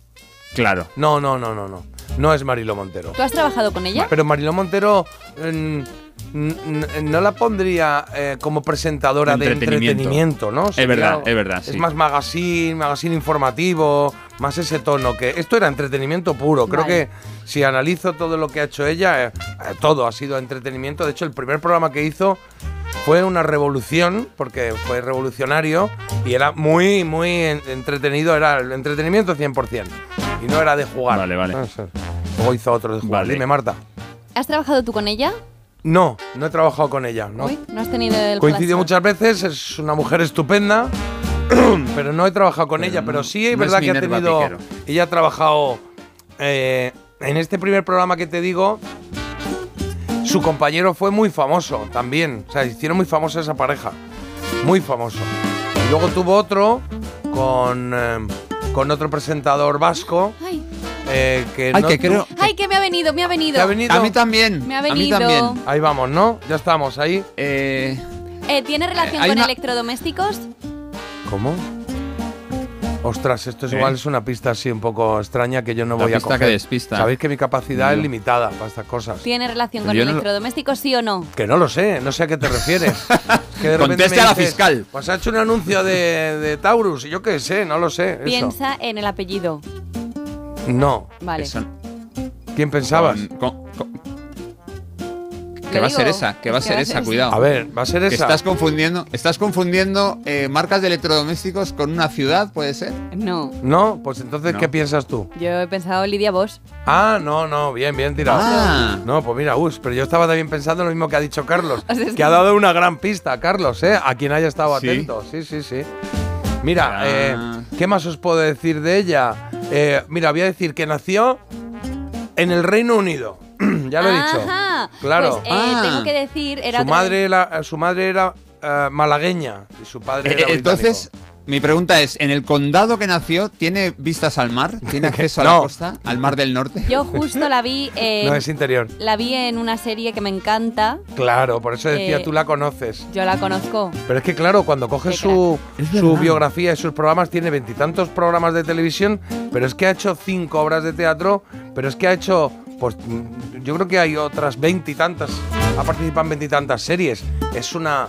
Claro. No, no, no, no, no. No es Mariló Montero. ¿Tú has trabajado con ella? Pero Mariló Montero no la pondría eh, como presentadora de Entretenimiento. ¿no? Es verdad, es verdad, Es más magazine, magazine informativo, más ese tono que esto era entretenimiento puro. Creo Vale. que si analizo todo lo que ha hecho ella, eh, eh, todo ha sido entretenimiento. De hecho, el primer programa que hizo fue una revolución, porque fue revolucionario y era muy, muy en- entretenido, era el entretenimiento 100%. Y no era de jugar. Vale, vale. No sé. Luego hizo otro de jugar. Vale. Dime, Marta. ¿Has trabajado tú con ella? No, no he trabajado con ella. No. Uy, no has tenido el Coincidió placer. muchas veces, es una mujer estupenda, *clears throat* pero no he trabajado con ella. Pero sí es no es verdad que ha tenido. Piquero. Ella ha trabajado eh, en este primer programa que te digo. Su compañero fue muy famoso también. O sea, hicieron muy famosa esa pareja. Muy famoso. Y luego tuvo otro con, eh, con otro presentador vasco. Ay, eh, que Ay, no que creo. ay, que me ha venido, me ha venido. ¿Te ha venido? A mí también. Me ha A mí venido. también. Ahí vamos, ¿no? Ya estamos ahí. Eh, Eh, ¿Tiene relación hay con una- electrodomésticos? ¿Cómo? Ostras, esto es igual es una pista así un poco extraña que yo no La voy a pista coger. que despista. Sabéis que mi capacidad es No. limitada para estas cosas. ¿Tiene relación Pero con yo no lo- electrodomésticos, sí o no? Que no lo sé, no sé a qué te refieres. *laughs* que de repente Conteste me a la dices, fiscal. Pues ha hecho un anuncio de, de Taurus y yo qué sé, no lo sé. eso. Piensa en el apellido. No. Vale. eso- ¿Quién pensabas? con- con- con- Le que va a digo, ser esa, que va a ser esa, ser cuidado. A ver, va a ser Que esa. estás confundiendo, estás confundiendo eh, marcas de electrodomésticos con una ciudad, ¿puede ser? No. No, pues entonces, No. ¿qué piensas tú? Yo he pensado Lidia Bosch. Ah, no, no, bien, bien tirado. Ah. No, pues mira, us, pero yo estaba también pensando lo mismo que ha dicho Carlos, *laughs* O sea, es que ha dado una gran pista, Carlos, ¿eh? A quien haya estado Sí. atento. Sí, sí, sí. Mira, Ah. eh, ¿qué más os puedo decir de ella? Eh, mira, voy a decir que nació en el Reino Unido. *clears throat* ya lo he dicho. Ajá. Claro. Pues eh, Ah. tengo que decir, era Su madre, era, su madre era eh, malagueña y su padre era Eh, entonces, británico. Mi pregunta es, ¿en el condado que nació tiene vistas al mar? ¿Tiene *laughs* acceso a No. la costa? ¿Al mar del norte? Yo justo la vi *laughs* en, No es interior. la vi en una serie que me encanta. Claro, por eso decía, Eh, tú la conoces. Yo la conozco. Pero es que claro, cuando coges su, su biografía y sus programas, tiene veintitantos programas de televisión, pero es que ha hecho cinco obras de teatro, pero es que ha hecho, pues mm, yo creo que hay otras veintitantas, ha participado en veintitantas series. Es una,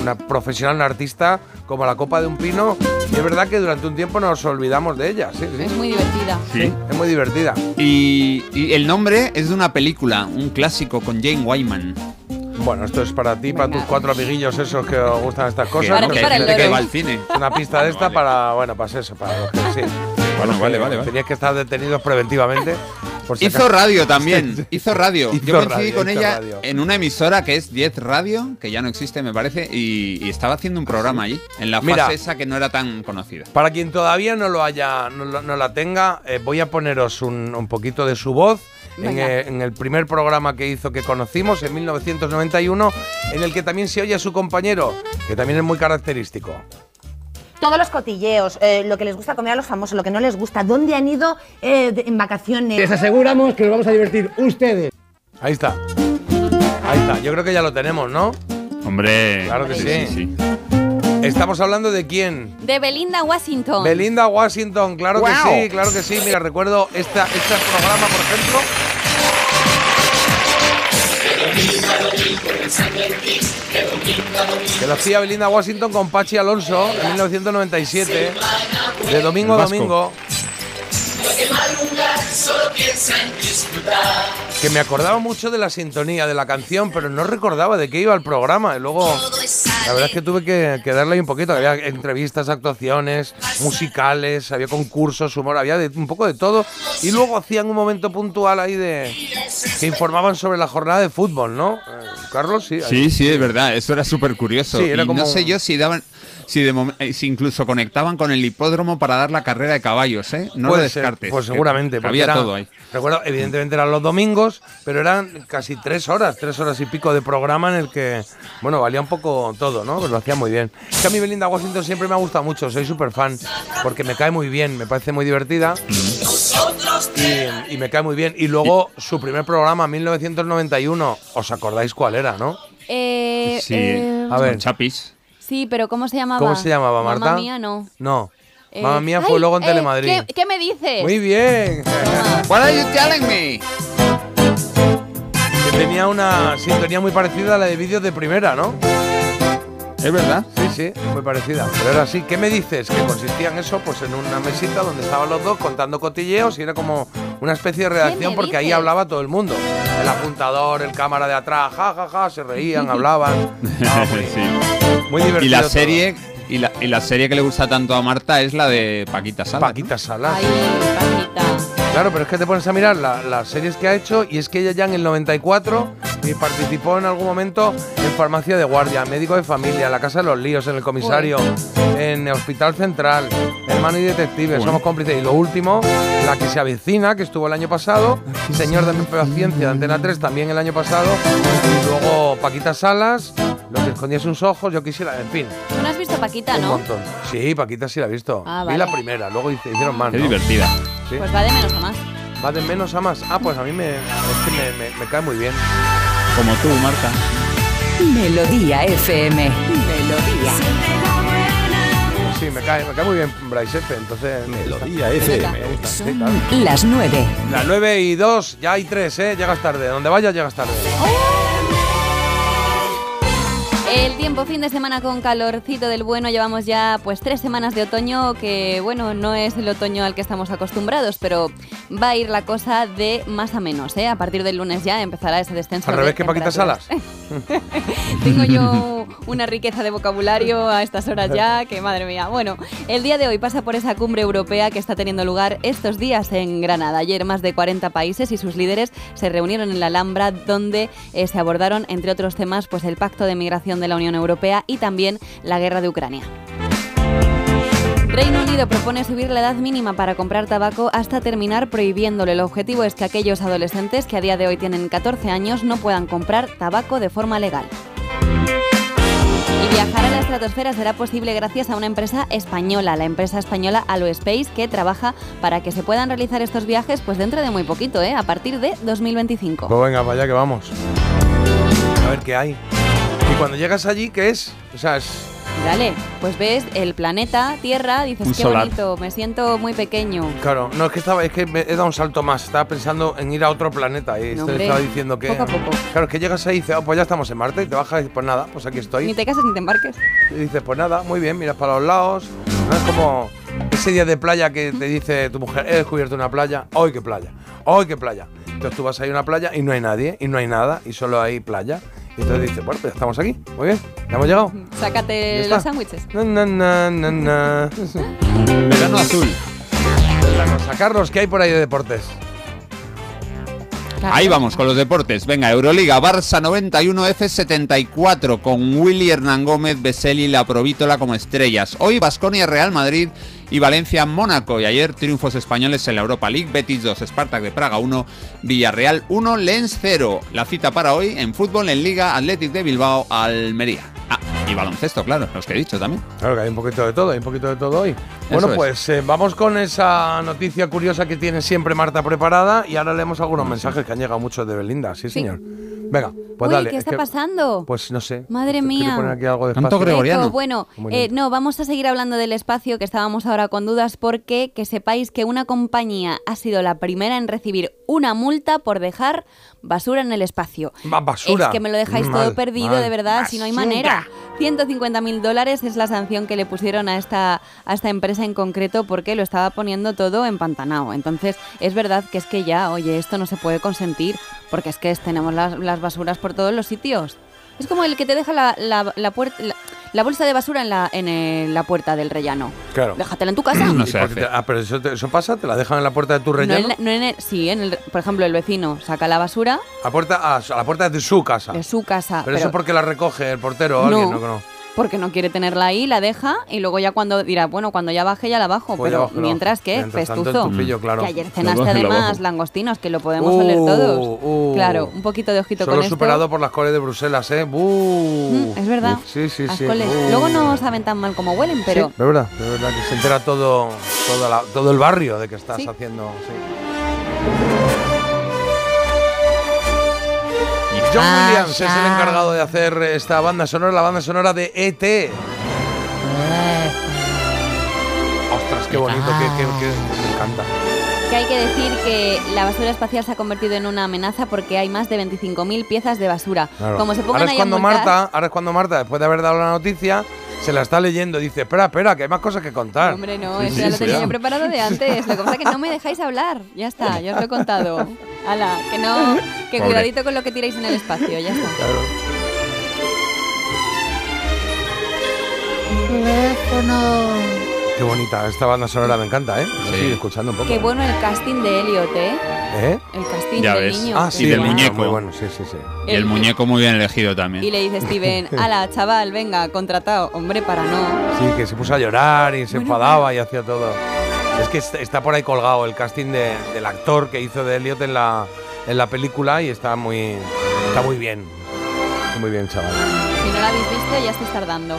una profesional, una artista como la copa de un pino, y es verdad que durante un tiempo nos olvidamos de ella, sí, sí. Es muy divertida. Sí. Es muy divertida. Y, y el nombre es de una película, un clásico con Jane Wyman. Bueno, esto es para ti, para tus cuatro amiguillos esos que os gustan estas cosas. Para ti, que para hay el gente que loro. va al cine. Una pista de esta Vale. para, bueno, para eso, para los que sí. *laughs* Bueno, vale, vale, vale. Tenías que estar detenidos preventivamente. Por si Hizo acaso. radio también, *laughs* hizo radio. Hizo Yo coincidí radio, con ella radio. en una emisora que es 10 Radio, que ya no existe me parece, y, y estaba haciendo un programa allí, en la fase Mira. esa que no era tan conocida. Para quien todavía no lo haya, no, lo- no la tenga, eh, voy a poneros un, un poquito de su voz. En, en el primer programa que hizo que conocimos en 1991, en el que también se oye a su compañero, que también es muy característico. Todos los cotilleos, eh, lo que les gusta comer a los famosos, lo que no les gusta, dónde han ido eh, de- en vacaciones. aseguramos que nos vamos a divertir ustedes. Ahí está. Ahí está. Yo creo que ya lo tenemos, ¿no? Hombre, Claro que sí. Estamos hablando de quién. De Belinda Washington. Belinda Washington, claro Wow. que sí, claro que sí. Mira, recuerdo esta, este programa, por ejemplo. Que lo hacía Belinda Washington con Pachi Alonso en 1997, de domingo a domingo. Que me acordaba mucho de la sintonía de la canción, pero no recordaba de qué iba el programa. Y luego La verdad es que tuve que, que darle ahí un poquito. Había entrevistas, actuaciones, musicales, había concursos, humor, había de- un poco de todo. Y luego hacían un momento puntual ahí de que informaban sobre la jornada de fútbol, ¿no? Eh, Carlos, sí. ahí. Sí, sí, es verdad. Eso era súper curioso. Sí, era y como- no sé yo si daban, si, de eh, si incluso conectaban con el hipódromo para dar la carrera de caballos, ¿eh? No Puede lo ser, descartes. pues que seguramente. Había era- todo ahí. Recuerdo, evidentemente eran los domingos, pero eran casi tres horas, tres horas y pico de programa en el que, bueno, valía un poco todo, ¿no? Pues lo hacía muy bien. Es que a mí Belinda Washington siempre me ha gustado mucho, soy súper fan, porque me cae muy bien, me parece muy divertida y, y me cae muy bien. Y luego su primer programa, 1991, ¿os acordáis cuál era, no? Eh, Sí, eh, A ver. Chapis. Sí, pero ¿cómo se llamaba? ¿Cómo se llamaba, Marta? Mamma mía, no. No. Eh, Mamma mía ay, fue luego en eh, Telemadrid. ¿qué, qué me dices? Muy bien. What are you telling me? Que tenía una sintonía muy parecida a la de vídeos de primera, ¿no? Es verdad. Sí, sí, muy parecida. Pero era así. ¿Qué me dices? Que consistía en eso, pues en una mesita donde estaban los dos contando cotilleos y era como una especie de redacción porque ahí hablaba todo el mundo. El apuntador, el cámara de atrás, ja, ja, ja, se reían, *laughs* hablaban. Ah, muy, *laughs* Sí. muy divertido. Y la todo. serie y la, y la serie que le gusta tanto a Marta es la de Paquita Sala. Paquita Salas. Ay, Paquita. Claro, pero es que te pones a mirar la- las series que ha hecho y es que ella ya en el 94 y participó en algún momento en Farmacia de Guardia, Médico de Familia, La Casa de los Líos, en El Comisario, en Hospital Central, Hermano y Detective, Bueno. Somos Cómplices. Y lo último, La que se avecina, que estuvo el año pasado, Señor de paciencia, de Antena 3, también el año pasado, y luego Paquita Salas, Lo que escondía sus ojos, yo quisiera, en fin, ¿Tú no has visto Paquita, un no? montón. Sí, Paquita sí la he visto. Ah, Vi vale. la primera, luego hicieron más. Qué ¿no? divertida. Sí. Pues va de menos a más. Va de menos a más. Ah, pues a mí me, es que me, me- me cae muy bien. Como tú, Marta. Melodía FM. Melodía. Sí, me cae, me cae muy bien Bryce F, entonces... Melodía FM. Me gusta, sí, claro. Las 9. Las 9 y 2, ya hay 3, ¿eh? Llegas tarde. Donde vayas, llegas tarde. El tiempo fin de semana con calorcito del bueno, llevamos ya pues tres semanas de otoño que bueno, no es el otoño al que estamos acostumbrados, pero va a ir la cosa de más a menos, ¿eh? A partir del lunes ya empezará ese descenso. Al de revés que Paquita. Salas. Tengo yo una riqueza de vocabulario a estas horas ya, que madre mía. Bueno, el día de hoy pasa por esa cumbre europea que está teniendo lugar estos días en Granada. Ayer más de 40 países y sus líderes se reunieron en la Alhambra donde eh, se abordaron, entre otros temas, pues el pacto de migración de la Unión Europea y también la guerra de Ucrania. Reino Unido propone subir la edad mínima para comprar tabaco hasta terminar prohibiéndolo. El objetivo es que aquellos adolescentes que a día de hoy tienen 14 años no puedan comprar tabaco de forma legal. Y viajar a la estratosfera será posible gracias a una empresa española, la empresa española Aloespace, que trabaja para que se puedan realizar estos viajes pues dentro de muy poquito, ¿eh? a partir de 2025. Pues venga, vaya que vamos. A ver qué hay. Cuando llegas allí, ¿qué es? O sea, es... Dale, pues ves el planeta Tierra, dices Un qué solar. bonito, me siento muy pequeño. Claro, no, es que estaba, es que me he dado un salto más. Estaba pensando en ir a otro planeta y No, hombre, estaba diciendo que. poco a poco. Claro, es que llegas ahí y dices, "Ah, pues ya estamos en Marte, y te bajas y dices, pues nada, pues aquí estoy. Ni te casas ni te embarques. Y dices, pues nada, muy bien, miras para los lados. No es como ese día de playa que te dice tu mujer, he descubierto una playa, hoy qué playa, hoy qué playa. Entonces tú vas ahí a una playa y no hay nadie, y no hay nada, y solo hay playa. Y entonces dices, bueno, pues ya estamos aquí, muy bien, ya hemos llegado. Sácate los sándwiches. Na, na, na, na, na. Verano azul. La cosa. Carlos, ¿qué hay por ahí de deportes? Ahí vamos con los deportes. Venga, Euroliga, Barça 91, F74 con Willy Hernán Gómez, Beseli y La Provítola como estrellas. Hoy Basconia Real Madrid y Valencia Mónaco. Y ayer triunfos españoles en la Europa League, Betis 2, Spartak de Praga 1, Villarreal 1, Lens 0. La cita para hoy en fútbol en Liga Athletic de Bilbao, Almería. Ah, y baloncesto, claro, los que he dicho también. Claro que hay un poquito de todo, hay un poquito de todo hoy. Bueno, es. pues eh, vamos con esa noticia curiosa que tiene siempre Marta preparada y ahora leemos algunos mensajes que han llegado muchos de Belinda. Sí, señor. Venga, pues Uy, dale. ¿qué es está que- pasando? Pues no sé. Madre ¿Quiere mía. poner aquí algo de Tanto gregoriano. Bueno, eh, no, vamos a seguir hablando del espacio que estábamos ahora con dudas porque que sepáis que una compañía ha sido la primera en recibir una multa por dejar basura en el espacio. Basura. Es que me lo dejáis Mal, todo perdido, mal. de verdad, si no hay Basura. Manera. 150 mil dólares es la sanción que le pusieron a esta, a esta empresa en concreto porque lo estaba poniendo todo empantanado. Entonces, es verdad que es que ya, oye, esto no se puede consentir porque es que tenemos las, basuras por todos los sitios. Es como el que te deja la, puerta, la bolsa de basura en la, en el- la puerta del rellano. Claro. Déjatela en tu casa. *clears throat* ¿Y por qué te- ah, pero eso, te- eso pasa, te la dejan en la puerta de tu No en la- no en el- sí, en el, por ejemplo, el vecino saca la basura a, puerta, a, a la puerta de su casa. de su casa. pero, eso porque la recoge el portero o No. alguien, ¿no? No. Porque no quiere tenerla ahí, la deja y luego ya cuando dirá, bueno, cuando ya baje ya la bajo, Pues pero mientras que Mientras claro. Que ayer cenaste además langostinos, que lo podemos Uh, oler todos. uh. Claro, un poquito de ojito Solo con esto. superado por las coles de Bruselas, ¿eh? Mm, es verdad. Sí, sí, Las sí. coles. Uh. Luego no saben tan mal como huelen, pero Sí, es verdad, es verdad que se entera todo, la- todo el barrio de que estás Sí. haciendo. sí. John Ah, Williams es el encargado de hacer esta banda sonora, la banda sonora de ET. Ostras, qué bonito, qué, qué- qué- me encanta. que hay que decir que la basura espacial se ha convertido en una amenaza porque hay más de 25.000 piezas de basura. Claro. Como se pongan ahora es ahí a cuando multar- Marta, ahora es cuando Marta, después de haber dado la noticia, se la está leyendo y dice, espera, espera, que hay más cosas que contar. Hombre, no, Sí, eso sí, ya lo tenía yo preparado de antes. Lo que pasa es que no me dejáis hablar. Ya está, ya os lo he contado. Ala, que no, que Pobre. cuidadito con lo que tiráis en el espacio, ya está. Claro. Qué bonita, esta banda sonora me encanta, ¿eh? Sí, escuchando un poco. Qué bueno el casting de Elliot, ¿eh? ¿Eh? El casting Ya del ves. niño. Ah, Y sí, del bueno, muñeco. Muy bueno, sí, sí, sí. Y el El- muñeco muy bien elegido también. Y le dice Steven, *laughs* ala, chaval, venga, contratado. Hombre, para no. Sí, que se puso a llorar y se Bueno, enfadaba y hacía todo. Es que est- está por ahí colgado el casting de- del actor que hizo de Elliot en la, en la película y está muy, está muy bien. Está muy bien, chaval. Si no lo habéis visto, ya estáis tardando.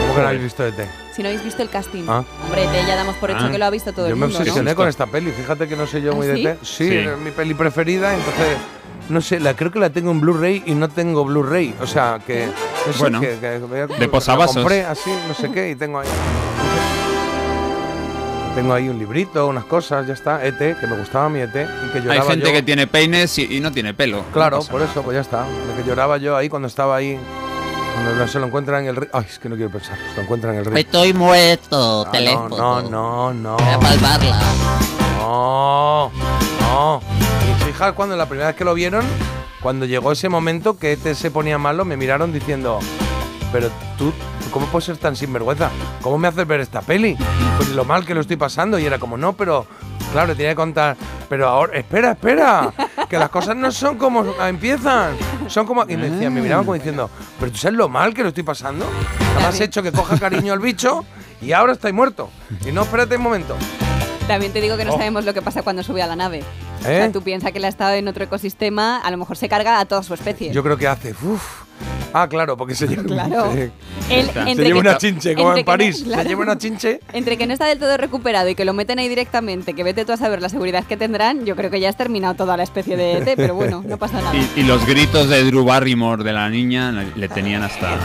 ¿Cómo que no habéis visto ET? Si no habéis visto el casting. Ah. Hombre, te ya damos por hecho Ah. que lo ha visto todo Yo el me mundo, obsesioné ¿no? con esta peli. Fíjate que no sé yo ¿Ah, muy sí? de. Sí, Sí. es mi peli preferida. Entonces, no sé, la, creo que la tengo en Blu-ray y no tengo Blu-ray. O sea, que. No sé, Bueno, que, que- que- de la posavasos. compré así, no sé qué, y tengo ahí. Tengo ahí un librito, unas cosas, ya está. ET, que me gustaba mi ET y que Hay lloraba gente yo. que tiene peines y, y no tiene pelo. Claro, No por nada. eso, pues ya está. Lo que lloraba yo ahí cuando estaba ahí. Cuando no se lo encuentran en el río. Ay, es que no quiero pensar. Se lo encuentran en el río. Estoy muerto, Ah, teléfono. No, no, no. Voy a palmarla. No, no. Mis hijas, cuando la primera vez que lo vieron, cuando llegó ese momento que ET se ponía malo, me miraron diciendo, pero tú, ¿cómo puedes ser tan sinvergüenza? ¿Cómo me haces ver esta peli? Pues lo mal que lo estoy pasando. Y era como, no, pero, claro, tenía que contar, pero ahora, espera, espera, que las cosas no son como empiezan. Son como, y me decían, me miraban como diciendo, pero tú sabes lo mal que lo estoy pasando. Nada más has hecho que coja cariño al bicho y ahora estoy muerto. Y no, espérate un momento. También te digo que no Oh. sabemos lo que pasa cuando sube a la nave. O ¿Eh? sea, tú piensas que él ha estado en otro ecosistema, a lo mejor se carga a toda su especie. Yo creo que hace. Uf. Ah, claro, porque se lleva, *laughs* Claro. se, entre lleva que- una chinche, como en no- París. claro. Se lleva una chinche. *laughs* Entre que no está del todo recuperado y que lo meten ahí directamente, que vete tú a saber la seguridad que tendrán, yo creo que ya has terminado toda la especie de ET, pero bueno, no pasa nada. Y, y los gritos de Drew Barrymore de la niña le le tenían hasta.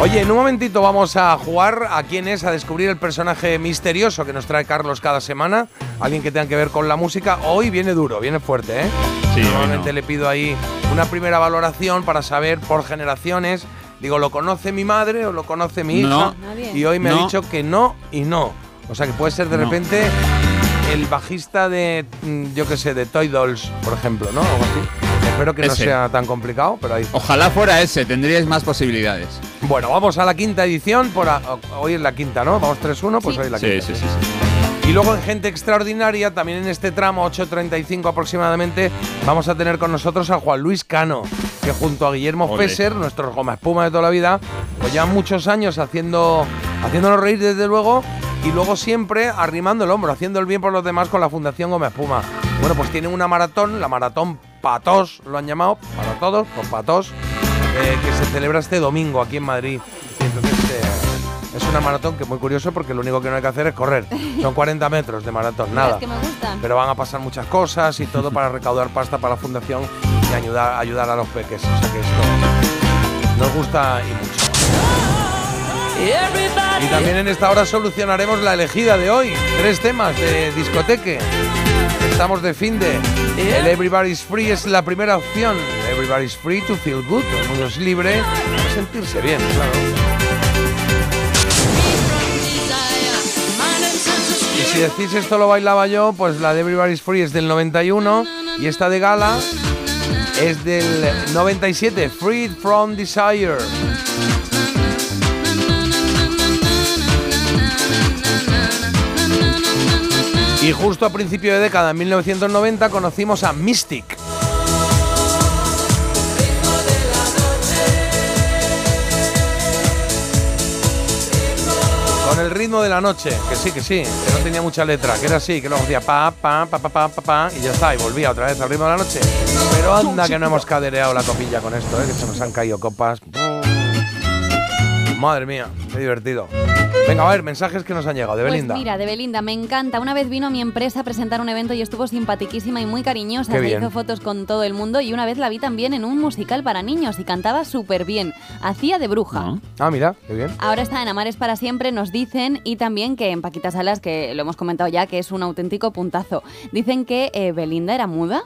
Oye, en un momentito vamos a jugar a quién es, a descubrir el personaje misterioso que nos trae Carlos cada semana. Alguien que tenga que ver con la música. Hoy viene duro, viene fuerte, ¿eh? Sí, Normalmente no. le pido ahí una primera valoración para saber por generaciones. Digo, ¿lo conoce mi madre o lo conoce mi hija? No. Y hoy me ha dicho que no y no. O sea que puede ser de repente el bajista de, mm, yo qué sé, de Toy Dolls, por ejemplo, ¿no? Algo así. Espero que no sea tan complicado, pero ahí. Ojalá fuera ese, tendríais más posibilidades. Bueno, vamos a la quinta edición. Por a- hoy es la quinta, ¿no? Vamos 3-1, pues Sí. hoy es la quinta. sí, sí, sí. Y luego en Gente Extraordinaria, también en este tramo, 8.35 aproximadamente, vamos a tener con nosotros a Juan Luis Cano, que junto a Guillermo Ole. Fesser, nuestro goma espuma de toda la vida, pues llevan muchos años haciendo, haciéndonos reír desde luego, y luego siempre arrimando el hombro, haciendo el bien por los demás con la Fundación Goma Espuma. Bueno, pues tienen una maratón, la maratón Patos, lo han llamado, para todos, por Patos, eh, que se celebra este domingo aquí en Madrid. Y entonces eh, es una maratón que es muy curioso porque lo único que no hay que hacer es correr. Son 40 metros de maratón, nada. que me gustan. Pero van a pasar muchas cosas y todo para recaudar pasta para la fundación y ayudar, ayudar a los peques. O sea que esto nos gusta y mucho. Y también en esta hora solucionaremos la elegida de hoy. Tres temas de discoteque. Estamos de fin de. El Everybody's Free es la primera opción. Everybody's Free to feel good. Todo el mundo es libre de sentirse bien, claro. Y si decís esto lo bailaba yo, pues la de Everybody's Free es del 91 y esta de Gala es del 97, Freed from Desire. Y justo a principio de década, en 1990, conocimos a Mystic. Con el ritmo de la noche, que sí, que sí, que no tenía mucha letra, que era así, que luego hacía pa, pa, pa, pa, pa, pa, pa, y ya está, y volvía otra vez al ritmo de la noche. Pero anda que no hemos cadereado la copilla con esto, ¿eh? que se nos han caído copas. Madre mía, qué divertido. Venga, a ver, mensajes que nos han llegado de Pues Belinda. mira, de Belinda, me encanta. Una vez vino a mi empresa a presentar un evento y estuvo simpatiquísima y muy cariñosa. Qué Se bien. hizo fotos con todo el mundo y una vez la vi también en un musical para niños y cantaba súper bien. Hacía de bruja. Ah, mira, qué bien. Ahora está en Amares para siempre, nos dicen, y también que en Paquita Salas, que lo hemos comentado ya, que es un auténtico puntazo. Dicen que eh, Belinda era muda.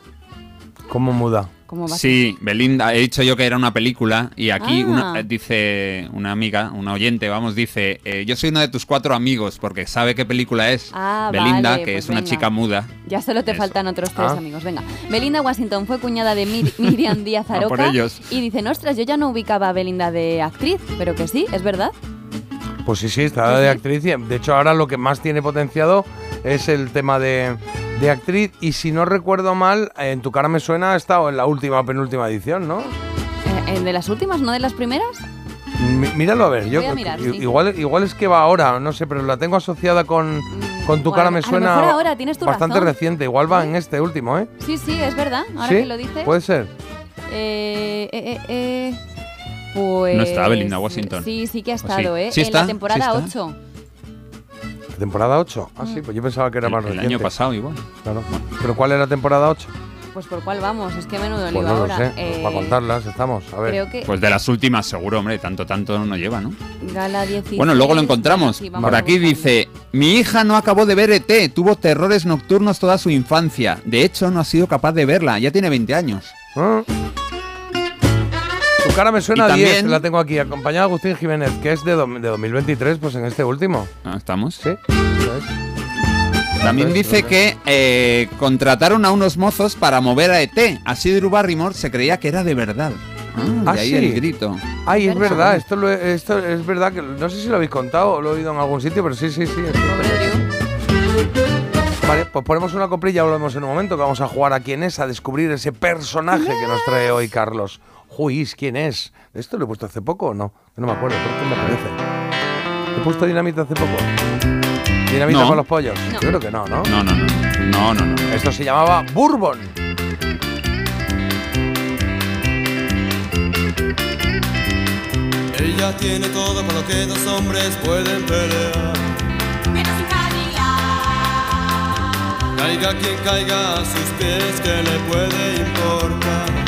¿Cómo muda? ¿Cómo va a Sí, Belinda, he dicho yo que era una película y aquí Ah. una, eh, dice una amiga, una oyente, vamos, dice, eh, yo soy uno de tus cuatro amigos porque sabe qué película es. Ah, Belinda, vale, que pues es una venga. chica muda. Ya solo te faltan otros tres Ah. amigos. Venga, Belinda Washington fue cuñada de Mir- *laughs* Miriam Díaz A por Aroca. ellos. Y dicen, ostras, yo ya no ubicaba a Belinda de actriz, pero que sí, es verdad. Pues sí, sí, está de actriz. y, De hecho, ahora lo que más tiene potenciado es el tema de, de actriz. Y si no recuerdo mal, en tu cara me suena, ha estado en la última o penúltima edición, ¿no? Eh, ¿De las últimas, no de las primeras? Míralo a ver. Yo, a mirar, sí. igual, igual es que va ahora, no sé, pero la tengo asociada con, con tu cara me a lo suena mejor ahora, tienes tu bastante razón. reciente. Igual va en este último, ¿eh? Sí, sí, es verdad. Ahora ¿Sí? que lo dices. Puede ser. Eh, eh, eh, eh, pues. No está Belinda Washington. Sí, sí que ha estado, ¿eh? ¿Sí en está? la temporada ¿Sí está? 8. ¿Temporada 8? Ah, sí, pues yo pensaba que era El- más el reciente. año pasado igual. Claro. ¿Pero cuál era temporada 8? Pues por cuál vamos, es que menudo Pues no lo ahora. sé. Eh, Pues para contarlas estamos. A ver. creo que- Pues de las últimas seguro, hombre, tanto, tanto no lleva, ¿no? Gala 16. Bueno, luego lo encontramos. Sí, Por aquí dice, mi hija no acabó de ver ET, tuvo terrores nocturnos toda su infancia. De hecho, no ha sido capaz de verla, ya tiene 20 años. Ah. Tu cara me suena Y a 10, también- la tengo aquí, acompañada de Agustín Jiménez, que es de, do- de 2023, pues en este último. Ah, ¿Estamos? Sí. También dice que eh, contrataron a unos mozos para mover a ET. Así Drew Barrymore se creía que era de verdad. Ah, Ah, de ahí sí. el grito. Ay, es ¿Verdad? esto, lo he- esto es verdad que no sé si lo habéis contado o lo he oído en algún sitio, pero sí, sí, sí. Vale, pues ponemos una coprilla, volvemos en un momento, que vamos a jugar a quién es, a descubrir ese personaje que nos trae hoy Carlos. Juiz, ¿quién es? ¿Esto lo he puesto hace poco o no? No me acuerdo, creo que me parece. ¿He puesto dinamita hace poco? ¿Dinamita No. con los pollos? No. Yo creo que no, ¿no? No, no, no. No, no, no. Esto se llamaba Bourbon. Ella tiene todo por lo que dos hombres pueden pelear. Menos un Caiga quien caiga a sus pies, que le puede importar?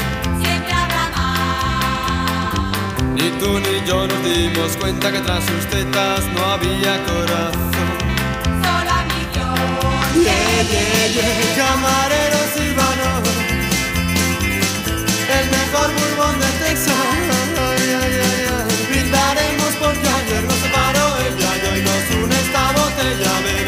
Ni tú ni yo nos dimos cuenta que tras sus tetas no había corazón. Solo a mi Dios. Yeah, yeah, yeah. Camarero silvano, el mejor bourbon de Texas. Brindaremos porque ayer nos separó ella y hoy nos une esta botella.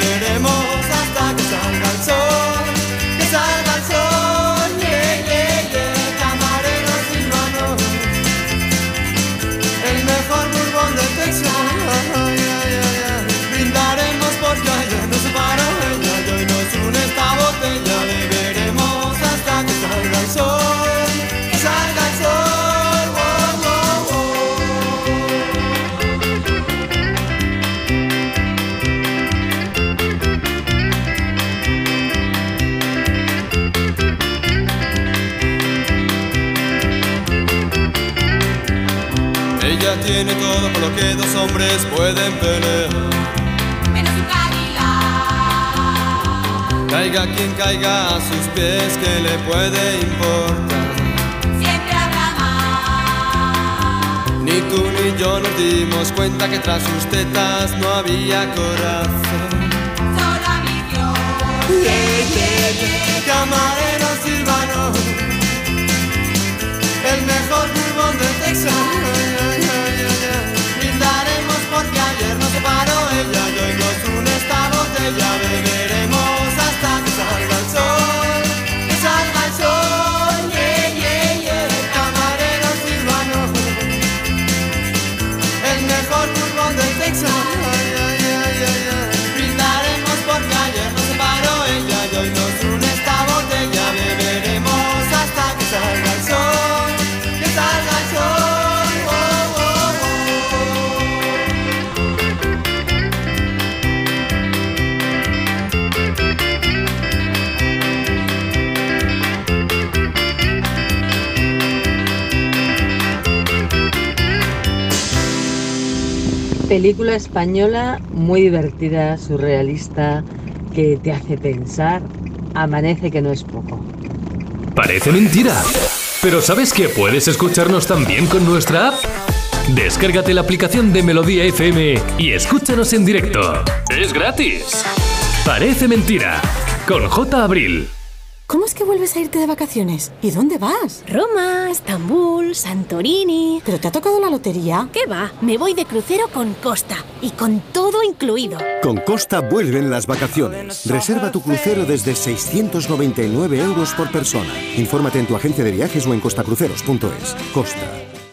Tiene todo por lo que dos hombres pueden pelear. Menos un Cadillac. Caiga quien caiga a sus pies, que le puede importar? Siempre habrá más. Ni tú ni yo nos dimos cuenta que tras sus tetas no había corazón. Solo a mi Dios. Yeah, yeah, yeah. Camarero silvano, el mejor bourbon de Texas. Esta botella. Película española muy divertida, surrealista, que te hace pensar. Amanece que no es poco. Parece mentira. Pero ¿sabes que puedes escucharnos también con nuestra app? Descárgate la aplicación de Melodía FM y escúchanos en directo. Es gratis. Parece mentira. Con J. Abril. ¿Cómo es que vuelves a irte de vacaciones? ¿Y dónde vas? Roma, Estambul, Santorini. ¿Pero te ha tocado la lotería? ¿Qué va? Me voy de crucero con Costa y con todo incluido. Con Costa vuelven las vacaciones. Reserva tu crucero desde 699 euros por persona. Infórmate en tu agencia de viajes o en costacruceros.es. Costa.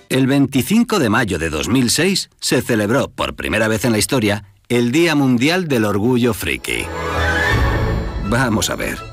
El 25 de mayo de 2006 se celebró por primera vez en la historia el Día Mundial del Orgullo Friki. Vamos a ver.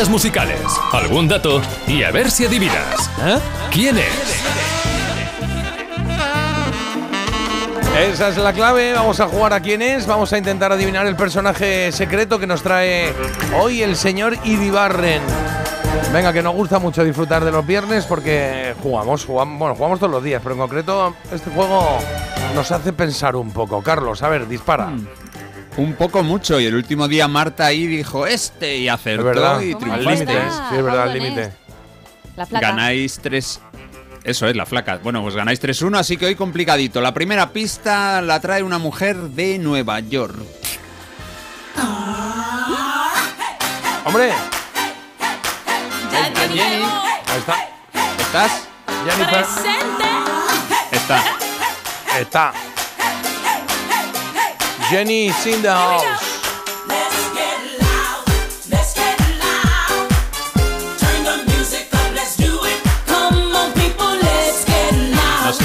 pistas musicales, algún dato y a ver si adivinas. ¿Eh? ¿Quién es? Esa es la clave. Vamos a jugar a quién es. Vamos a intentar adivinar el personaje secreto que nos trae hoy el señor Idibarren. Venga, que nos gusta mucho disfrutar de los viernes porque jugamos, jugamos, bueno, jugamos todos los días, pero en concreto este juego nos hace pensar un poco. Carlos, a ver, dispara. Un poco mucho. Y el último día Marta ahí dijo este y acertó Es verdad, y al triunfaste. límite, sí, es verdad, al límite. La flaca. Ganáis tres. Eso es, la flaca. Bueno, pues ganáis 3-1, así que hoy complicadito. La primera pista la trae una mujer de Nueva York. ¡Hombre! Jenny. Ahí está. ¿Estás? Jennifer. Está. Está. Do it. Come on, people,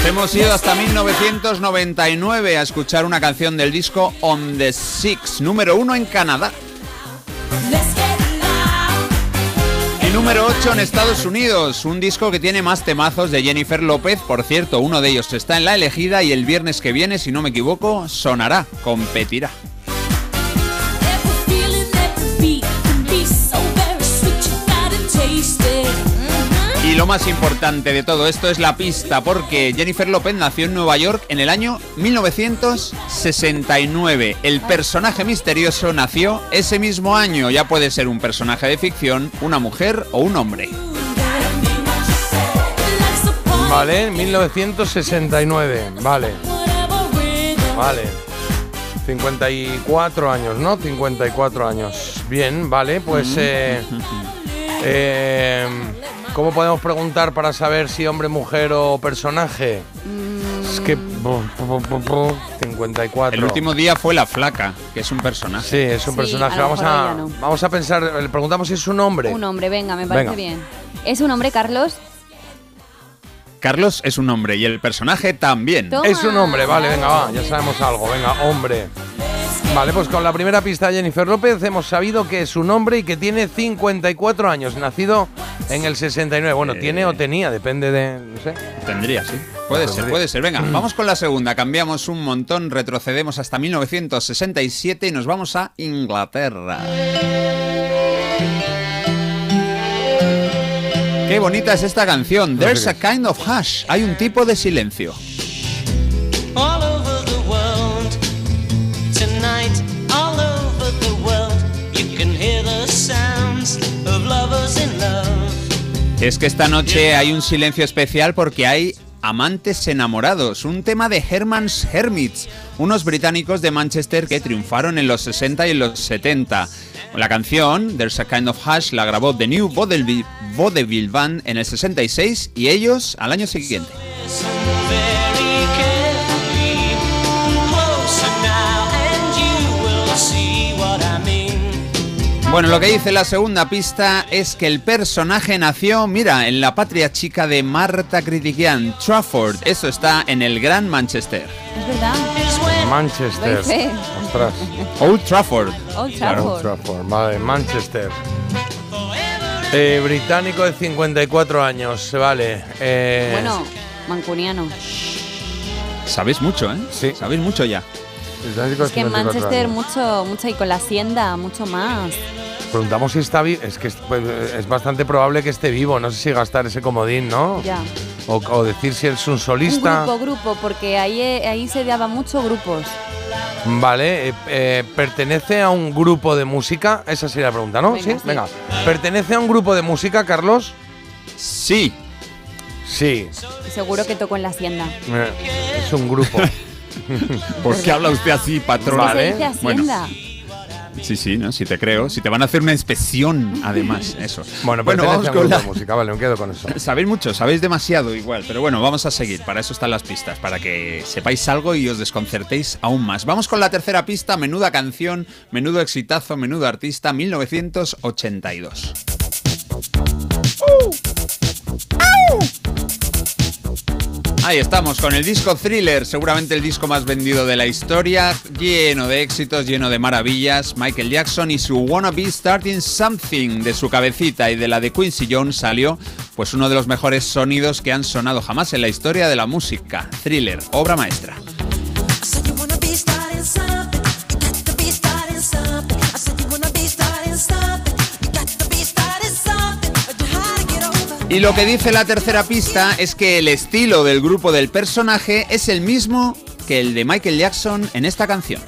hemos ido hasta 1999 a escuchar una canción del disco On the Six, número uno en Canadá. Número 8 en Estados Unidos, un disco que tiene más temazos de Jennifer López. Por cierto, uno de ellos está en la elegida y el viernes que viene, si no me equivoco, sonará, competirá. Y lo más importante de todo esto es la pista, porque Jennifer López nació en Nueva York en el año 1969. El personaje misterioso nació ese mismo año. Ya puede ser un personaje de ficción, una mujer o un hombre. Vale, 1969. Vale. Vale. 54 años, ¿no? 54 años. Bien, vale, pues... eh, *laughs* eh, ¿Cómo podemos preguntar para saber si hombre, mujer o personaje? Es que... 54. El último día fue la flaca, que es un personaje. Sí, es un Sí, personaje. a Vamos a, no. vamos a pensar, le preguntamos si es un hombre. Un hombre, venga, me parece Venga. bien. ¿Es un hombre, Carlos? Carlos es un hombre y el personaje también. Toma. Es un hombre, vale, venga, va, ya sabemos algo, venga, hombre. Vale, pues con la primera pista de Jennifer López hemos sabido que es un hombre y que tiene 54 años, nacido en el 69. Bueno, tiene o tenía, depende de, no sé. Tendría, sí. Puede ser, puede ser. Venga, vamos con la segunda. Cambiamos un montón, retrocedemos hasta 1967 y nos vamos a Inglaterra. Qué bonita es esta canción. There's a kind of hush. Hay un tipo de silencio. Es que esta noche hay un silencio especial porque hay amantes enamorados, un tema de Herman's Hermits, unos británicos de Manchester que triunfaron en los 60 y en los 70. La canción, There's a Kind of Hush, la grabó The New Vaudeville, Band en el 66 y ellos al año siguiente. Bueno, lo que dice la segunda pista es que el personaje nació, mira, en la patria chica de Marta Critiquian, Trafford. Eso está en el Gran Manchester. Es verdad. Manchester. Ostras. Old Trafford. Old Claro, Trafford. Trafford, vale, Manchester. Eh, británico de 54 años, vale. eh, Bueno, mancuniano. Sabéis mucho, ¿eh? Sí. Sabéis mucho ya. Es que en 54 Manchester mucho, mucho y con la hacienda, mucho más. Preguntamos si está vivo. Es que es, pues, es bastante probable que esté vivo. No sé si gastar ese comodín, ¿no? Ya. O, o decir si es un Un solista. grupo, grupo, porque ahí, ahí se daba mucho grupos. Vale, eh, eh, ¿pertenece a un grupo de música? Esa sería la pregunta, ¿no? Venga, sí, sí. venga. ¿Pertenece a un grupo de música, Carlos? Sí. Sí, seguro que tocó en la hacienda. eh, es un grupo. *laughs* *laughs* ¿Por qué habla usted así, patrón? ¿Qué se dice hacienda? Sí, sí, ¿no? Si te creo. Si te van a hacer una inspección, además, *laughs* eso. Bueno, bueno pertenece vamos con la... música, vale, me quedo con eso. Sabéis mucho, sabéis demasiado igual, pero bueno, vamos a seguir. Para eso están las pistas, para que sepáis algo y os desconcertéis aún más. Vamos con la tercera pista, menuda canción, menudo exitazo, menudo artista, 1982. Ahí estamos con el disco Thriller, seguramente el disco más vendido de la historia, lleno de éxitos, lleno de maravillas. Michael Jackson y su Wanna Be Starting Something de su cabecita y de la de Quincy Jones salió pues uno de los mejores sonidos que han sonado jamás en la historia de la música. Thriller, obra maestra. Y lo que dice la tercera pista es que el estilo del grupo del personaje es el mismo que el de Michael Jackson en esta canción.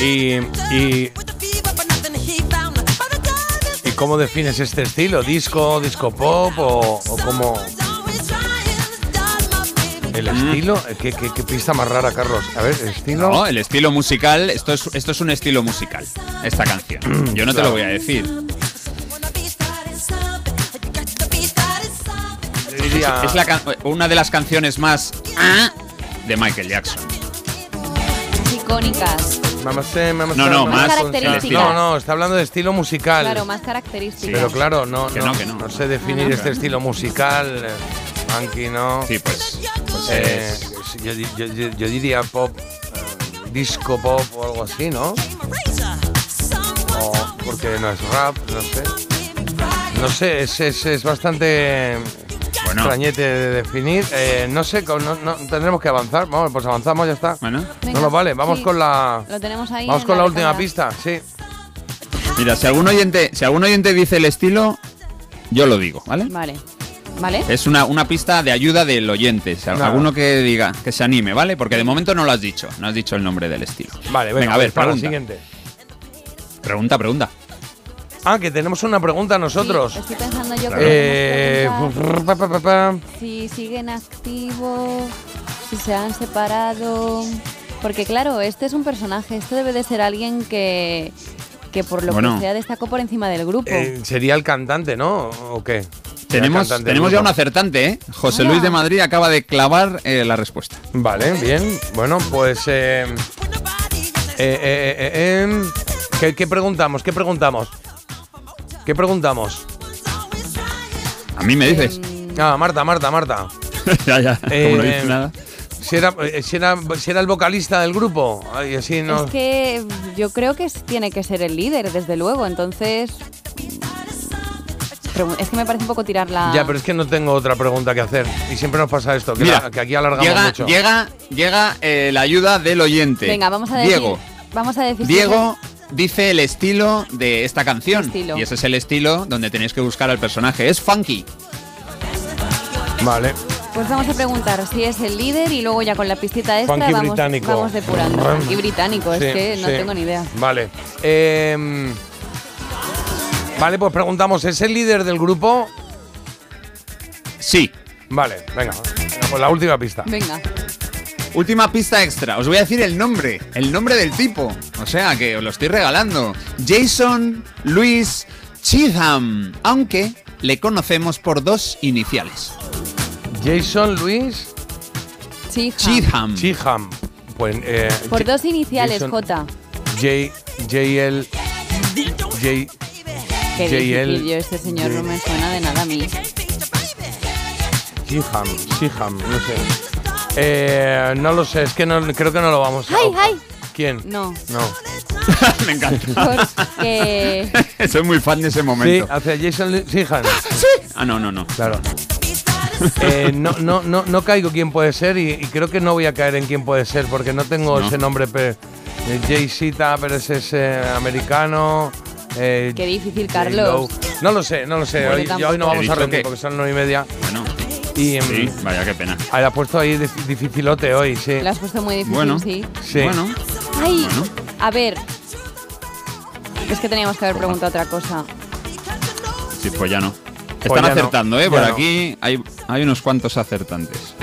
Y, y, ¿Y cómo defines este estilo? ¿Disco, disco pop o cómo? ¿El estilo? ¿Qué, qué, qué pista más rara, Carlos? A ver, ¿estilo? No, el estilo musical, esto es, esto es un estilo musical, esta canción. Yo no te Claro. lo voy a decir. Diría- Es la can- una de las canciones más ah, de Michael Jackson. Icónicas. Vamos a, vamos No, no, más características. No, no, está hablando de estilo musical. Claro, más características. Pero claro, no, Que no, no, que no. no sé definir No, no. este estilo musical. Funky, ¿no? Sí, pues. pues Eh, es- yo, yo- yo- yo diría pop, eh, disco pop o algo así, ¿no? O porque no es rap, no sé. No sé, es, es, es bastante Bueno. extrañete de definir. Eh, no sé, con- no, no- tendremos que avanzar. Vamos, pues avanzamos, ya está. Bueno, Venga, no, no, vale, vamos sí. con la... Lo tenemos ahí. Vamos con la, la última pista, sí. mira, si algún oyente, si algún oyente dice el estilo, yo lo digo, ¿vale? Vale. ¿Vale? Es una, una pista de ayuda del oyente. Si alguno que diga, que se anime, ¿vale? Porque de momento no lo has dicho. No has dicho el nombre del estilo. Vale, venga, a ver, pues para la pregunta. siguiente. Pregunta, pregunta. Ah, que tenemos una pregunta nosotros. Sí, estoy pensando yo que Eh, podemos preguntar pa, pa, pa, pa. si siguen activos, si se han separado. Porque claro, este es un personaje, esto debe de ser alguien que, que por lo Bueno. que sea destacó por encima del grupo. Eh, sería el cantante, ¿no? ¿O qué? Tenemos, tenemos ya un acertante, ¿eh? José Hola. Luis de Madrid acaba de clavar eh, la respuesta. Vale, bien. Bueno, pues. Eh, eh, eh, eh, em, ¿qué, qué preguntamos? ¿Qué preguntamos? ¿Qué preguntamos? A mí me dices. Ah, Marta, Marta, Marta. *laughs* ya, ya. Como no Eh, dices nada. Si era, si, era, si era el vocalista del grupo. Ay, así no. Es que yo creo que tiene que ser el líder, desde luego. Entonces. Es que me parece un poco tirar la. Ya, pero es que no tengo otra pregunta que hacer. Y siempre nos pasa esto, que, Mira, la- que aquí alargamos llega, mucho. llega, llega eh, la ayuda del oyente. Venga, vamos a decir. Diego. Vamos a decir. Diego dice el estilo de esta canción. Estilo. Y ese es el estilo donde tenéis que buscar al personaje. Es funky. Vale. es- Pues vamos a preguntar si es el líder y luego ya con la pistita extra Funky vamos, británico. vamos depurando. Funky británico, Sí, es que no sí. tengo ni idea. Vale. Em, vale, pues preguntamos, ¿es el líder del grupo? Sí. Vale, venga. venga, Pues la última pista. Venga. Última pista extra. Os voy a decir el nombre. El nombre del tipo. O sea, que os lo estoy regalando. Jason Luis Cheatham. Aunque le conocemos por dos iniciales. Jason Luis Cheatham. Cheatham. Cheatham. Pues, eh, Por J- dos iniciales, Jason- J. J, JL. J, Qué difícil, yo este señor no me suena de nada a mí. Cheatham, Cheatham, no sé. Eh, no lo sé, es que no, creo que no lo vamos a. ¡Ay, ay! ¿Quién? No. No. *laughs* Me encanta. Porque. *laughs* Soy muy fan de ese Sí, momento. hacia Jason Lu- Cheatham. Ah, no, no, no. Claro. Eh, no, no, no, no caigo quién puede ser y, y creo que no voy a caer en quién puede ser porque no tengo No. ese nombre. pe- eh, Jay Zita, pero ese es eh, americano. Eh, Qué difícil, J-Lo. Carlos. No lo sé, no lo sé. Hoy, no vamos a rendir que- porque son nueve y media. Bueno, Y em, sí, vaya, qué pena. ahí ha puesto ahí dif- dificilote hoy, sí. Lo has puesto muy difícil, Bueno. sí. Sí. Bueno, Ay, Bueno. a ver. Es que teníamos que haber preguntado otra cosa. sí, pues ya no. Pues Están ya no, acertando, ¿eh? ya Por no. aquí hay, hay unos cuantos acertantes.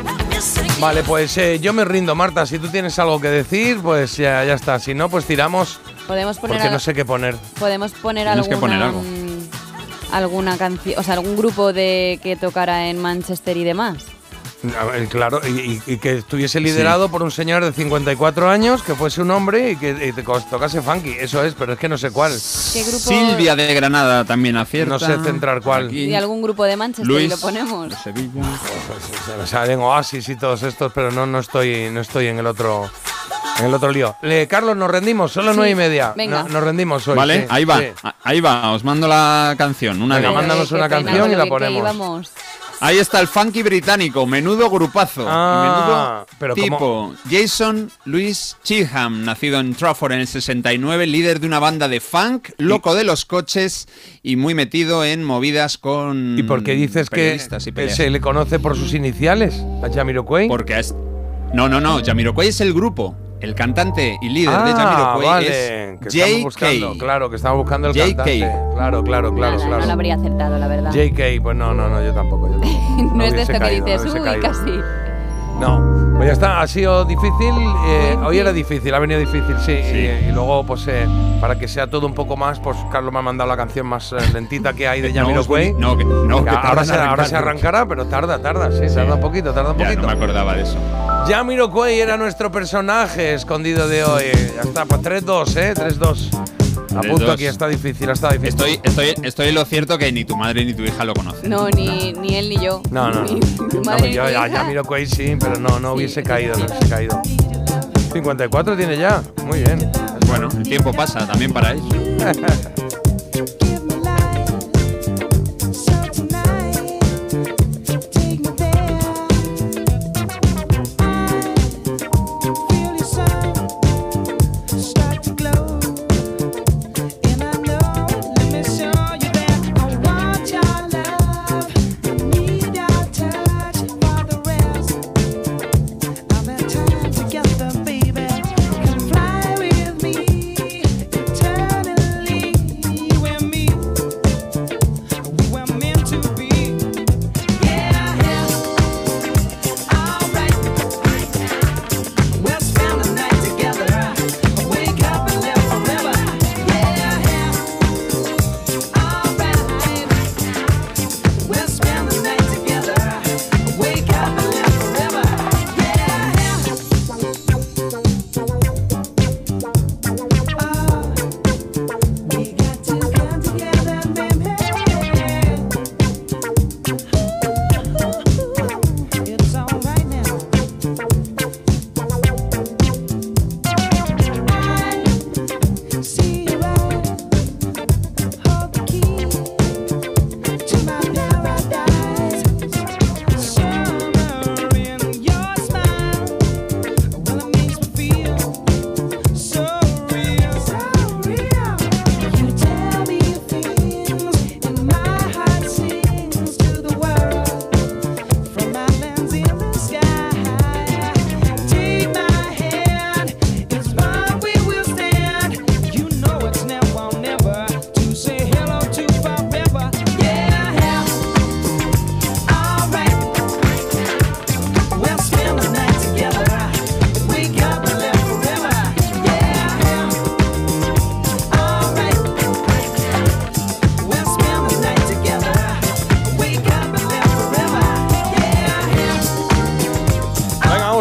Vale, pues eh, yo me rindo, Marta. Si tú tienes algo que decir, pues ya, ya está. Si no, pues tiramos Podemos poner, porque no sé qué poner. podemos poner Tienes alguna, que poner algo. mm, alguna canción, o sea, algún grupo de que tocara en Manchester y demás. Ver, claro, y, y- y que estuviese liderado por un señor de 54 años, que fuese un hombre y que y te tocase funky. Eso es, pero es que no sé cuál. ¿Qué grupo? Silvia de Granada también acierta. No sé centrar cuál. Aquí. De algún grupo de Manchester y Luis lo ponemos. de Sevilla. Pues, se me salen Oasis y todos estos, pero no, no estoy, no estoy en el otro. En el otro lío. Le, Carlos, nos rendimos, solo Sí, nueve y media. venga. No- nos rendimos hoy. Vale, sí, ahí va, sí. ahí va, os mando la canción, una Venga, mándanos una canción y la ponemos. Ahí está el funky británico, menudo grupazo. Ah, menudo pero tipo. ¿cómo? Jason Louis Cheatham, nacido en Trafford en el 69, líder de una banda de funk, loco de los coches y muy metido en movidas con ¿Y por qué dices que se le conoce por sus iniciales a Jamiroquai? Porque es... No, no, no, Jamiroquai es el grupo. El cantante y líder de Ah, Jamiroquai vale, es JK. claro, que estamos buscando el cantante. Claro, claro, claro, Nada, claro. No lo habría acertado, la verdad. JK, pues no, no, no, yo tampoco. yo *laughs* tampoco. no es de esto que dices, no uy, caído. casi. No, pues ya está, ha sido difícil. eh, Muy hoy era difícil. difícil, ha venido difícil, sí. Y, y luego, pues eh, para que sea todo un poco más, pues Carlos me ha mandado la canción más eh, lentita que hay de *laughs* No, Jamiroquai. no, que, no, que ahora, se, ahora se arrancar. arrancará, pero tarda, tarda, sí, Sí. tarda un poquito, tarda un Ya, poquito. no me acordaba de eso. Jamiroquai era nuestro personaje escondido de hoy. Ya está, pues 3-2, ¿eh? 3-2. Apunto 3-2. aquí, está difícil, está difícil. Estoy, estoy, estoy en lo cierto que ni tu madre ni tu hija lo conocen. No, ni, ni él ni yo. No, no, *laughs* Ni no. tu No, madre pues ni yo tu ya, hija. Jamiroquai sí, pero no, no hubiese caído, no hubiese caído. 54 tiene ya, muy bien. Bueno, el tiempo pasa también para ellos. *laughs*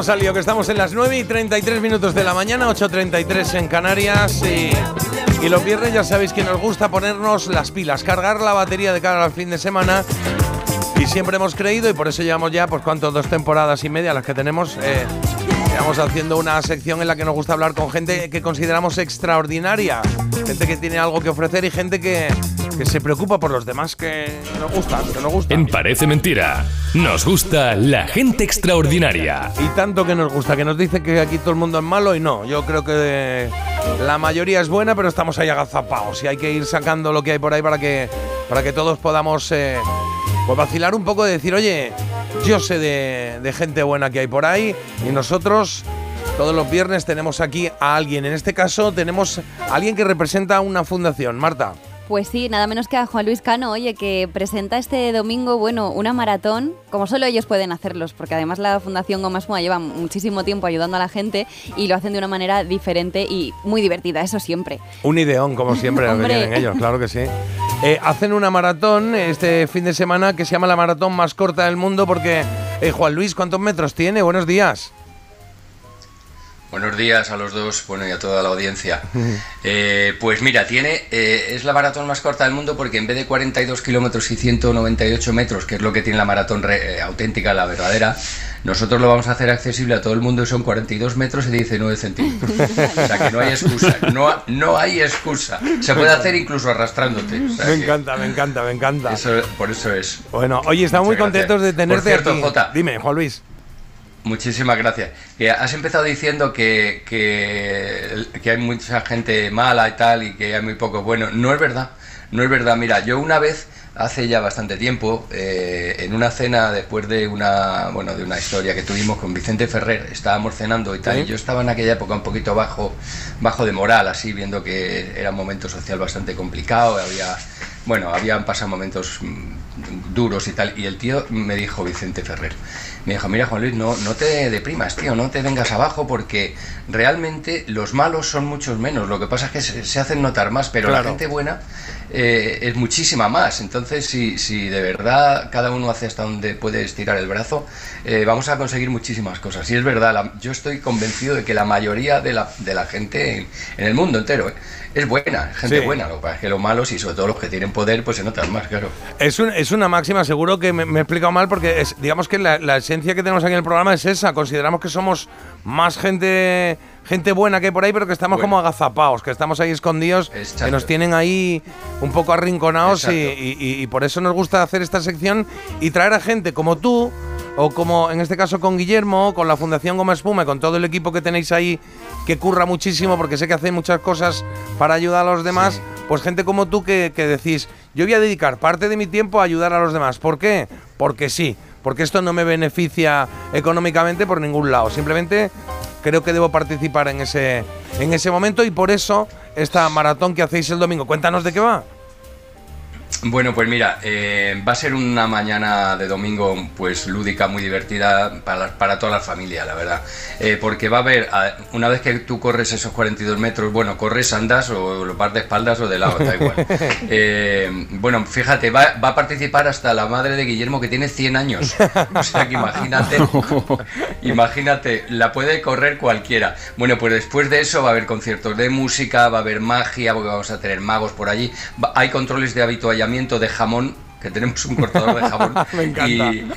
vamos al lío, que estamos en las 9 y 33 minutos de la mañana, 8.33 en Canarias. Y, y los viernes ya sabéis que nos gusta ponernos las pilas, cargar la batería de cara al fin de semana. Y siempre hemos creído, y por eso llevamos ya, pues cuánto, dos temporadas y media las que tenemos. Eh, Estamos haciendo una sección en la que nos gusta hablar con gente que consideramos extraordinaria, gente que tiene algo que ofrecer y gente que, que se preocupa por los demás que nos gustan, que nos gustan. En Parece Mentira, nos gusta la gente extraordinaria. Y tanto que nos gusta, que nos dice que aquí todo el mundo es malo y no. Yo creo que la mayoría es buena, pero estamos ahí agazapados y hay que ir sacando lo que hay por ahí para que, para que todos podamos eh, pues vacilar un poco de decir, oye, yo sé de, de gente buena que hay por ahí y nosotros todos los viernes tenemos aquí a alguien. En este caso tenemos a alguien que representa una fundación. Marta. Pues sí, nada menos que a Juan Luis Cano, oye, que presenta este domingo, bueno, una maratón, como solo ellos pueden hacerlos, porque además la Fundación Goma Espuma lleva muchísimo tiempo ayudando a la gente y lo hacen de una manera diferente y muy divertida, eso siempre. Un ideón, como siempre, lo que tienen ellos, claro que sí. Eh, hacen una maratón este fin de semana que se llama la maratón más corta del mundo porque, eh, Juan Luis, ¿cuántos metros tiene? Buenos días. Buenos días a los dos, bueno, y a toda la audiencia. Eh, pues mira, tiene eh, es la maratón más corta del mundo porque en vez de 42 kilómetros y 198 metros, que es lo que tiene la maratón re- eh, auténtica, la verdadera, nosotros lo vamos a hacer accesible a todo el mundo y son 42 metros y 19 centímetros. *laughs* O sea que no hay excusa, no, no hay excusa. Se puede hacer incluso arrastrándote. o sea Me encanta, me encanta, me encanta. eso- por eso es. Bueno, oye, estamos muy gracias. contentos de Por tenerte cierto, aquí. Jota. Dime, Juan Luis. Muchísimas gracias. Que has empezado diciendo que, que, que hay mucha gente mala y tal y que hay muy pocos buenos. No es verdad, no es verdad. Mira, yo una vez, hace ya bastante tiempo, eh, en una cena después de una, bueno, de una historia que tuvimos con Vicente Ferrer, estábamos cenando y tal, Sí. y yo estaba en aquella época un poquito bajo, bajo de moral, así, viendo que era un momento social bastante complicado, había bueno, habían pasado momentos mm, duros y tal, y el tío me dijo, Vicente Ferrer, me dijo, mira Juan Luis, no, no te deprimas, tío, no te vengas abajo porque realmente los malos son muchos menos, lo que pasa es que se, se hacen notar más, pero Claro. la gente buena eh, es muchísima más, entonces si, si de verdad cada uno hace hasta donde puede estirar el brazo, eh, vamos a conseguir muchísimas cosas. Y es verdad, la- yo estoy convencido de que la mayoría de la, de la gente en, en el mundo entero eh, es buena, gente Sí. buena, lo que pasa es que los malos y sobre todo los que tienen poder pues se notan más, claro. Es, un- es una máxima, seguro que me, me he explicado mal, porque es, digamos que la, la esencia que tenemos aquí en el programa es esa. Consideramos que somos más gente gente buena que hay por ahí, pero que estamos como agazapados, que estamos ahí escondidos, que nos tienen ahí un poco arrinconados y, y- por eso nos gusta hacer esta sección y traer a gente como tú, o como en este caso con Guillermo, con la Fundación Goma Espuma, con todo el equipo que tenéis ahí, que curra muchísimo, porque sé que hacéis muchas cosas para ayudar a los demás, pues gente como tú que, que decís, yo voy a dedicar parte de mi tiempo a ayudar a los demás. ¿Por qué? Porque sí, porque esto no me beneficia económicamente por ningún lado, simplemente creo que debo participar en ese, en ese momento y por eso esta maratón que hacéis el domingo. Cuéntanos de qué va. Bueno, pues mira, eh, va a ser una mañana de domingo pues lúdica, muy divertida para, para toda la familia, la verdad. Eh, porque va a haber, una vez que tú corres esos 42 metros, bueno, corres, andas o lo vas de espaldas o de lado, da igual. *laughs* Eh, bueno, fíjate, va, va a participar hasta la madre de Guillermo que tiene 100 años. O sea que imagínate, *laughs* imagínate, la puede correr cualquiera. Bueno, pues después de eso va a haber conciertos de música, va a haber magia, porque vamos a tener magos por allí. Va- hay controles de de jamón, que tenemos un cortador de jamón. *laughs* Me encanta. Y,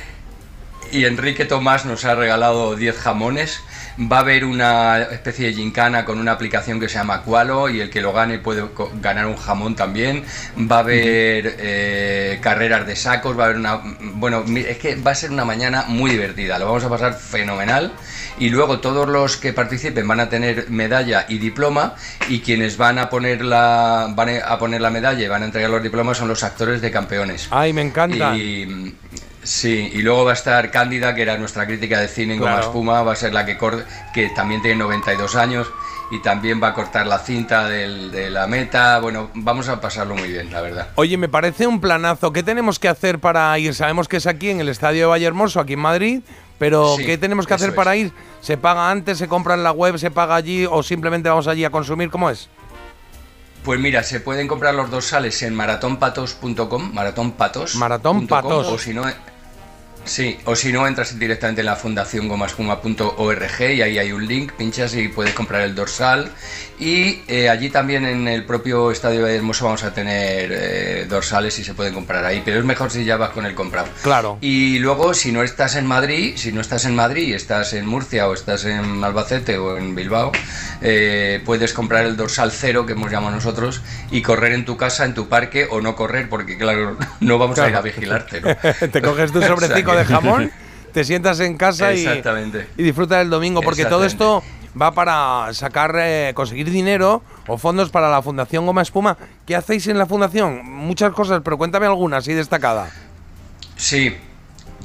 y Enrique Tomás nos ha regalado 10 jamones. Va a haber una especie de gincana con una aplicación que se llama Qualo y el que lo gane puede ganar un jamón también. Va a haber eh, carreras de sacos, va a haber una... Bueno, es que va a ser una mañana muy divertida, lo vamos a pasar fenomenal. Y luego todos los que participen van a tener medalla y diploma y quienes van a poner la, van a poner la medalla y van a entregar los diplomas son los actores de campeones. Ay, me encanta. Y, sí, y luego va a estar Cándida, que era nuestra crítica de cine en Goma Claro. Espuma, va a ser la que corte, que también tiene 92 años y también va a cortar la cinta del- de la meta. Bueno, vamos a pasarlo muy bien, la verdad. Oye, me parece un planazo. ¿Qué tenemos que hacer para ir? Sabemos que es aquí en el estadio de Vallehermoso, aquí en Madrid, pero Sí, ¿qué tenemos que hacer es. para ir? ¿Se paga antes, se compra en la web, se paga allí o simplemente vamos allí a consumir? ¿Cómo es? Pues mira, se pueden comprar los dorsales en maratonpatos.com, maratonpatos. Maratonpatos. O si no, sí, o si no entras directamente en la fundación gomaspuma.org y ahí hay un link, pinchas y puedes comprar el dorsal. Y eh, allí también en el propio estadio de Hermoso vamos a tener eh, dorsales y se pueden comprar ahí, pero es mejor si ya vas con el comprado. Claro. Y luego, si no estás en Madrid, si no estás en Madrid estás en Murcia o estás en Albacete o en Bilbao, eh, puedes comprar el dorsal cero, que hemos llamado nosotros, y correr en tu casa, en tu parque o no correr, porque claro, *laughs* no vamos a ir a vigilarte. ¿no? *laughs* Te coges tu *laughs* O de jamón, *laughs* te sientas en casa y, y disfrutas del domingo, porque todo esto va para sacar, eh, conseguir dinero o fondos para la Fundación Goma Espuma. ¿Qué hacéis en la Fundación? Muchas cosas, pero cuéntame alguna así destacada. Sí,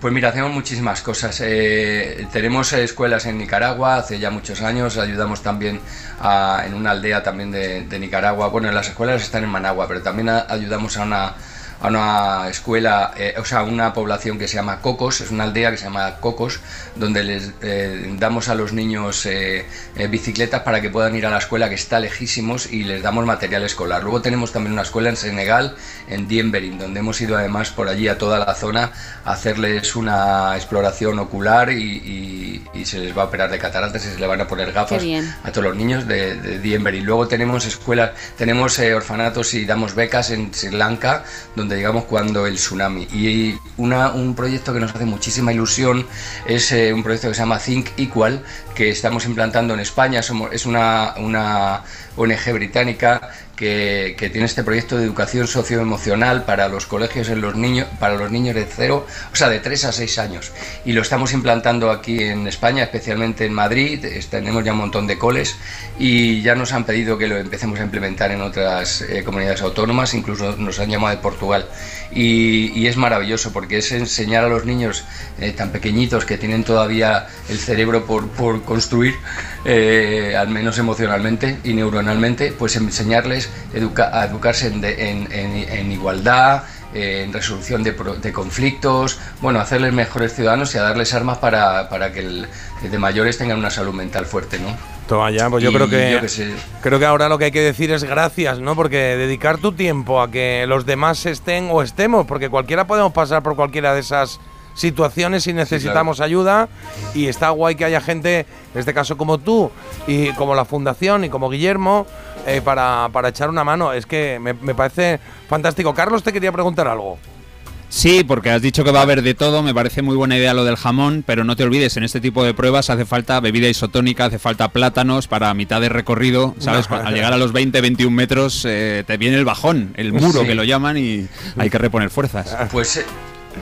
pues mira, hacemos muchísimas cosas. Eh, tenemos escuelas en Nicaragua hace ya muchos años, ayudamos también a- en una aldea también de, de Nicaragua. Bueno, las escuelas están en Managua, pero también a- ayudamos a una, a una escuela, eh, o sea, una población que se llama Cocos, es una aldea que se llama Cocos, donde les eh, damos a los niños eh, bicicletas para que puedan ir a la escuela que está lejísimos y les damos material escolar. Luego tenemos también una escuela en Senegal, en Dienberin, donde hemos ido además por allí a toda la zona a hacerles una exploración ocular y, y- y se les va a operar de cataratas y se le van a poner gafas a todos los niños de, de Dienberin. Luego tenemos escuelas, tenemos orfanatos y damos becas en Sri Lanka, donde llegamos cuando el tsunami. Y un proyecto que nos hace muchísima ilusión es eh, un proyecto que se llama Think Equal, que estamos implantando en España. Somos, es una, una ONG británica que, que tiene este proyecto de educación socioemocional para los colegios en los niños, para los niños de cero, o sea, de 3 a 6 años. Y lo estamos implantando aquí en España, especialmente en Madrid. Tenemos ya un montón de coles y ya nos han pedido que lo empecemos a implementar en otras eh, comunidades autónomas, incluso nos han llamado de Portugal. Y, y es maravilloso porque es enseñar a los niños eh, tan pequeñitos que tienen todavía el cerebro por, por construir, eh, al menos emocionalmente y neuronalmente, pues enseñarles es educa- a educarse en, de- en- en- en igualdad, en resolución de, de conflictos, bueno, hacerles mejores ciudadanos y a darles armas para, para que el- que de mayores tengan una salud mental fuerte, ¿no? Toma ya, pues yo Y creo que, yo sé. creo que ahora lo que hay que decir es gracias, ¿no? Porque dedicar tu tiempo a que los demás estén o estemos, porque cualquiera podemos pasar por cualquiera de esas situaciones si necesitamos ayuda y está guay que haya gente, en este caso como tú y como la fundación y como Guillermo eh, para, para echar una mano. Es que me, me parece fantástico. Carlos, te quería preguntar algo. Sí, porque has dicho que va a haber de todo, me parece muy buena idea lo del jamón, pero no te olvides, en este tipo de pruebas hace falta bebida isotónica, hace falta plátanos para mitad de recorrido, ¿sabes? Al llegar a los 20, 21 metros eh, te viene el bajón, el muro Sí. que lo llaman y hay que reponer fuerzas. Pues, eh,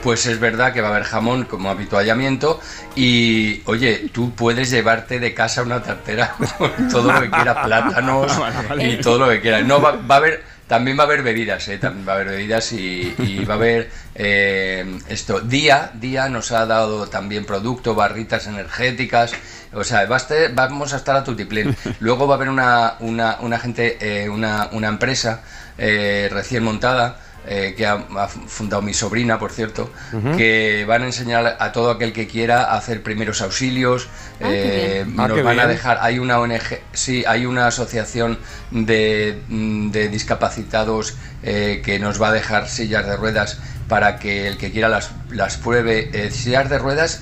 pues es verdad que va a haber jamón como habituallamiento y, oye, tú puedes llevarte de casa una tartera *laughs* con todo lo que quieras, *laughs* plátanos Vale, vale. y todo lo que quieras. No, va, va a haber... También va a haber bebidas, ¿eh? También va a haber bebidas y, y va a haber eh, esto. Día, Día nos ha dado también producto, barritas energéticas. O sea, va a estar- vamos a estar a tutiplén. *laughs* Luego va a haber una, una, una gente, eh, una, una empresa eh, recién montada eh, que ha, ha fundado mi sobrina, por cierto, que van a enseñar a todo aquel que quiera a hacer primeros auxilios. Ah, eh. Ah, nos van a dejar, hay una ONG, sí, hay una asociación de, mm, de discapacitados eh, que nos va a dejar sillas de ruedas para que el que quiera las, las pruebe. Sillas de ruedas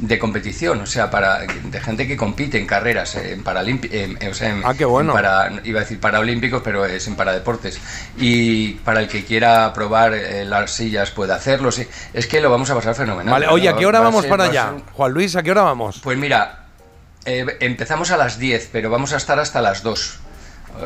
de competición, o sea, para de gente que compite en carreras, eh, en Paralimpi- en- en- o sea, en- Ah, bueno. para, iba a decir paraolímpicos, pero es en paradeportes. Y para el que quiera probar eh, las sillas puede hacerlo. sí. Es que lo vamos a pasar fenomenal. Vale, oye, ¿a qué hora Va vamos ser- para allá? ser- Juan Luis, ¿a qué hora vamos? Pues mira, eh, empezamos a las 10, pero vamos a estar hasta las 2.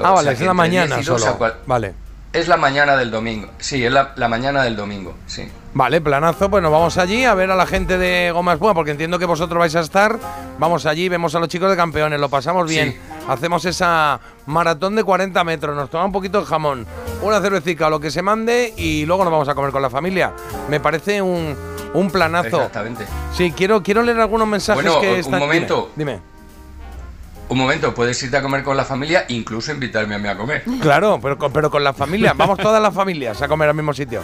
Ah, O vale, sea es la entre 10 mañana y 2 solo. cual- Vale. Es la mañana del domingo. Sí, es la, la mañana del domingo, sí. Vale, planazo, pues nos vamos allí a ver a la gente de Goma Espuma, porque entiendo que vosotros vais a estar. Vamos allí, vemos a los chicos de campeones, lo pasamos bien. Sí. Hacemos esa maratón de 40 metros, nos tomamos un poquito de jamón, una cervecita o lo que se mande y luego nos vamos a comer con la familia. Me parece un, un planazo. Exactamente. Sí, quiero, quiero leer algunos mensajes Bueno, que un están. momento. Dime. dime. Un momento, puedes irte a comer con la familia, incluso invitarme a mí a comer. Claro, pero con, pero con la familia. Vamos todas las familias a comer al mismo sitio.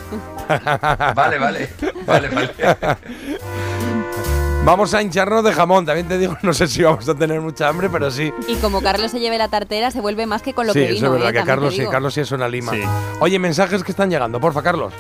*laughs* Vale, vale. Vale, vale. *laughs* Vamos a hincharnos de jamón. También te digo, no sé si vamos a tener mucha hambre, pero sí. Y como Carlos se lleve la tartera, se vuelve más que con lo sí, que vino. eso es verdad, ¿eh? que Carlos sí. Carlos sí es una lima. Sí. Oye, mensajes que están llegando, porfa, Carlos.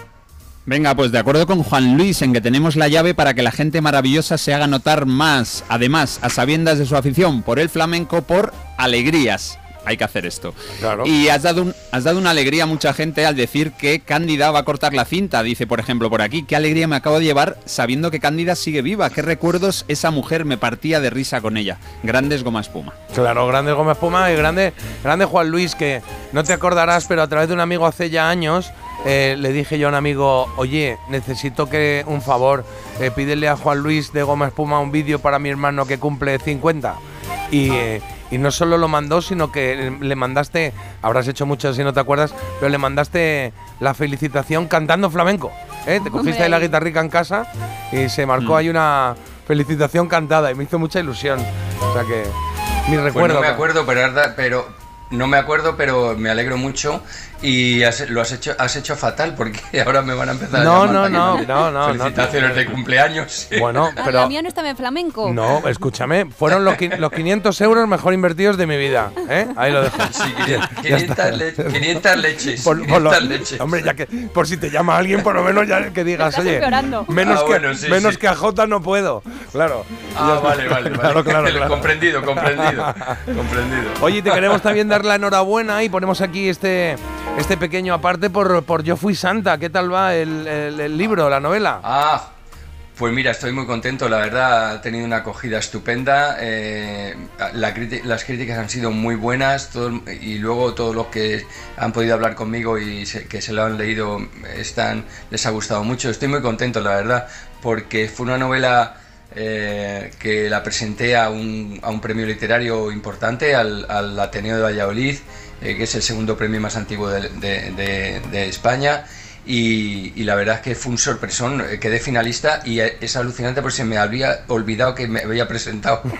Venga, pues de acuerdo con Juan Luis en que tenemos la llave para que la gente maravillosa se haga notar más. Además, a sabiendas de su afición por el flamenco, por alegrías. Hay que hacer esto. Claro. Y has dado, un- has dado una alegría a mucha gente al decir que Cándida va a cortar la cinta. Dice, por ejemplo, por aquí, qué alegría me acabo de llevar sabiendo que Cándida sigue viva. Qué recuerdos esa mujer me partía de risa con ella. Grandes goma espuma. Claro, grande Gómez Puma y grande, grande Juan Luis, que no te acordarás, pero a través de un amigo hace ya años eh, le dije yo a un amigo, oye, necesito que un favor, eh, pídele a Juan Luis de Goma Espuma un vídeo para mi hermano que cumple 50. Y, eh, y no solo lo mandó, sino que le mandaste, habrás hecho mucho si no te acuerdas, pero le mandaste la felicitación cantando flamenco. ¿eh? Te cogiste ahí la guitarrica en casa y se marcó Mm. ahí una felicitación cantada y me hizo mucha ilusión. O sea que mi Pues recuerdo. no me acuerdo, pero, pero no me acuerdo, pero me alegro mucho y has- lo has hecho, has hecho fatal porque *laughs* ahora me van a empezar No, a llamar no, no, no, no, no. felicitaciones de cumpleaños. *laughs* Bueno, Ah, pero la mía no estaba en flamenco. no, escúchame, fueron los, los 500 euros mejor invertidos de mi vida, ¿eh? Ahí lo dejo. Sí, Ya 500, está. le- 500 leches. Por, por lo- 500 leches. hombre, ya que por si te llama alguien, por lo menos ya que digas, Estás oye, empeorando. menos, Ah, que, bueno, sí, menos sí. que a Jota no puedo. Claro. Ah, Ya vale, vale, vale. Claro, claro, *laughs* claro. Comprendido, comprendido. comprendido. Oye, te queremos también dar la enhorabuena y ponemos aquí este, este pequeño aparte por, por Yo Fui Santa. ¿Qué tal va el, el- el libro, la novela? Ah, pues mira, estoy muy contento, la verdad, ha tenido una acogida estupenda, eh, la las críticas han sido muy buenas todo y luego todos los que han podido hablar conmigo y se- que se lo han leído están, les ha gustado mucho, estoy muy contento, la verdad, porque fue una novela eh, que la presenté a un, a un premio literario importante, al, al Ateneo de Valladolid, eh, que es el segundo premio más antiguo de, España. Y, y la verdad es que fue un sorpresón, eh, quedé finalista y eh, es alucinante porque se me había olvidado que me había presentado. *laughs*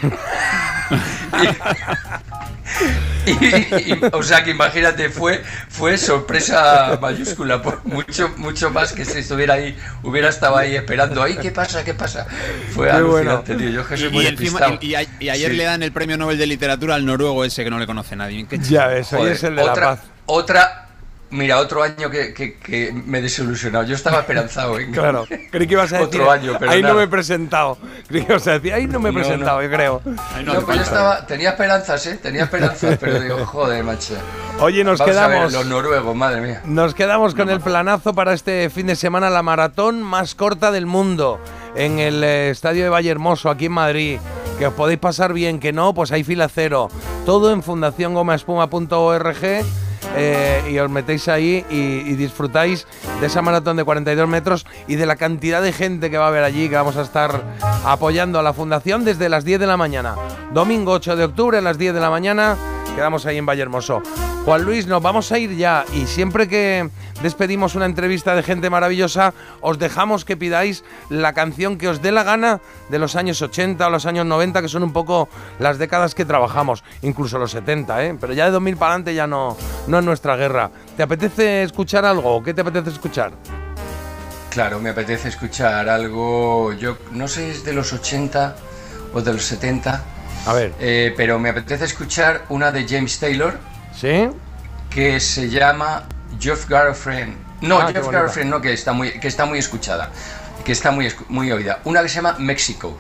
Y, y- o sea que imagínate, fue, fue sorpresa mayúscula, por mucho, mucho más que si estuviera ahí, hubiera estado ahí esperando. ¡Ay, qué pasa, qué pasa! Fue Qué bueno. alucinante, tío. Yo que soy Y, muy y encima- despistado. y- y a- y ayer Sí. le dan el premio Nobel de Literatura al noruego ese que no le conoce nadie. Qué Ya ves, hoy Joder, es el de otra, la paz. Otra, mira, otro año que, que- que me he desilusionado. Yo estaba esperanzado, ¿eh? *laughs* Claro, creí que ibas a *laughs* decir. Otro año, pero ahí no nada. me he presentado. Creí que ibas a decir, ahí no me he No, presentado, no. yo creo. No, pues yo estaba, tenía esperanzas, ¿eh? Tenía esperanzas, pero digo, *laughs* joder, macho. Oye, nos Vamos a ver, quedamos. los noruegos, madre mía. Nos quedamos con el planazo para este fin de semana, la maratón más corta del mundo, en el eh, estadio de Vallehermoso, aquí en Madrid. Que os podéis pasar bien, que no, pues hay fila cero. Todo en fundaciongomaespuma.org eh, y os metéis ahí y, y disfrutáis de esa maratón de 42 metros y de la cantidad de gente que va a haber allí, que vamos a estar apoyando a la fundación desde las 10 de la mañana. Domingo 8 de octubre a las 10 de la mañana quedamos ahí en Vallehermoso. Juan Luis, nos vamos a ir ya y siempre que despedimos una entrevista de gente maravillosa, os dejamos que pidáis la canción que os dé la gana de los años 80 o los años 90, que son un poco las décadas que trabajamos, incluso los 70, ¿eh? pero ya de 2000 para adelante ya no, no es nuestra guerra. ¿Te apetece escuchar algo? ¿Qué te apetece escuchar? Claro, me apetece escuchar algo, yo no sé si es de los 80 o de los 70. A ver. Eh, pero me apetece escuchar una de James Taylor. ¿Sí? Que se llama You've Got a Friend. No, Ah, qué You've Got bonita. a Friend no, que está muy, que está muy escuchada. Que está muy, muy oída. Una que se llama México.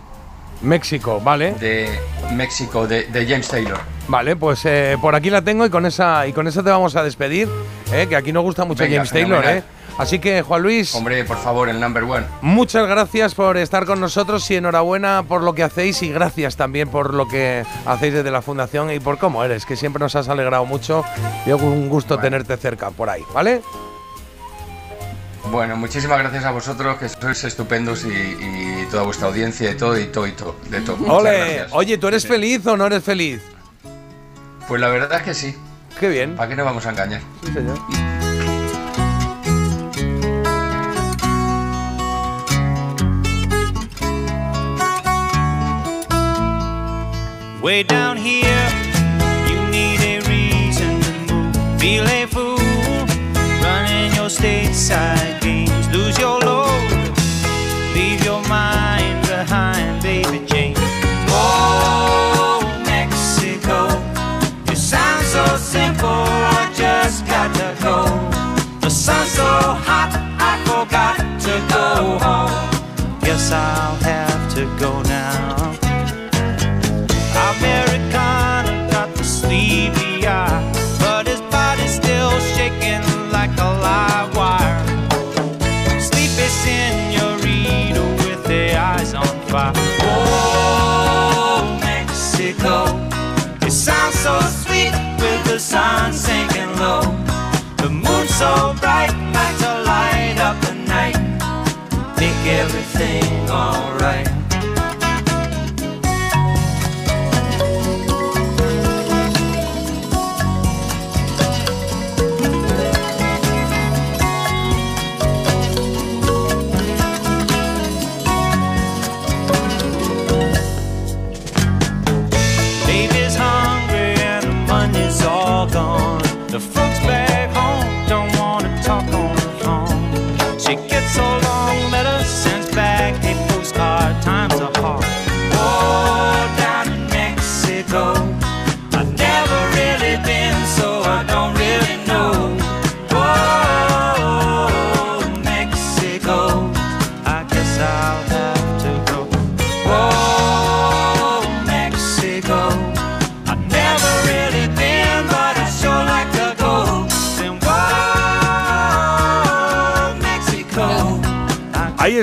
México, vale. De México, de, de James Taylor. Vale, pues eh, por aquí la tengo y con esa y con esa te vamos a despedir, eh, que aquí nos gusta mucho Venga, James Taylor, fenomenal. ¿eh? Así que Juan Luis, Hombre, por favor, el number one. muchas gracias por estar con nosotros y enhorabuena por lo que hacéis y gracias también por lo que hacéis desde la fundación y por cómo eres, que siempre nos has alegrado mucho y un gusto tenerte cerca por ahí, ¿vale? Bueno, muchísimas gracias a vosotros, que sois estupendos y, y toda vuestra audiencia y todo, y todo, y todo, de todo. Ole, oye, ¿tú eres feliz o no eres feliz? Pues la verdad es que sí. Qué bien. ¿Para qué nos vamos a engañar? Sí, señor. Way down here, you need a reason to move. Feel a fool, running your stateside games. Lose your load, leave your mind behind, baby Jane. Oh, Mexico, you sound so simple, I just got to go. The sun's so hot, I forgot to go home. Guess I'll have Sleepy senorita with the eyes on fire. Oh, Mexico, it sounds so sweet with the sun sinking low. The moon's so bright, like to light up the night, make everything alright.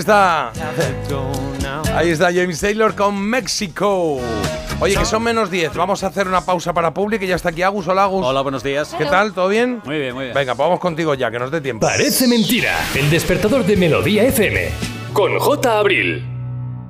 Está. Ahí está James Taylor con México. Oye, que son menos 10. Vamos a hacer una pausa para público y ya está aquí Agus. Hola, Agus. Hola, buenos días. ¿Qué tal? ¿Todo bien? Muy bien, muy bien. Venga, pues vamos contigo ya, que nos dé tiempo. Parece mentira. El despertador de Melodía FM. Con J. Abril.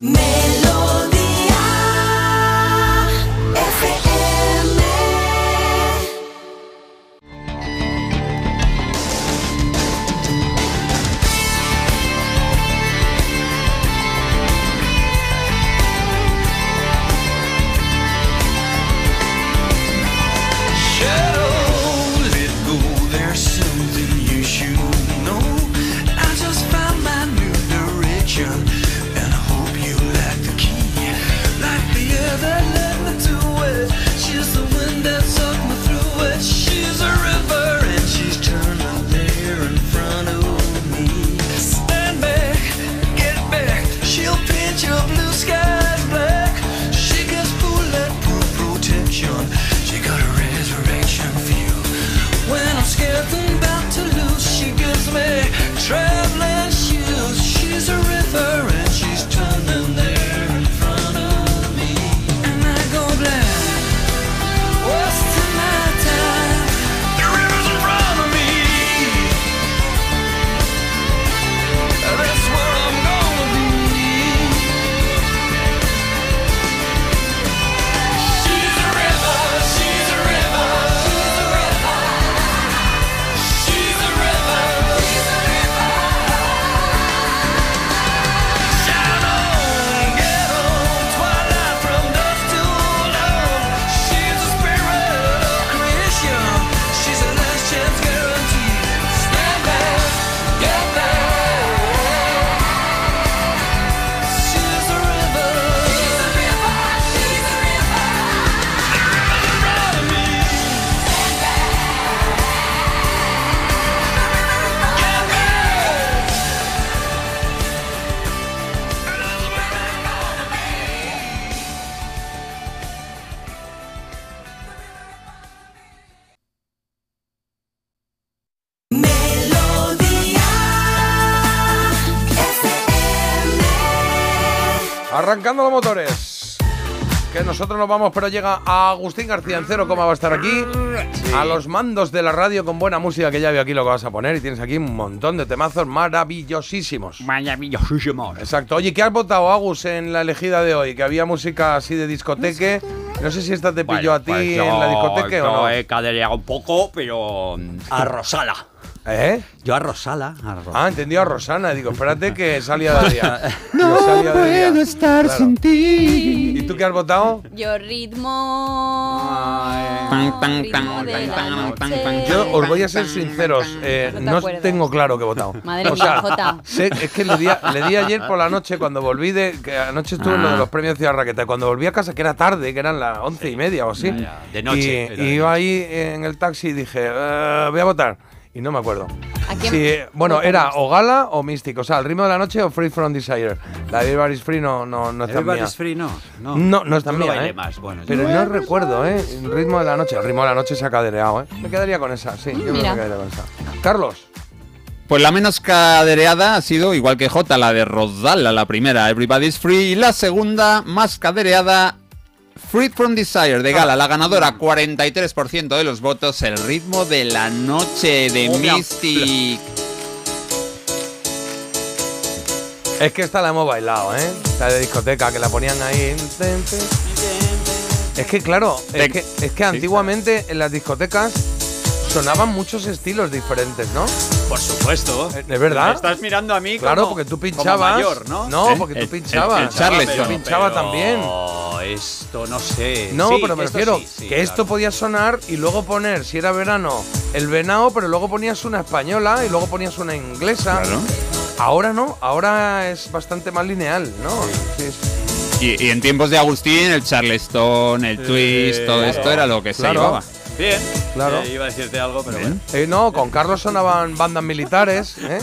Melody. Arrancando los motores. Que nosotros nos vamos, pero llega Agustín García en cero, ¿cómo va a estar aquí? A los mandos de la radio con buena música, que ya veo aquí lo que vas a poner. Y tienes aquí un montón de temazos maravillosísimos. Maravillosísimos. Exacto. Oye, ¿qué has votado, Agus, en la elegida de hoy? Que había música así de discoteque. No sé si esta te pilló a ti Pues yo en la discoteca o. he cadereado un poco, pero mm, a Rosala. ¿Eh? Yo a Rosala. A Rosala. Ah, entendido a Rosana. Digo, espérate que salía de día. *laughs* No Que salía de día. puedo estar Claro. sin ti. ¿Y tú qué has votado? Yo ritmo. de la noche. Yo os voy a ser sinceros, eh, No te no acuerdas. tengo claro que he votado. Madre o mía, sea, Jota. sé- es que le di, a- le di ayer por la noche cuando volví de. que anoche estuve en lo de Ah. los premios Ciudad Raqueta. Cuando volví a casa, que era tarde, que eran las once y media o así. De noche, Y, de iba ahí en el taxi y dije, "Eh, voy a votar. Y no me acuerdo. ¿A quién Sí, bueno, era o Gala o Mystic. O sea, el ritmo de la noche o Free From Desire. La de Everybody's Free no, no, no es tan mía. Everybody's free, no. No, No, no es tan Yo lo mía, bailé ¿eh? más, bueno, Pero yo- no recuerdo, ¿eh? El ritmo de la noche. El ritmo de la noche se ha cadereado, ¿eh? Me quedaría con esa, sí. Yo creo que Mira. me quedaría con esa. Carlos. Pues la menos cadereada ha sido, igual que J, la de Rodala, la primera, Everybody's Free, y la segunda, más cadereada, Free from Desire, de Gala, la ganadora, 43% de los votos, el ritmo de la noche de Mystic. Es que esta la hemos bailado, ¿eh? Esta de discoteca, que la ponían ahí. Es que, claro, es que, es que antiguamente en las discotecas sonaban muchos estilos diferentes, ¿no? Por supuesto. ¿Es verdad? Me estás mirando a mí Claro, como- porque tú como pinchabas. mayor, ¿no? No, ¿Eh? porque tú El- pinchabas. el- el Charleston. Yo pinchaba Pero también. esto no sé. No, Sí, pero me refiero sí, sí, que claro. esto podía sonar y luego poner, si era verano, el venado, pero luego ponías una española y luego ponías una inglesa. Ahora no, ahora es bastante más lineal, ¿no? Sí, sí. Y, y en tiempos de Agustín, el Charleston, el Twist, todo claro. esto era lo que se Claro. llevaba. Bien, Claro. eh, iba a decirte algo, pero bueno. Eh, no, con Carlos sonaban bandas militares, ¿eh?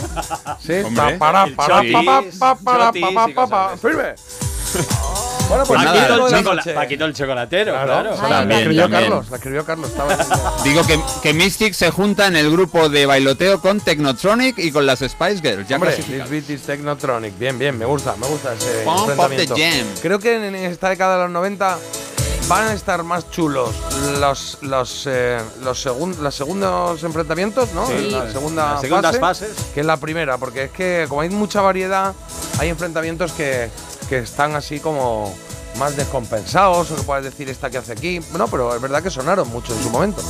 Sí, Hombre. para, El para, chotis, pa, pa, pa, para, chotis pa, pa, y pa, pa. cosas Firme. Bueno, pues Paquito, nada, el de la chocola- noche. Paquito el chocolatero, Claro, la También, escribió también. Carlos, la escribió Carlos. Estaba Digo que, que Mystic se junta en el grupo de bailoteo con Technotronic y con las Spice Girls. Ya Hombre, clasificados. This Beat is Technotronic. Bien, bien, me gusta, me gusta ese Pump up enfrentamiento. the jam. Creo que en esta década de los 90 van a estar más chulos los los eh, los, segun- los segundos enfrentamientos, ¿no? Sí. La segunda Las segundas fase, fases. que es la primera, porque es que como hay mucha variedad, hay enfrentamientos que, que están así como más descompensados, o que puedes decir esta que hace aquí. No, pero es verdad que sonaron mucho en su momento.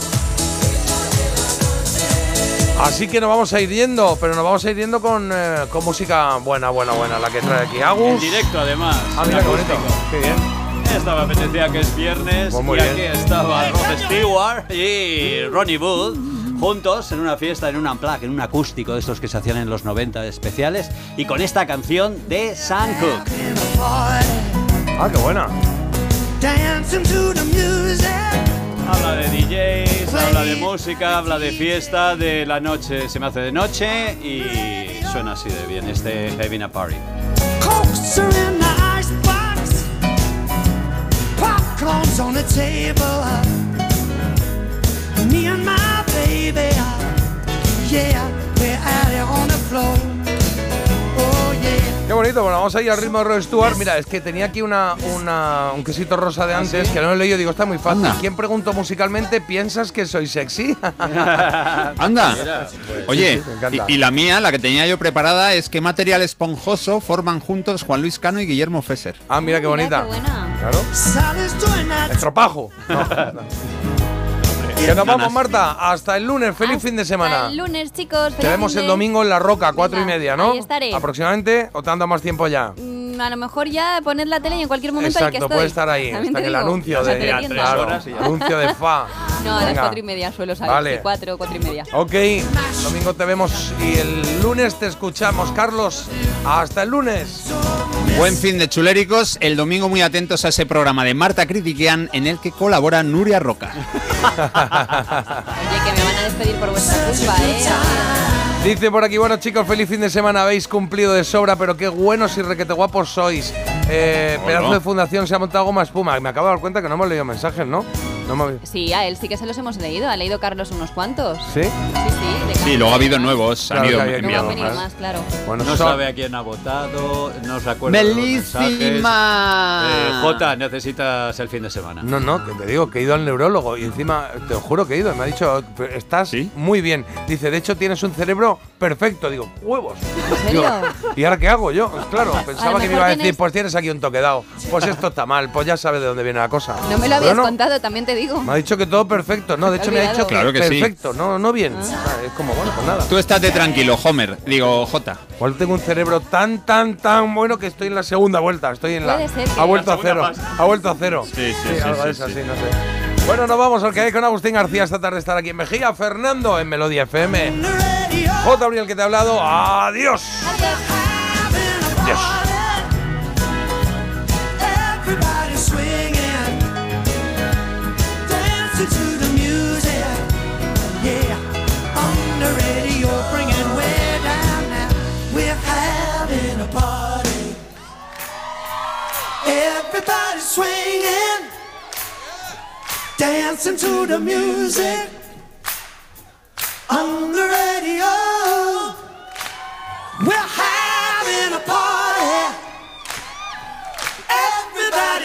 Así que nos vamos a ir yendo, pero nos vamos a ir yendo con, eh, con música buena, buena, buena, la que trae aquí Agus. En directo, además. Ah, mira qué bonito. Qué bien. Esta me apetecía que es viernes muy y bien. aquí estaba Rod Stewart y Ronnie Wood juntos en una fiesta, en un unplug, en un acústico de estos que se hacían en los 90 especiales y con esta canción de Sam Cooke. Ah, qué buena. Habla de DJs, habla de música, habla de fiesta, de la noche, se me hace de noche y suena así de bien este Having a Party. Popcorn's on the table. Me and my baby. Yeah, we're out here on the floor. Qué bonito, bueno, vamos a ir al ritmo de Rod Stewart. Mira, es que tenía aquí una, una- un quesito rosa de antes que no lo he leído, digo, está muy fácil. Anda. ¿Quién preguntó musicalmente, piensas que soy sexy? *laughs* Anda. Oye, Sí, sí, me encanta. y, y la mía, la que tenía yo preparada, es qué material esponjoso forman juntos Juan Luis Cano y Guillermo Fesser. Ah, mira qué bonita. Claro. Sally's doing that. Estropajo. *laughs* No, no. Que nos vamos, Marta. Hasta el lunes. Feliz fin de semana. El lunes, chicos. Te vemos el domingo en La Roca, cuatro y media, ¿no? ahí estaré. Aproximadamente, o te han dado más tiempo ya. Mm, A lo mejor ya poned la tele y en cualquier momento hay que Exacto, estoy. puede estar ahí. Hasta que el anuncio la de. teletienda. claro, anuncio de fa. No, a las cuatro y media suelo salir. Vale. de cuatro, cuatro y media. Ok, domingo te vemos y el lunes te escuchamos. Carlos, hasta el lunes. Buen fin de chuléricos. El domingo muy atentos a ese programa de Marta Critiquian en el que colabora Nuria Roca. *laughs* Oye, que me van a despedir por vuestra culpa, ¿eh? Dice por aquí, bueno chicos, feliz fin de semana, habéis cumplido de sobra, pero qué buenos y requete guapos sois. Eh, pedazo no. de fundación se ha montado goma espuma. Me acabo de dar cuenta que no hemos leído mensajes, ¿no? No me... Sí, a él sí que se los hemos leído. Ha leído Carlos unos cuantos. ¿Sí? Sí, sí. De Sí, luego ha habido nuevos, han Claro ido había han enviados venido más. más, claro. Bueno, no son- sabe a quién ha votado, no se acuerda de los mensajes. ¡Belísima! Eh, Jota, necesitas el fin de semana. No, no, que te digo que he ido al neurólogo y encima, te lo juro que he ido, me ha dicho, estás muy bien. Dice, de hecho tienes un cerebro perfecto. Digo, huevos. *laughs* serio? Digo, ¿Y ahora qué hago yo? Claro, A pensaba que me iba a decir, tienes- pues tienes aquí un toque dado. Pues esto está mal, pues ya sabes de dónde viene la cosa. No me lo habías no, contado, también te digo. Me ha dicho que todo perfecto. No, de hecho he me ha dicho que, Claro que sí. perfecto, no, no bien. Sea, es como, bueno, pues nada. Tú estate tranquilo, Homer. Digo, Jota. Igual tengo un cerebro tan, tan, tan bueno que estoy en la segunda vuelta. Estoy en la. Puede ser que- Ha vuelto a cero. Ha vuelto a cero. Sí, sí, sí, algo sí, de eso, sí. así, no sé. Bueno, nos vamos al que hay con Agustín García esta tarde estar aquí en Mejía. Fernando en Melodía FM. J. Gabriel que te ha hablado. Adiós. Adiós. Everybody swinging, dancing to the music. On the radio, we're having